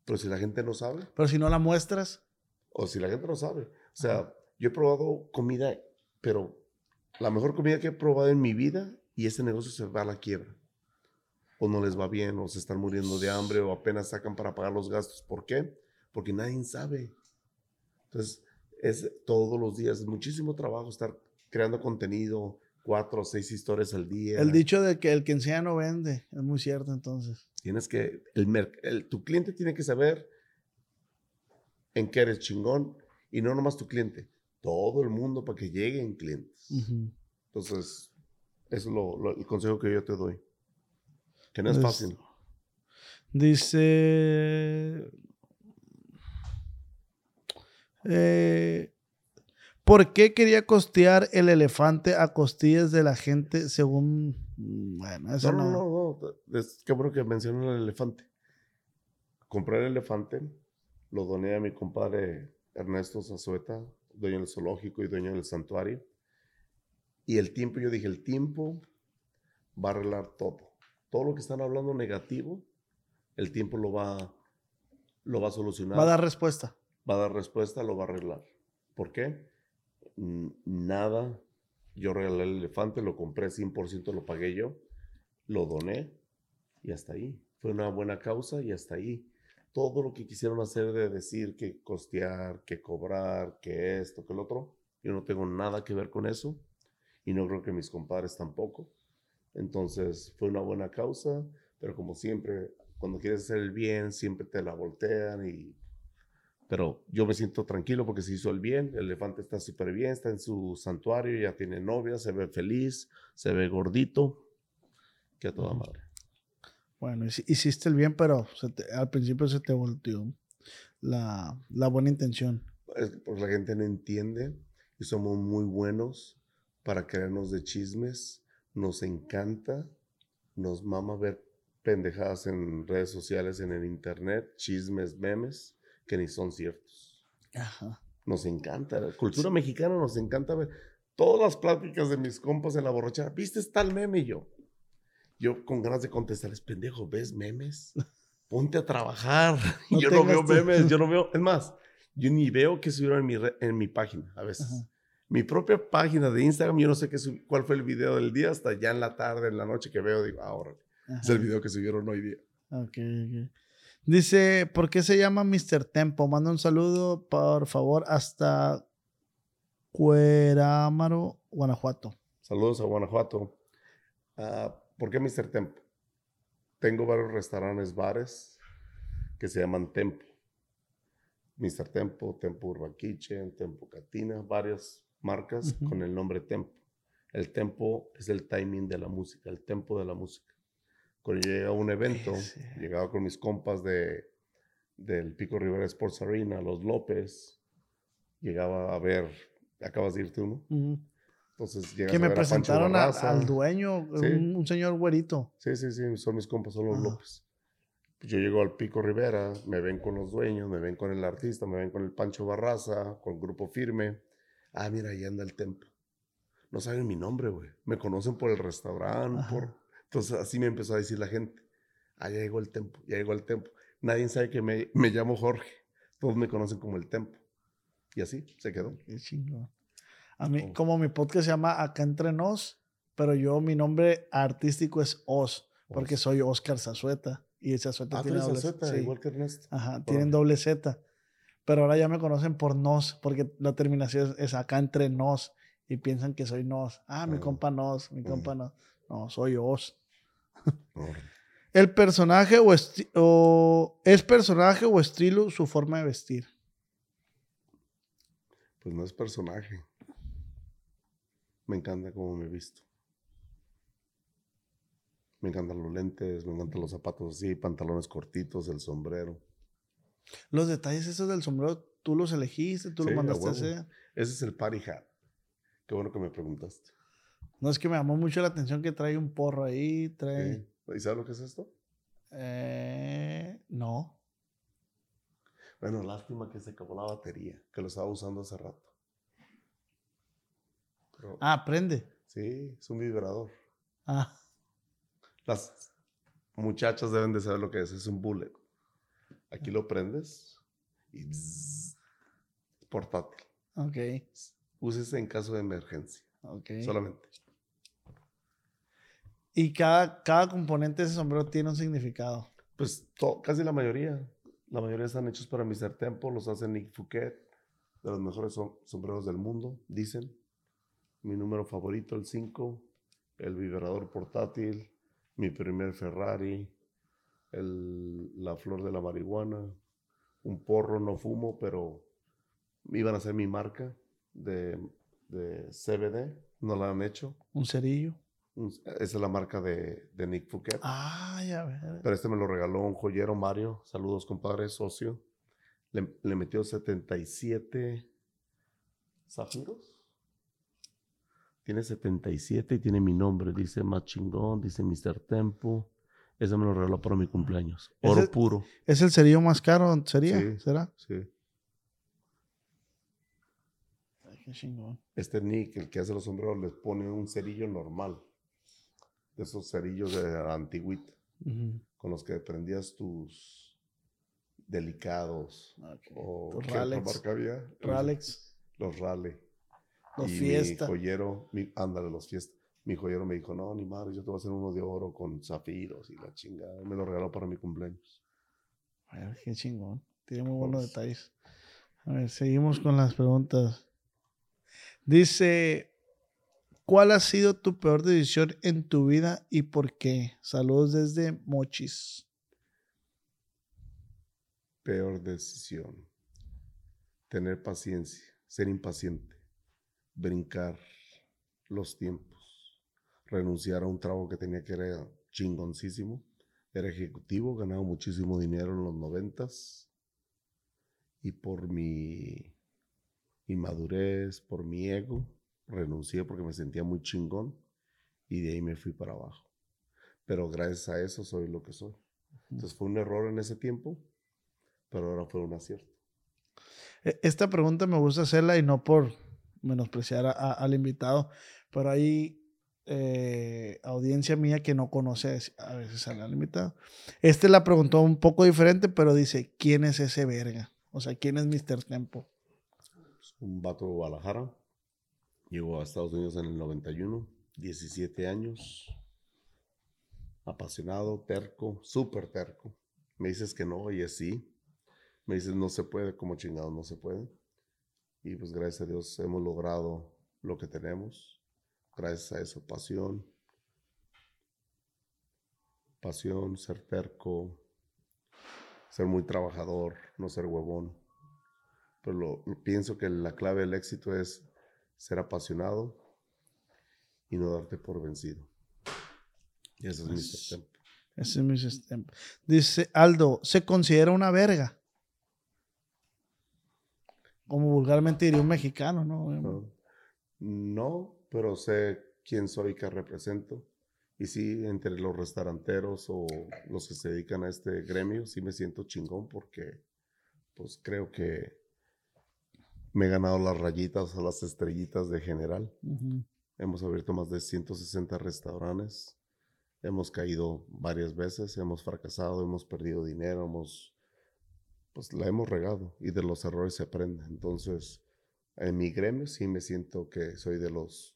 C: pero si la gente no sabe,
A: Pero si no la muestras,
C: o si la gente no sabe. O sea, yo he probado comida, pero la mejor comida que he probado en mi vida y ese negocio se va a la quiebra. O no les va bien, o se están muriendo de hambre, o apenas sacan para pagar los gastos. ¿Por qué? Porque nadie sabe. Entonces, es todos los días, es muchísimo trabajo estar creando contenido, cuatro o seis historias al día.
A: el dicho de que el que enseña no vende, es muy cierto entonces.
C: Tienes que, el, el- tu cliente tiene que saber en qué eres chingón y no nomás tu cliente, todo el mundo para que lleguen clientes. Entonces, es lo- lo- el consejo que yo te doy. Que no es fácil.
A: Dice... eh, ¿Por qué quería costear el elefante a costillas de la gente según... Bueno, eso
C: No,
A: no...
C: no, no. Es qué bueno que mencionan el elefante. Compré el elefante, lo doné a mi compadre Ernesto Zazueta, dueño del zoológico y dueño del santuario. Y el tiempo, yo dije, el tiempo va a arreglar todo. Todo lo que están hablando negativo, el tiempo lo va, lo va a solucionar.
A: Va a dar respuesta.
C: va a dar respuesta, lo va a arreglar. ¿Por qué? Mm, Nada. Yo regalé el elefante, lo compré 100%, lo pagué yo, lo doné y hasta ahí. Fue una buena causa y hasta ahí. Todo lo que quisieron hacer de decir que costear, que cobrar, que esto, que el otro, yo no tengo nada que ver con eso y no creo que mis compadres tampoco. Entonces fue una buena causa, Pero como siempre, cuando quieres hacer el bien, siempre te la voltean y... Pero yo me siento tranquilo porque se hizo el bien, el elefante está súper bien, está en su santuario, ya tiene novia, se ve feliz, se ve gordito, que a toda madre.
A: Bueno, hici- hiciste el bien, pero se te- al principio se te volteó la, la buena intención.
C: Es pues la gente no entiende y somos muy buenos para creernos de chismes. Nos encanta, nos mama ver pendejadas en redes sociales, en el internet, chismes, memes, que ni son ciertos.
A: Ajá.
C: Nos encanta. La cultura mexicana nos encanta ver todas las pláticas de mis compas en la borrachera. ¿Viste tal meme? Y yo, yo con ganas de contestarles, pendejo, ¿ves memes? Ponte a trabajar.
A: No
C: yo no veo memes, yo no veo. Es más, yo ni veo que subieron en mi, re- en mi página a veces.
A: Ajá.
C: Mi propia página de Instagram, yo no sé qué cuál fue el video del día, hasta ya en la tarde, en la noche que veo, digo, ahora es el video que subieron hoy día.
A: Ok, ok. Dice, ¿por qué se llama Mr. Tempo? Manda un saludo, por favor, hasta Cuerámaro, Guanajuato.
C: Saludos a Guanajuato. Ah, ¿Por qué Mr. Tempo? Tengo varios restaurantes, bares que se llaman Tempo. Mr. Tempo, Tempo Urban Kitchen, Tempo Catina, varias marcas con el nombre Tempo. El tempo es el timing de la música, el tempo de la música. Cuando llegaba a un evento, llegaba con mis compas de, del Pico Rivera Sports Arena, los López, llegaba a ver, acabas de irte uno,
A: Ujú.
C: entonces llegas
A: Que
C: a
A: me
C: ver a Pancho
A: presentaron a-
C: Barraza.
A: al dueño,
C: Sí.
A: un, un señor güerito.
C: Sí, sí, sí, son mis compas, son los. López. Yo llego al Pico Rivera, me ven con los dueños, me ven con el artista, me ven con el Pancho Barraza, con Grupo Firme. Ah, mira, ahí anda el templo. No saben mi nombre, güey. Me conocen por el restaurante,
A: Ajá.
C: por... Entonces así me empezó a decir la gente. Ah, ya llegó el templo, ya llegó el templo. Nadie sabe que me, me llamo Jorge. Todos me conocen como el templo. Y así se quedó.
A: Qué chingón. A mí,
C: Oh.
A: como mi podcast se llama Acá Entre Nos, pero yo, mi nombre artístico es Oz, porque
C: Oz.
A: soy Oscar Zazueta. Y Zazueta
C: Ah,
A: tiene doble sí.
C: igual que Ernesto.
A: Ajá, tienen doble Z. Pero ahora ya me conocen por Nos, porque la terminación es, es acá entre Nos. Y piensan que soy Nos. Ah, mi compa Nos, mi compa Nos. No, soy.
C: Órale.
A: El personaje o es personaje o estilo su forma de vestir.
C: Pues no es personaje. Me encanta cómo me he visto. Me encantan los lentes, me encantan los zapatos así, pantalones cortitos, el sombrero.
A: Los detalles esos del sombrero, tú los elegiste, tú
C: Sí,
A: los
C: a
A: mandaste a hacer.
C: Ese es el party hat. Qué bueno que me preguntaste.
A: No es que me llamó mucho la atención que trae un porro ahí, trae.
C: Sí. ¿Y sabes lo que es esto?
A: Eh, no.
C: Bueno, lástima que se acabó la batería, que lo estaba usando hace rato. Pero,
A: Ah, prende.
C: sí, es un vibrador.
A: Ah,
C: Las muchachas deben de saber lo que es. Es un bullet. Aquí lo prendes y bzzz, portátil.
A: ok.
C: Úsese en caso de emergencia.
A: Ok.
C: Solamente.
A: Y cada, cada componente de ese sombrero tiene un significado.
C: Pues to- casi la mayoría. La mayoría están hechos para Mr. Tempo. Los hace Nick Fouquet. De los mejores som- sombreros del mundo, dicen. Mi número favorito, el 5. El vibrador portátil. Mi primer Ferrari. El- la flor de la marihuana. Un porro, no fumo, pero iban a hacer mi marca de, de CBD. No la han hecho.
A: Un cerillo.
C: Un- Esa es la marca de, de Nick Fouquet.
A: Ah, ya ver.
C: Pero este me lo regaló un joyero Mario. Saludos, compadre, socio. Le, le metió 77 zafiros. Tiene 77 y tiene mi nombre. Dice más chingón, dice Mr. Tempo. Ese me lo regaló para mi cumpleaños. Oro
A: Ese-
C: puro.
A: ¿Es el cerillo más caro? ¿Sería?
C: Sí.
A: ¿Será?
C: Sí.
A: Ay, qué chingón.
C: Este Nick, el que hace los sombreros, les pone un cerillo normal. De esos cerillos de la antigüita. Con los que prendías tus delicados. O
A: Tus
C: ¿qué otra
A: Ralex.
C: marca había?
A: Ralex.
C: Los Rale.
A: Los
C: y
A: Fiesta.
C: mi joyero, mi, ándale, los fiesta. Mi joyero me dijo, no, ni madre, yo te voy a hacer uno de oro con zafiros y la chingada. Me lo regaló para mi cumpleaños.
A: A ver, qué chingón. Tiene muy buenos detalles. A ver, seguimos con las preguntas. Dice, ¿Cuál ha sido tu peor decisión en tu vida y por qué? Saludos desde Mochis.
C: Peor decisión. Tener paciencia, ser impaciente, brincar los tiempos, renunciar a un trabajo que tenía que era chingoncísimo. Era ejecutivo, ganaba muchísimo dinero en los noventas. Y por mi inmadurez, por mi ego, renuncié porque me sentía muy chingón y de ahí me fui para abajo. Pero gracias a eso soy lo que soy. Entonces fue un error en ese tiempo, pero ahora fue un acierto.
A: E, esta pregunta me gusta hacerla y no por menospreciar al invitado, pero hay eh, audiencia mía que no conoce a veces al invitado. Este la preguntó un poco diferente, pero dice, ¿quién es ese verga? O sea, ¿quién es Mr. Tempo?
C: Un vato de Guadalajara. Llegó a Estados Unidos en el 91, 17 años. Apasionado, terco, súper terco. Me dices que no, y es sí. Me dices no se puede, como chingado no se puede. Y pues gracias a Dios hemos logrado lo que tenemos. Gracias a eso, pasión. Pasión, ser terco, ser muy trabajador, no ser huevón. Pero lo, pienso que la clave del éxito es ser apasionado y no darte por vencido. Y ese es mi sistema.
A: Ese es mi sistema. Dice Aldo, ¿se considera una verga? Como vulgarmente diría un mexicano, ¿no?
C: No, no pero sé quién soy, qué represento. Y sí, entre los restauranteros o los que se dedican a este gremio, sí me siento chingón porque pues creo que me he ganado las rayitas o las estrellitas de general. Hemos abierto más de 160 restaurantes. Hemos caído varias veces, hemos fracasado, hemos perdido dinero, hemos, pues la hemos regado y de los errores se aprende. Entonces, en mi gremio sí me siento que soy de los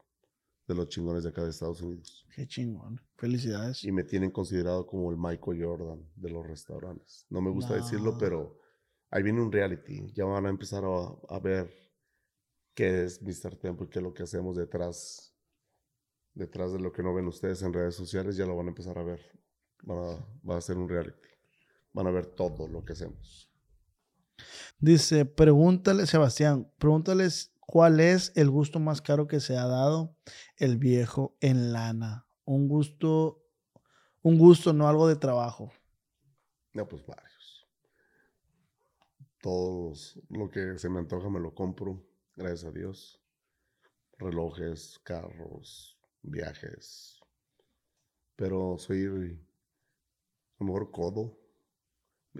C: de los chingones de acá de Estados Unidos.
A: Qué chingón. Felicidades.
C: Y me tienen considerado como el Michael Jordan de los restaurantes. No me gusta decirlo, pero ahí viene un reality. Ya van a empezar a, ver qué es Mr. Tempo y qué es lo que hacemos detrás, detrás de lo que no ven ustedes en redes sociales. Ya lo van a empezar a ver. va a ser un reality. Van a ver todo lo que hacemos.
A: Dice, pregúntale, Sebastián, pregúntales ¿Cuál es el gusto más caro que se ha dado el viejo en lana? Un gusto, un gusto, no algo de trabajo.
C: No, pues varios. Todos, lo que se me antoja me lo compro, gracias a Dios. Relojes, carros, viajes. Pero soy a lo mejor codo.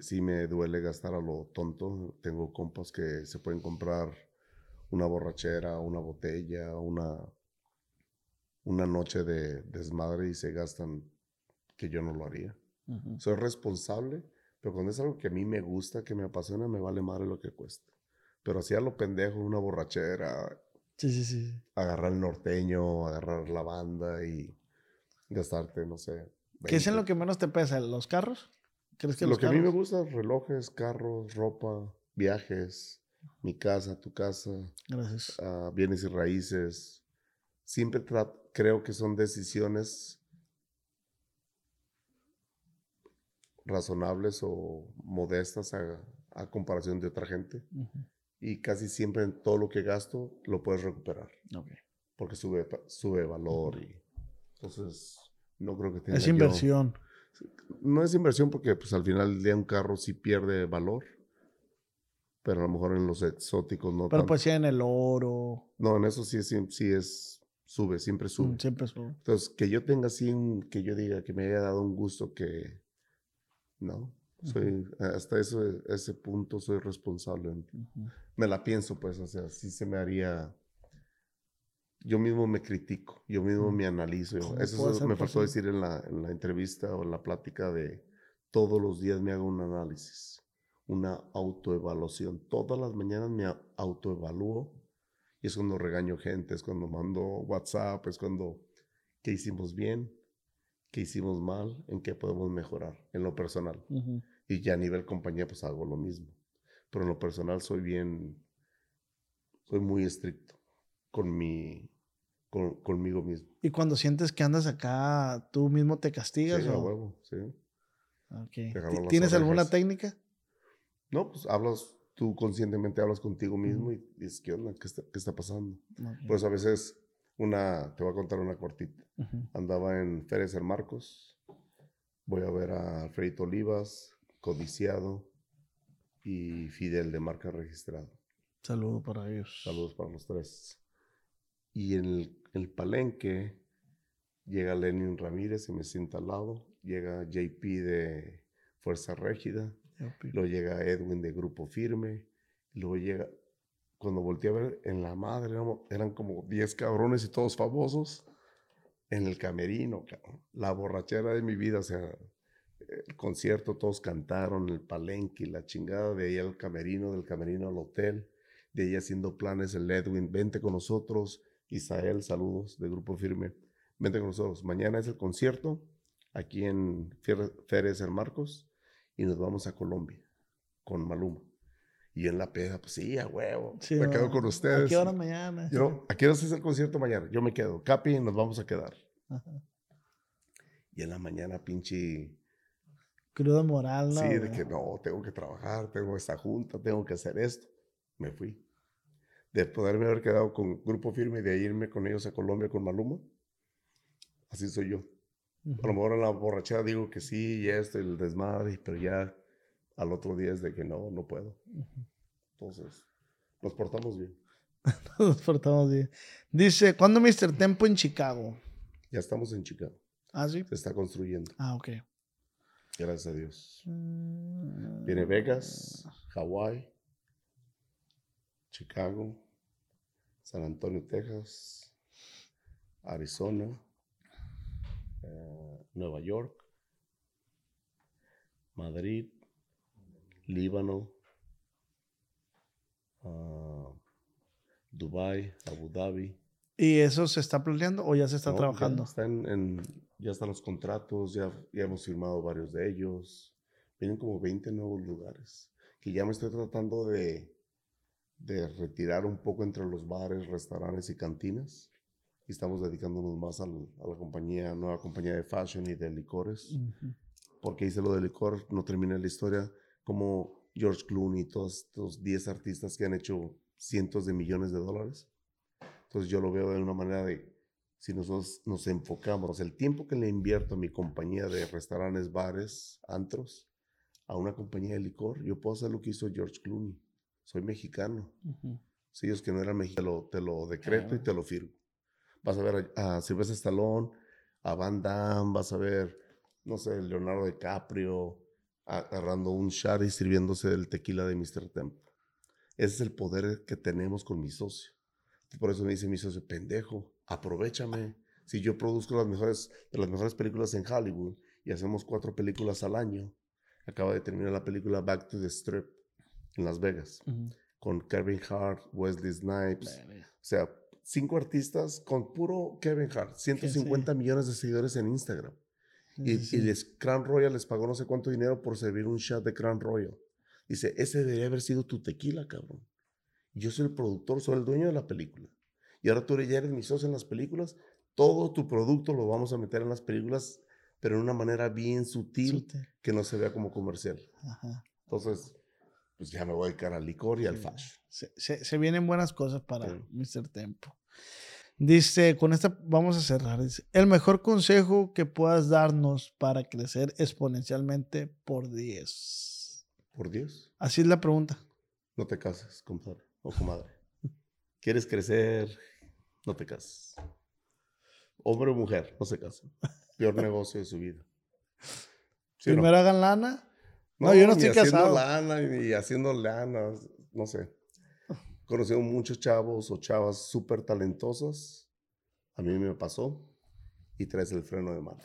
C: Sí me duele gastar a lo tonto. Tengo compas que se pueden comprar una borrachera, una botella, una, una noche de desmadre y se gastan que yo no lo haría. Soy responsable, pero cuando es algo que a mí me gusta, que me apasiona, me vale madre lo que cueste. Pero a lo pendejo, una borrachera.
A: Sí, sí, sí.
C: Agarrar el norteño, agarrar la banda y gastarte, no sé.
A: ¿Qué es en lo que menos te pesa? ¿Los carros?
C: ¿Crees que lo que a mí me gusta, relojes, carros, ropa, viajes, mi casa, tu casa,
A: Gracias.
C: Ah, bienes y raíces. Siempre creo que son decisiones razonables o modestas a, comparación de otra gente. Y casi siempre en todo lo que gasto lo puedes recuperar. Porque sube, sube valor y entonces no creo que tenga
A: Es inversión.
C: no es inversión porque pues al final del día un carro sí pierde valor pero a lo mejor en los exóticos no
A: Pero pues sí en el oro.
C: No, en eso sí, sí, sí es, sube, siempre sube.
A: Mm, siempre sube.
C: Entonces, que yo tenga así, un, que yo diga que me haya dado un gusto que, no, soy, hasta eso, ese punto soy responsable. Me la pienso, pues, o sea, sí se me haría, yo mismo me critico, yo mismo mm. me analizo. Eso me faltó decir en la, en la entrevista o en la plática de todos los días me hago un análisis una autoevaluación. Todas las mañanas me autoevalúo y es cuando regaño gente, es cuando mando WhatsApp, es cuando qué hicimos bien, qué hicimos mal, en qué podemos mejorar en lo personal. Y ya a nivel compañía pues hago lo mismo. Pero en lo personal soy bien, soy muy estricto con mi, con- conmigo mismo.
A: Y cuando sientes que andas acá, ¿tú mismo te castigas?
C: Sí, a
A: o?
C: huevo, sí.
A: Ok.
C: jalar
A: ¿Ti-
C: las
A: ¿Tienes alguna técnica?
C: No, pues hablas, tú conscientemente hablas contigo mismo y dices, ¿qué onda? ¿Qué está, qué está pasando?
A: Ok.
C: Pues a veces, una, te voy a contar una cortita.
A: Ujú.
C: Andaba en Férez San Marcos, voy a ver a Alfredito Olivas, Codiciado y Fidel de marca registrada.
A: Saludo para ellos.
C: Saludos para los tres. Y en el, el palenque llega Lenin Ramírez, se me sienta al lado. Llega JP de Fuerza Régida. Luego llega Edwin de Grupo Firme. Luego llega, cuando volteé a ver en la madre, eran como 10 cabrones y todos famosos en el camerino. La borrachera de mi vida, o sea, el concierto, todos cantaron, el palenque, la chingada, de ahí al camerino, del camerino al hotel, de ahí haciendo planes, el Edwin, vente con nosotros, Isael, saludos de Grupo Firme, vente con nosotros. Mañana es el concierto aquí en Férez San Marcos y nos vamos a Colombia con Maluma. Y en la peda, pues sí, a huevo.
A: Sí,
C: me
A: ¿no?
C: quedo con
A: ¿A
C: ustedes.
A: qué hora mañana?
C: Yo, ¿A qué hora es el concierto mañana? Yo me quedo. Capi, nos vamos a quedar.
A: Ajá.
C: Y en la mañana, pinche.
A: Cruda moral, ¿no?
C: sí, de que no, tengo que trabajar, tengo esta junta, tengo que hacer esto. Me fui. De poderme haber quedado con Grupo Firme y de irme con ellos a Colombia con Maluma. Así soy yo. A lo mejor en la borrachera digo que sí y esto y el desmadre, pero ya al otro día es de que no, no puedo. Entonces, nos portamos bien.
A: Nos portamos bien. Dice, ¿cuándo Mr. Tempo en Chicago?
C: Ya estamos en Chicago.
A: Ah, sí.
C: Se está construyendo.
A: Ah, ok.
C: Gracias a Dios.
A: Mm,
C: Viene Vegas, Hawái, Chicago, San Antonio, Texas, Arizona, eh, Nueva York, Madrid, Líbano, ah, Dubai, Abu Dhabi.
A: ¿Y eso se está planeando o ya se está
C: No,
A: trabajando?
C: Ya están, en, ya están los contratos, ya, ya hemos firmado varios de ellos. Vienen como 20 nuevos lugares. Que ya me estoy tratando de, de retirar un poco entre los bares, restaurantes y cantinas. Y estamos dedicándonos más al- a la compañía, nueva compañía de fashion y de licores.
A: Ujú.
C: Porque hice lo de licor, no terminé la historia. Como George Clooney, todos estos 10 artistas que han hecho cientos de millones de dólares. Entonces yo lo veo de una manera de, si nosotros nos enfocamos, el tiempo que le invierto a mi compañía de restaurantes, bares, antros, a una compañía de licor, yo puedo hacer lo que hizo George Clooney. Soy mexicano.
A: Ujú.
C: Si ellos que no eran mexicanos, te lo, te lo decreto y te lo firmo. Vas a ver a, a Sylvester Stallone, a Van Damme, vas a ver, no sé, Leonardo DiCaprio agarrando un shot y sirviéndose del tequila de Mr. Tempo. Ese es el poder que tenemos con mi socio. Por eso me dice mi socio, pendejo, aprovechame. Si yo produzco las mejores, de las mejores películas en Hollywood y hacemos cuatro películas al año, acaba de terminar la película Back to the Strip en Las Vegas con Kevin Hart, Wesley Snipes. O sea, cinco artistas con puro Kevin Hart, 150 millones de seguidores en Instagram. Y,
A: Sí, sí,
C: y
A: sí.
C: les, Crown Royal les pagó no sé cuánto dinero por servir un shot de Crown Royal. Dice, ese debería haber sido tu tequila, cabrón. Yo soy el productor, soy el dueño de la película. Y ahora tú ya eres mi socio en las películas. Todo tu producto lo vamos a meter en las películas, pero en una manera bien sutil,
A: Sutil.
C: que no se vea como comercial.
A: Ajá.
C: Entonces, pues ya me voy a dedicar al licor y al fashion.
A: Se, se- se vienen buenas cosas para
C: Sí.
A: Mr. Tempo. Dice, con esta vamos a cerrar. Dice, el mejor consejo que puedas darnos para crecer exponencialmente por 10.
C: Por Dios.
A: Así es la pregunta.
C: No te cases, compadre o comadre. ¿Quieres crecer? No te cases. Hombre o mujer, no se casen. Peor negocio de su vida. ¿Sí o no?
A: Primero hagan lana. No, yo no estoy
C: haciendo
A: casado.
C: lana, ni haciendo lana, no sé. Conocí a muchos chavos o chavas súper talentosas. A mí me pasó. Y traes el freno de mano.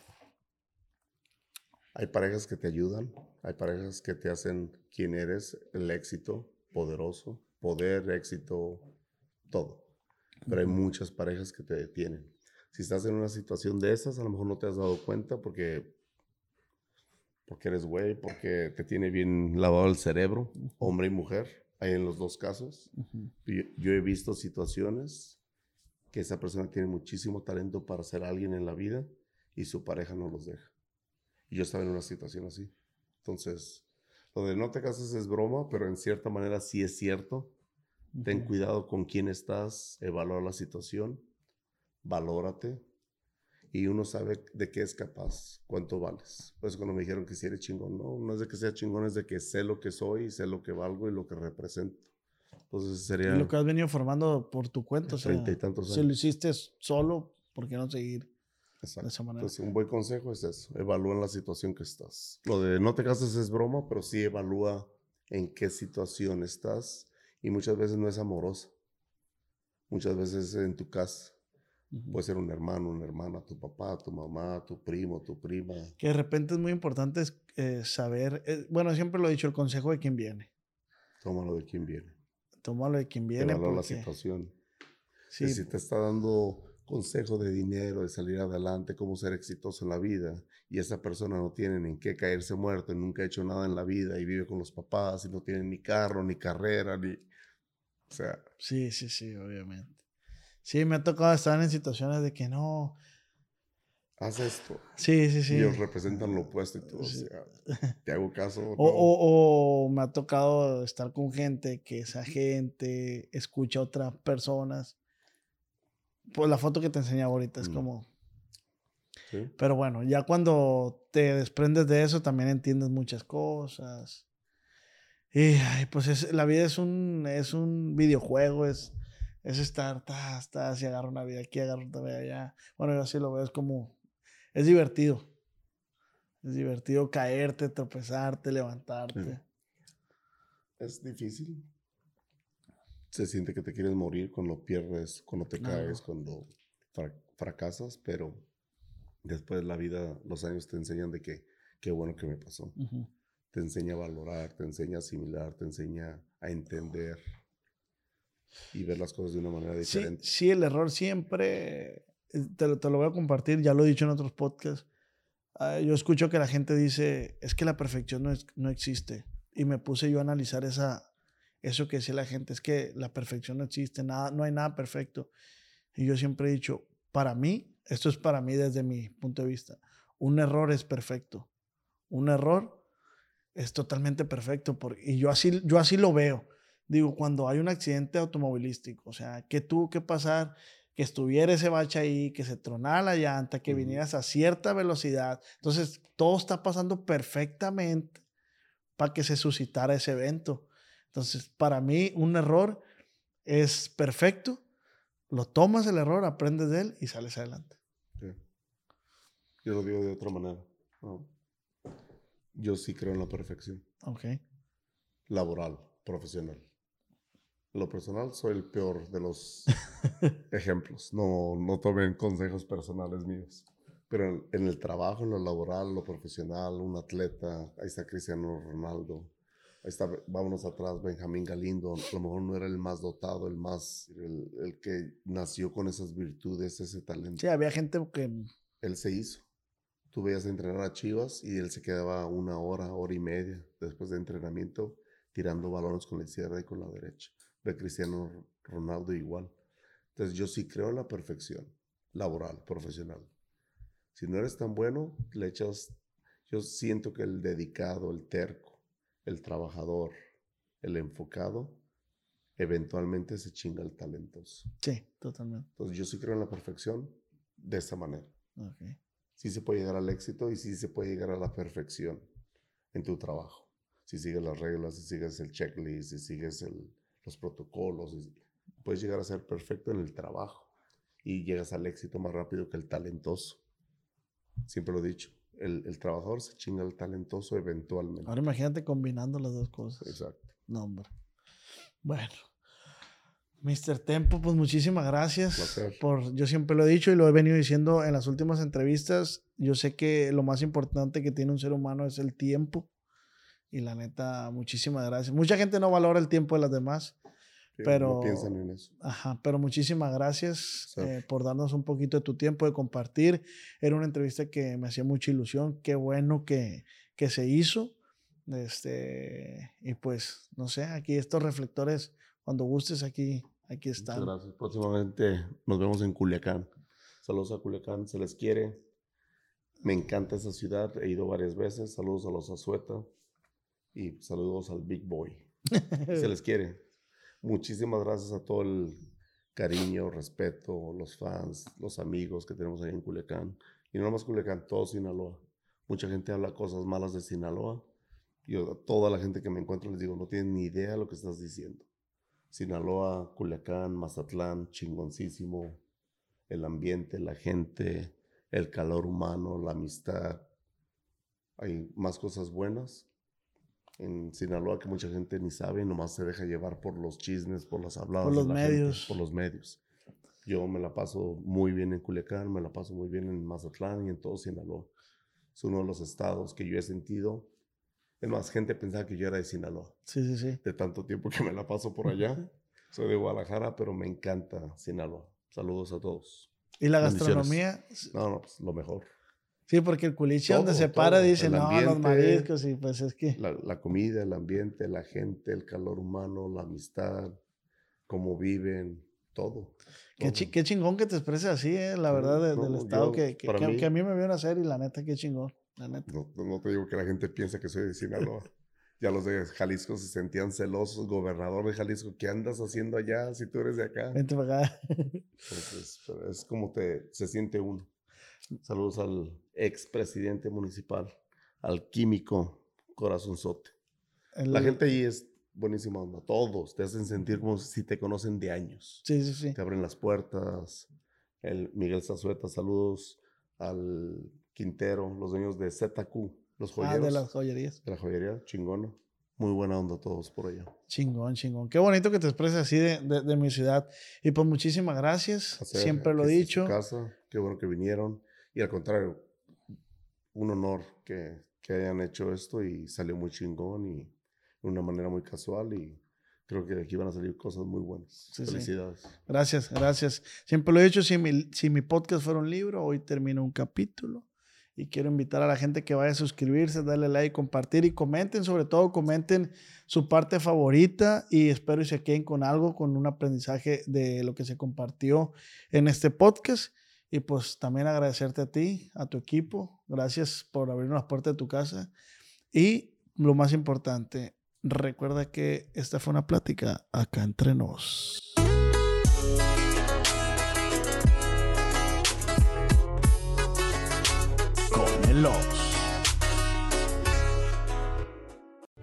C: Hay parejas que te ayudan. Hay parejas que te hacen quien eres, el éxito, poderoso, poder, éxito, todo. Pero hay muchas parejas que te detienen. Si estás en una situación de esas, a lo mejor no te has dado cuenta porque, porque eres güey, porque te tiene bien lavado el cerebro, hombre y mujer, hay en los dos casos. Yo he visto situaciones que esa persona tiene muchísimo talento para ser alguien en la vida y su pareja no los deja. Y yo estaba en una situación así. Entonces, lo de no te cases es broma, pero en cierta manera sí es cierto. Ten cuidado con quién estás, evalúa la situación, valórate y uno sabe de qué es capaz, cuánto vales. Pues cuando me dijeron que si eres chingón, no, no es de que sea chingón, es de que sé lo que soy, sé lo que valgo y lo que represento. Entonces sería...
A: lo que has venido formando por tu cuenta, o sea,
C: y tantos años.
A: si lo hiciste solo, ¿por qué no seguir
C: de esa manera? Entonces un buen consejo es eso, evalúa en la situación que estás. Lo de no te cases es broma, pero sí evalúa en qué situación estás y muchas veces no es amorosa. Muchas veces en tu casa. Puede ser un hermano, una hermana, tu papá, tu mamá, tu primo, tu prima.
A: Que de repente es muy importante eh, saber, eh, bueno, siempre lo he dicho, el consejo de quién viene.
C: Tómalo de quién viene.
A: Tómalo de quién viene.
C: Evalúa la situación. Sí. Si te está dando consejo de dinero, de salir adelante, cómo ser exitoso en la vida, y esa persona no tiene ni qué caerse muerto, nunca ha hecho nada en la vida, y vive con los papás, y no tiene ni carro, ni carrera, ni... O sea...
A: Sí, sí, sí, obviamente. Sí, me ha tocado estar en situaciones de que no.
C: Haz esto.
A: Sí, sí, sí.
C: Y ellos representan lo opuesto y todo. O sea, te hago caso.
A: O, o, me ha tocado estar con gente que esa gente escucha a otras personas. Pues la foto que te enseñaba ahorita es mm. como. ¿Sí? Pero bueno, ya cuando te desprendes de eso también entiendes muchas cosas. Y pues es, la vida es un, es un videojuego, es, es estar, hasta ta, si agarro una vida aquí, agarro una vida allá. Bueno, yo así lo veo, es como, es divertido. Es divertido caerte, tropezarte, levantarte.
C: Es difícil. Se siente que te quieres morir cuando pierdes, cuando te caes, cuando fracasas, pero después la vida, los años te enseñan de que qué bueno que me pasó. Te enseña a valorar, te enseña a asimilar, te enseña a entender y ver las cosas de una manera diferente.
A: Sí, el error siempre, eh, te, lo voy a compartir, ya lo he dicho en otros podcasts. Ah, yo escucho que la gente dice, es que la perfección no, es, no existe. Y me puse yo a analizar esa, eso que decía la gente, es que la perfección no existe, nada, no hay nada perfecto. Y yo siempre he dicho, para mí, esto es para mí desde mi punto de vista, un error es perfecto. Un error es totalmente perfecto. y yo así, yo así lo veo digo, cuando hay un accidente automovilístico, o sea, que tuvo que pasar, que estuviera ese bache ahí, que se tronara la llanta, que vinieras a cierta velocidad. Entonces, todo está pasando perfectamente para que se suscitara ese evento. Entonces, para mí, un error es perfecto, lo tomas el error, aprendes de él y sales adelante.
C: Yo lo digo de otra manera. Yo sí creo en la perfección.
A: Ok.
C: Laboral, profesional lo personal, soy el peor de los ejemplos. No, no tomen consejos personales míos. Pero en, el trabajo, en lo laboral, lo profesional, un atleta, ahí está Cristiano Ronaldo, ahí está, vámonos atrás, Benjamín Galindo, a lo mejor no era el más dotado, el más, el, el que nació con esas virtudes, ese talento.
A: Sí, había gente que...
C: Él se hizo. Tú veías entrenar a Chivas y él se quedaba una hora, hora y media después de entrenamiento tirando balones con la izquierda y con la derecha de Cristiano Ronaldo igual. Entonces yo sí creo en la perfección laboral, profesional. Si no eres tan bueno, le echas, yo siento que el dedicado, el terco, el trabajador, el enfocado, eventualmente se chinga el talentoso.
A: Sí, totalmente.
C: Entonces yo sí creo en la perfección de esa manera. Okay. Sí se puede llegar al éxito y sí se puede llegar a la perfección en tu trabajo. Si sigues las reglas, si sigues el checklist, si sigues el, los protocolos. Puedes llegar a ser perfecto en el trabajo y llegas al éxito más rápido que el talentoso. Siempre lo he dicho. El, el trabajador se chinga al talentoso eventualmente.
A: Ahora imagínate combinando las dos cosas.
C: Exacto.
A: No, hombre. Bueno. Mr. Tempo, pues muchísimas gracias. Por, yo siempre lo he dicho y lo he venido diciendo en las últimas entrevistas. Yo sé que lo más importante que tiene un ser humano es el tiempo. Y la neta, muchísimas gracias. Mucha gente no valora el tiempo de las demás. pero,
C: no piensan en eso.
A: Ajá, pero muchísimas gracias eh, por darnos un poquito de tu tiempo de compartir. Era una entrevista que me hacía mucha ilusión. Qué bueno que, que se hizo. Este, y pues, no sé, aquí estos reflectores, cuando gustes, aquí, Aquí
C: Muchas
A: están.
C: gracias. Próximamente nos vemos en Culiacán. Saludos a Culiacán, se les quiere. Me encanta esa ciudad, he ido varias veces. Saludos a los Azueta y saludos al Big Boy. se les quiere. Muchísimas gracias a todo el cariño, respeto, los fans, los amigos que tenemos ahí en Culiacán. Y no nomás Culiacán, todo Sinaloa. Mucha gente habla cosas malas de Sinaloa. Yo a toda la gente que me encuentro les digo, no tienen ni idea de lo que estás diciendo. Sinaloa, Culiacán, Mazatlán, chingoncísimo. El ambiente, la gente, el calor humano, la amistad. Hay más cosas buenas en Sinaloa que mucha gente ni sabe, nomás se deja llevar por los chismes, por las habladas.
A: Por
C: de
A: los
C: gente,
A: medios.
C: por los medios. Yo me la paso muy bien en Culiacán, me la paso muy bien en Mazatlán y en todo Sinaloa. Es uno de los estados que yo he sentido. Es más, gente pensaba que yo era de Sinaloa
A: Sí, sí, sí.
C: de tanto tiempo que me la paso por allá. Soy de Guadalajara, pero me encanta Sinaloa. Saludos a todos.
A: Y la gastronomía,
C: No, no, pues lo mejor.
A: Sí, porque el culiche donde
C: Todo,
A: se para
C: todo.
A: dice,
C: El
A: no, los mariscos, y pues es que...
C: La, la comida, el ambiente, la gente, el calor humano, la amistad, cómo viven, todo.
A: Qué, chi- qué chingón que te expreses así, eh, la verdad, de-
C: no,
A: del estado
C: yo,
A: que, que,
C: para
A: que-
C: mí-
A: que a mí me vio nacer y la neta, qué chingón, la neta.
C: No, no te digo que la gente piensa que soy de Sinaloa. ya los de Jalisco se sentían celosos. Gobernador de Jalisco, ¿qué andas haciendo allá si tú eres de acá?
A: Vente para acá.
C: Entonces, pero es como te, se siente uno. Saludos al expresidente municipal, al químico Corazonzote.
A: El-
C: La gente ahí es buenísima onda. Todos te hacen sentir como si te conocen de años.
A: Sí, sí, sí.
C: Te abren las puertas. El Miguel Zazueta, saludos al Quintero, los dueños de ZQ, los
A: Ah,
C: joyeros.
A: de las joyerías.
C: de la joyería, chingona. Muy buena onda todos por allá.
A: Chingón, chingón. Qué bonito que te expreses así de, de- de mi ciudad. Y pues muchísimas gracias.
C: Hacer
A: Siempre lo he dicho.
C: casa. Qué bueno que vinieron. Y al contrario, un honor que, que hayan hecho esto y salió muy chingón y de una manera muy casual. Y creo que de aquí van a salir cosas muy buenas.
A: Sí, sí.
C: Felicidades.
A: Gracias, gracias. Siempre lo he dicho, si mi, si mi podcast fuera un libro, hoy termino un capítulo. Y quiero invitar a la gente que vaya a suscribirse, darle like, compartir y comenten, sobre todo comenten su parte favorita y espero y se queden con algo, con un aprendizaje de lo que se compartió en este podcast. Y pues también agradecerte a ti, a tu equipo. Gracias por abrir las puertas de tu casa. Y lo más importante, recuerda que esta fue una plática acá entre nos. Con.